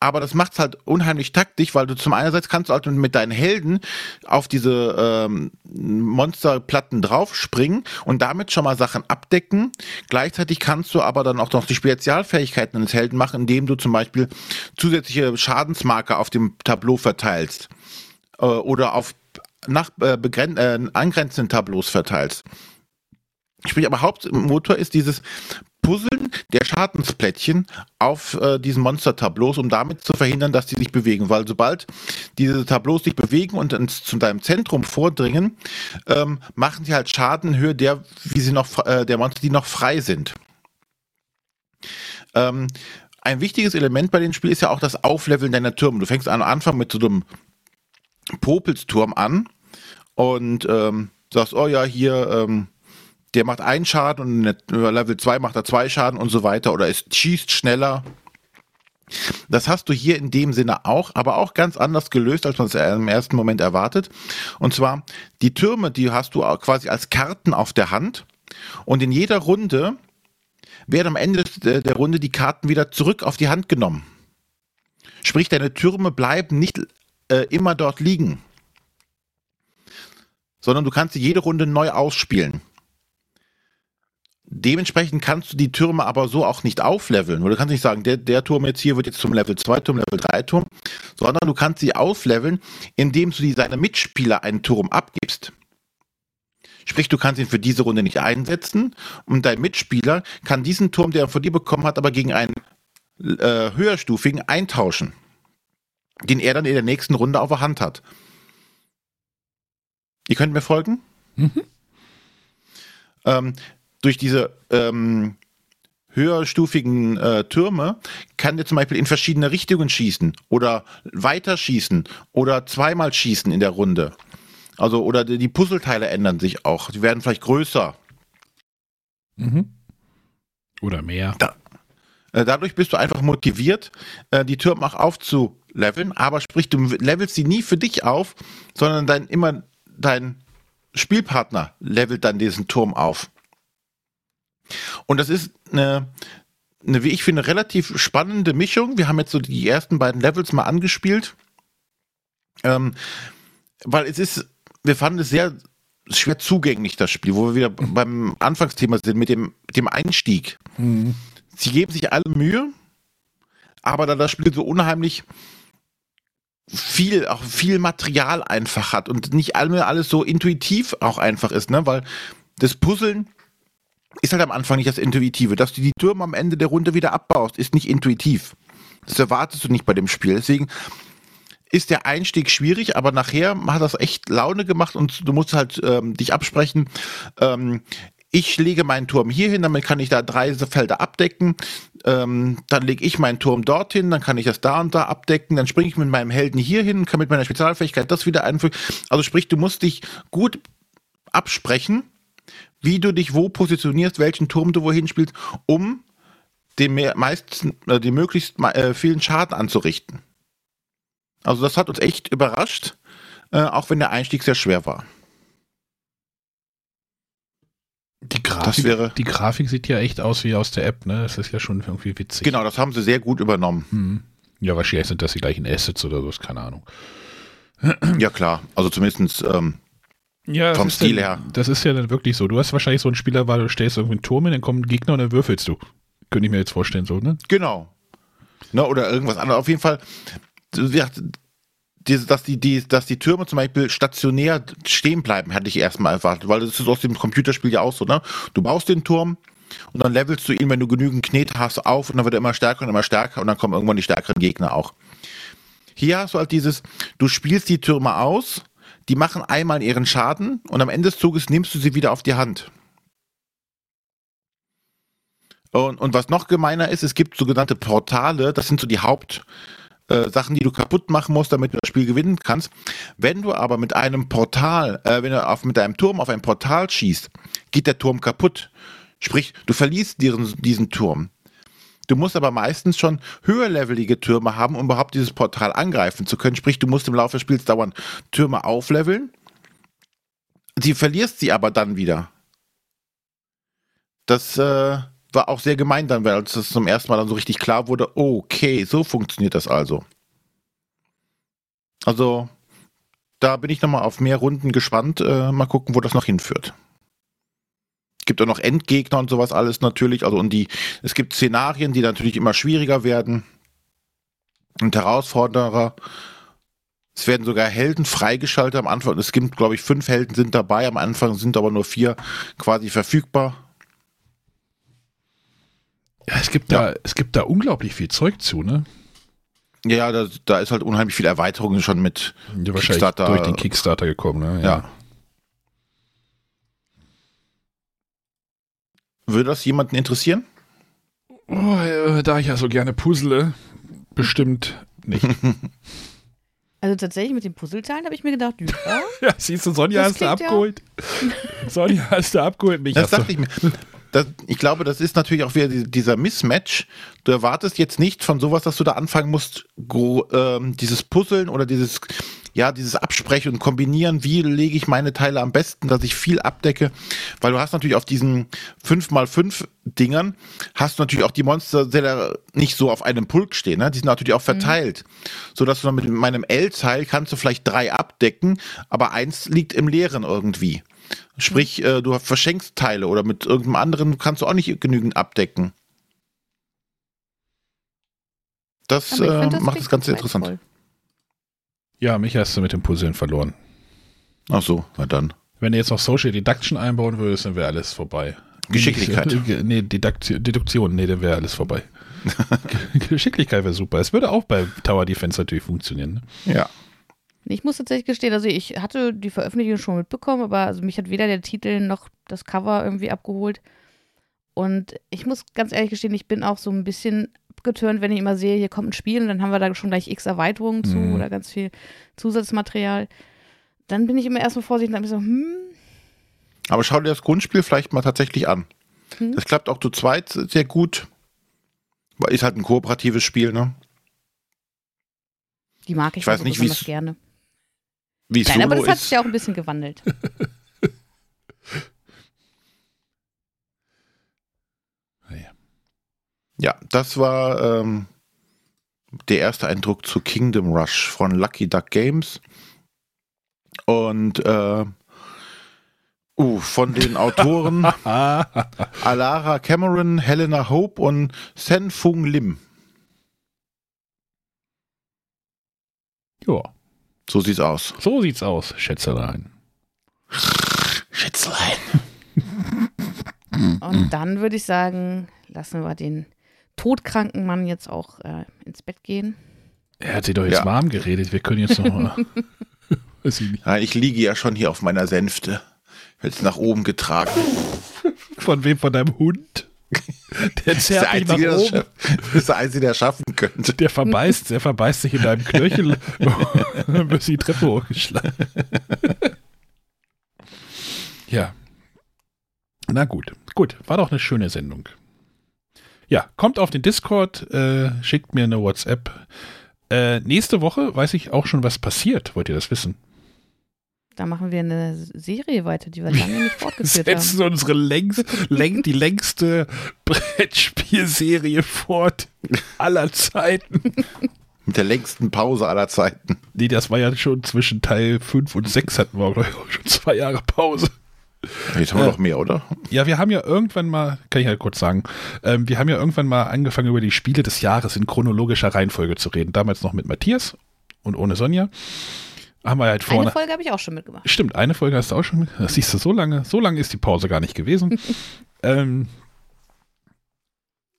aber das macht es halt unheimlich taktisch, weil du zum einerseits kannst du halt mit deinen Helden auf diese ähm, Monsterplatten draufspringen und damit schon mal Sachen abdecken. Gleichzeitig kannst du aber dann auch noch die Spezialfähigkeiten des Helden machen, indem du zum Beispiel zusätzliche Schadensmarker auf dem Tableau verteilst äh, oder auf nach äh, äh, angrenzenden Tableaus verteilst. Sprich, aber Hauptmotor ist dieses Puzzeln der Schadensplättchen auf äh, diesen Monster-Tableaus, um damit zu verhindern, dass die sich bewegen. Weil sobald diese Tableaus sich bewegen und ins, zu deinem Zentrum vordringen, ähm, machen sie halt Schaden in Höhe der, wie sie noch, äh, der Monster, die noch frei sind. Ähm, ein wichtiges Element bei dem Spiel ist ja auch das Aufleveln deiner Türme. Du fängst am Anfang mit so einem Popelsturm an und ähm, sagst, oh ja, hier, ähm, der macht einen Schaden und Level 2 macht er zwei Schaden und so weiter oder es schießt schneller. Das hast du hier in dem Sinne auch, aber auch ganz anders gelöst, als man es im ersten Moment erwartet. Und zwar, die Türme, die hast du quasi als Karten auf der Hand und in jeder Runde werden am Ende der Runde die Karten wieder zurück auf die Hand genommen. Sprich, deine Türme bleiben nicht äh, immer dort liegen, sondern du kannst sie jede Runde neu ausspielen. Dementsprechend kannst du die Türme aber so auch nicht aufleveln. Du kannst nicht sagen, der, der Turm jetzt hier wird jetzt zum Level 2 Turm, Level 3 Turm, sondern du kannst sie aufleveln, indem du die seine Mitspieler einen Turm abgibst. Sprich, du kannst ihn für diese Runde nicht einsetzen und dein Mitspieler kann diesen Turm, der er von dir bekommen hat, aber gegen einen äh, höherstufigen eintauschen, den er dann in der nächsten Runde auf der Hand hat. Ihr könnt mir folgen? Mhm. Ähm, durch diese ähm, höherstufigen äh, Türme kann der zum Beispiel in verschiedene Richtungen schießen oder weiter schießen oder zweimal schießen in der Runde. Also, oder die Puzzleteile ändern sich auch. Die werden vielleicht größer. Mhm. Oder mehr. Da, äh, dadurch bist du einfach motiviert, äh, die Türme auch aufzuleveln, aber sprich, du levelst sie nie für dich auf, sondern dein, immer dein Spielpartner levelt dann diesen Turm auf. Und das ist eine, eine, wie ich finde, relativ spannende Mischung. Wir haben jetzt so die ersten beiden Levels mal angespielt. Ähm, weil es ist, wir fanden es sehr schwer zugänglich, das Spiel, wo wir wieder beim Anfangsthema sind, mit dem, dem Einstieg. Mhm. Sie geben sich alle Mühe, aber da das Spiel so unheimlich viel, auch viel Material einfach hat und nicht alles so intuitiv auch einfach ist, ne, weil das Puzzeln ist halt am Anfang nicht das Intuitive. Dass du die Türme am Ende der Runde wieder abbaust, ist nicht intuitiv. Das erwartest du nicht bei dem Spiel. Deswegen ist der Einstieg schwierig, aber nachher hat das echt Laune gemacht und du musst halt ähm, dich absprechen. Ähm, ich lege meinen Turm hier hin, damit kann ich da drei Felder abdecken. Ähm, dann lege ich meinen Turm dorthin, dann kann ich das da und da abdecken. Dann springe ich mit meinem Helden hier hin, kann mit meiner Spezialfähigkeit das wieder einfügen. Also sprich, du musst dich gut absprechen wie du dich wo positionierst, welchen Turm du wohin spielst, um den meisten, äh, die möglichst äh, vielen Schaden anzurichten. Also das hat uns echt überrascht, äh, auch wenn der Einstieg sehr schwer war. Die Grafik, wäre, die Grafik sieht ja echt aus wie aus der App, ne? Das ist ja schon irgendwie witzig. Genau, das haben sie sehr gut übernommen. Hm. Ja, wahrscheinlich sind das die gleichen Assets oder so, keine Ahnung. Ja, klar. Also zumindest ähm, ja, vom Stil dann, her. Das ist ja dann wirklich so. Du hast wahrscheinlich so einen Spieler, weil du stellst irgendwie einen Turm hin, dann kommen ein Gegner und dann würfelst du. Könnte ich mir jetzt vorstellen, so, ne? Genau. Ne, oder irgendwas anderes. Auf jeden Fall, dass die, die, dass die Türme zum Beispiel stationär stehen bleiben, hatte ich erstmal erwartet, weil das ist aus dem Computerspiel ja auch so, ne? Du baust den Turm und dann levelst du ihn, wenn du genügend Knete hast, auf und dann wird er immer stärker und immer stärker und dann kommen irgendwann die stärkeren Gegner auch. Hier hast du halt dieses, du spielst die Türme aus die machen einmal ihren Schaden und am Ende des Zuges nimmst du sie wieder auf die Hand. Und, und was noch gemeiner ist, es gibt sogenannte Portale, das sind so die Hauptsachen, äh, die du kaputt machen musst, damit du das Spiel gewinnen kannst. Wenn du aber mit einem Portal, äh, wenn du auf, mit deinem Turm auf ein Portal schießt, geht der Turm kaputt. Sprich, du verlierst diesen, diesen Turm. Du musst aber meistens schon höherlevelige Türme haben, um überhaupt dieses Portal angreifen zu können. Sprich, du musst im Laufe des Spiels dauernd Türme aufleveln. Sie verlierst sie aber dann wieder. Das äh, war auch sehr gemein dann, weil als es zum ersten Mal dann so richtig klar wurde, okay, so funktioniert das also. Also, da bin ich nochmal auf mehr Runden gespannt. Äh, mal gucken, wo das noch hinführt gibt auch noch Endgegner und sowas alles natürlich. Also und die, es gibt Szenarien, die natürlich immer schwieriger werden und herausforderer. Es werden sogar Helden freigeschaltet am Anfang. Es gibt, glaube ich, fünf Helden sind dabei. Am Anfang sind aber nur vier quasi verfügbar. Ja, es gibt, Da, es gibt da unglaublich viel Zeug zu, ne? Ja, da, da ist halt unheimlich viel Erweiterungen schon mit ja, wahrscheinlich Kickstarter. durch den Kickstarter gekommen, ne? Ja. ja. Würde das jemanden interessieren? Oh, äh, da ich ja so gerne puzzle, bestimmt nicht. Also tatsächlich mit den Puzzleteilen habe ich mir gedacht, ja. ja, siehst du, Sonja hast du abgeholt. Ja. Sonja hast du abgeholt. Mich das dachte ich mir das, ich glaube, das ist natürlich auch wieder dieser Mismatch. Du erwartest jetzt nicht von sowas, dass du da anfangen musst, ähm, dieses Puzzeln oder dieses, ja, dieses Absprechen und Kombinieren, wie lege ich meine Teile am besten, dass ich viel abdecke. Weil du hast natürlich auf diesen 5x5 Dingern, hast du natürlich auch die Monster sehr nicht so auf einem Pulk stehen, ne? Die sind natürlich auch mhm. verteilt. Mhm. So dass du mit meinem L-Teil kannst du vielleicht drei abdecken, aber eins liegt im Leeren irgendwie. Sprich, äh, du verschenkst Teile oder mit irgendeinem anderen kannst du auch nicht genügend abdecken. Das, äh, das macht das Ganze interessant. Ja, mich hast du mit dem Puzzeln verloren. Ach so, na dann. Wenn du jetzt noch Social Deduction einbauen würdest, dann wäre alles vorbei. Geschicklichkeit. Nee, Deduktion, Deduktion, nee, dann wäre alles vorbei. Geschicklichkeit wäre super. Es würde auch bei Tower Defense natürlich funktionieren. Ne? Ja. Ich muss tatsächlich gestehen, also ich hatte die Veröffentlichung schon mitbekommen, aber also mich hat weder der Titel noch das Cover irgendwie abgeholt. Und ich muss ganz ehrlich gestehen, ich bin auch so ein bisschen abgeturnt, wenn ich immer sehe, hier kommt ein Spiel und dann haben wir da schon gleich x Erweiterungen zu mhm. oder ganz viel Zusatzmaterial. Dann bin ich immer erstmal vorsichtig und dann so, hm. Aber schau dir das Grundspiel vielleicht mal tatsächlich an. Hm? Das klappt auch zu zweit sehr gut. Ist halt ein kooperatives Spiel, ne? Die mag ich, ich weiß nicht, besonders gerne. Wie Nein, aber das hat sich ja auch ein bisschen gewandelt. ja, das war ähm, der erste Eindruck zu Kingdom Rush von Lucky Duck Games. Und äh, uh, von den Autoren Alara Cameron, Helena Hope und Sen Fung Lim. Ja. So sieht's aus. So sieht's aus, Schätzelein. Schätzelein. Und dann würde ich sagen, lassen wir den todkranken Mann jetzt auch äh, ins Bett gehen. Er hat sie doch jetzt ja. warm geredet. Wir können jetzt noch mal. ich, Nein, ich liege ja schon hier auf meiner Sänfte. Jetzt nach oben getragen. Von wem? Von deinem Hund? Der zerrt das ist der Einzige, das ist der Einzige, der schaffen könnte. Der verbeißt, der verbeißt sich in deinem Knöchel und wird die Treppe hochgeschlagen. ja. Na gut. Gut, war doch eine schöne Sendung. Ja, kommt auf den Discord, äh, schickt mir eine WhatsApp. Äh, nächste Woche weiß ich auch schon, was passiert. Wollt ihr das wissen? Da machen wir eine Serie weiter, die wir lange nicht fortgeführt haben. Setzen unsere längst, läng, die längste Brettspielserie fort aller Zeiten. Mit der längsten Pause aller Zeiten. Nee, das war ja schon zwischen Teil 5 und 6 hatten wir, glaube ich, auch schon zwei Jahre Pause. Jetzt haben wir äh, noch mehr, oder? Ja, wir haben ja irgendwann mal, kann ich halt kurz sagen, ähm, wir haben ja irgendwann mal angefangen, über die Spiele des Jahres in chronologischer Reihenfolge zu reden. Damals noch mit Matthias und ohne Sonja haben wir halt vorne. Eine Folge habe ich auch schon mitgemacht. Stimmt, eine Folge hast du auch schon mitgemacht. Das siehst du, so lange, so lange ist die Pause gar nicht gewesen. ähm,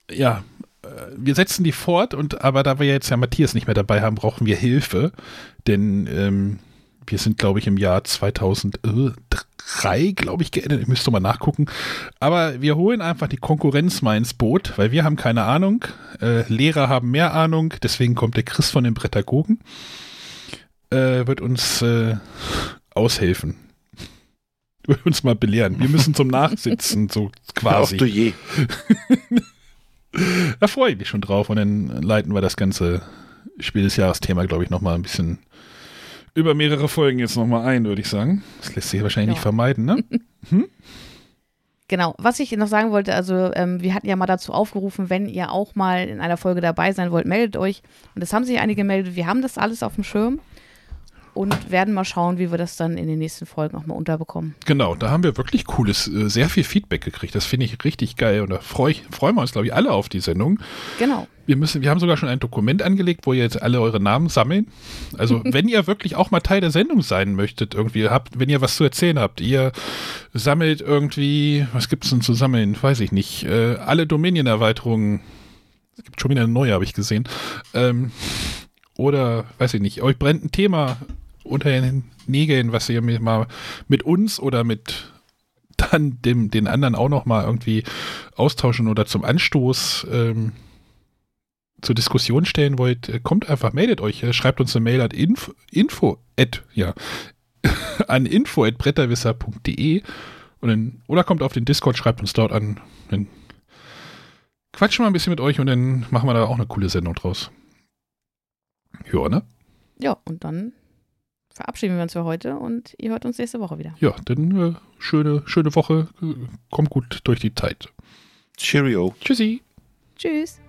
ja, äh, wir setzen die fort und aber da wir jetzt ja Matthias nicht mehr dabei haben, brauchen wir Hilfe, denn ähm, wir sind, glaube ich, im Jahr 2003, glaube ich, geendet. Ich müsste mal nachgucken. Aber wir holen einfach die Konkurrenz mal ins Boot, weil wir haben keine Ahnung. Äh, Lehrer haben mehr Ahnung, deswegen kommt der Chris von den Prädagogen äh, wird uns äh, aushelfen. Wird uns mal belehren. Wir müssen zum Nachsitzen, so quasi. Ach du je. da freue ich mich schon drauf und dann leiten wir das ganze Spiel des Jahres-Thema, glaube ich, nochmal ein bisschen über mehrere Folgen jetzt nochmal ein, würde ich sagen. Das lässt sich wahrscheinlich ja. nicht vermeiden, ne? Hm? Genau, was ich noch sagen wollte, also ähm, wir hatten ja mal dazu aufgerufen, wenn ihr auch mal in einer Folge dabei sein wollt, meldet euch. Und es haben sich einige gemeldet, wir haben das alles auf dem Schirm. Und werden mal schauen, wie wir das dann in den nächsten Folgen auch mal unterbekommen. Genau, da haben wir wirklich cooles, äh, sehr viel Feedback gekriegt. Das finde ich richtig geil und da freu ich, freuen wir uns, glaube ich, alle auf die Sendung. Genau. Wir müssen, wir haben sogar schon ein Dokument angelegt, wo ihr jetzt alle eure Namen sammeln. Also, wenn ihr wirklich auch mal Teil der Sendung sein möchtet, irgendwie habt, wenn ihr was zu erzählen habt, ihr sammelt irgendwie, was gibt's denn zu sammeln? Weiß ich nicht. Äh, alle Dominion-Erweiterungen. Es gibt schon wieder eine neue, habe ich gesehen. Ähm, oder, weiß ich nicht, euch brennt ein Thema unter den Nägeln, was ihr mir mal mit uns oder mit dann dem, den anderen auch noch mal irgendwie austauschen oder zum Anstoß ähm, zur Diskussion stellen wollt, äh, kommt einfach, meldet euch, äh, schreibt uns eine Mail at info, info at, ja, an info at und dann, oder kommt auf den Discord, schreibt uns dort an, dann quatschen wir ein bisschen mit euch und dann machen wir da auch eine coole Sendung draus. Ja, ne? Ja, und dann verabschieden wir uns für heute und ihr hört uns nächste Woche wieder. Ja, dann äh, schöne, schöne Woche. Äh, Kommt gut durch die Zeit. Cheerio. Tschüssi. Tschüss.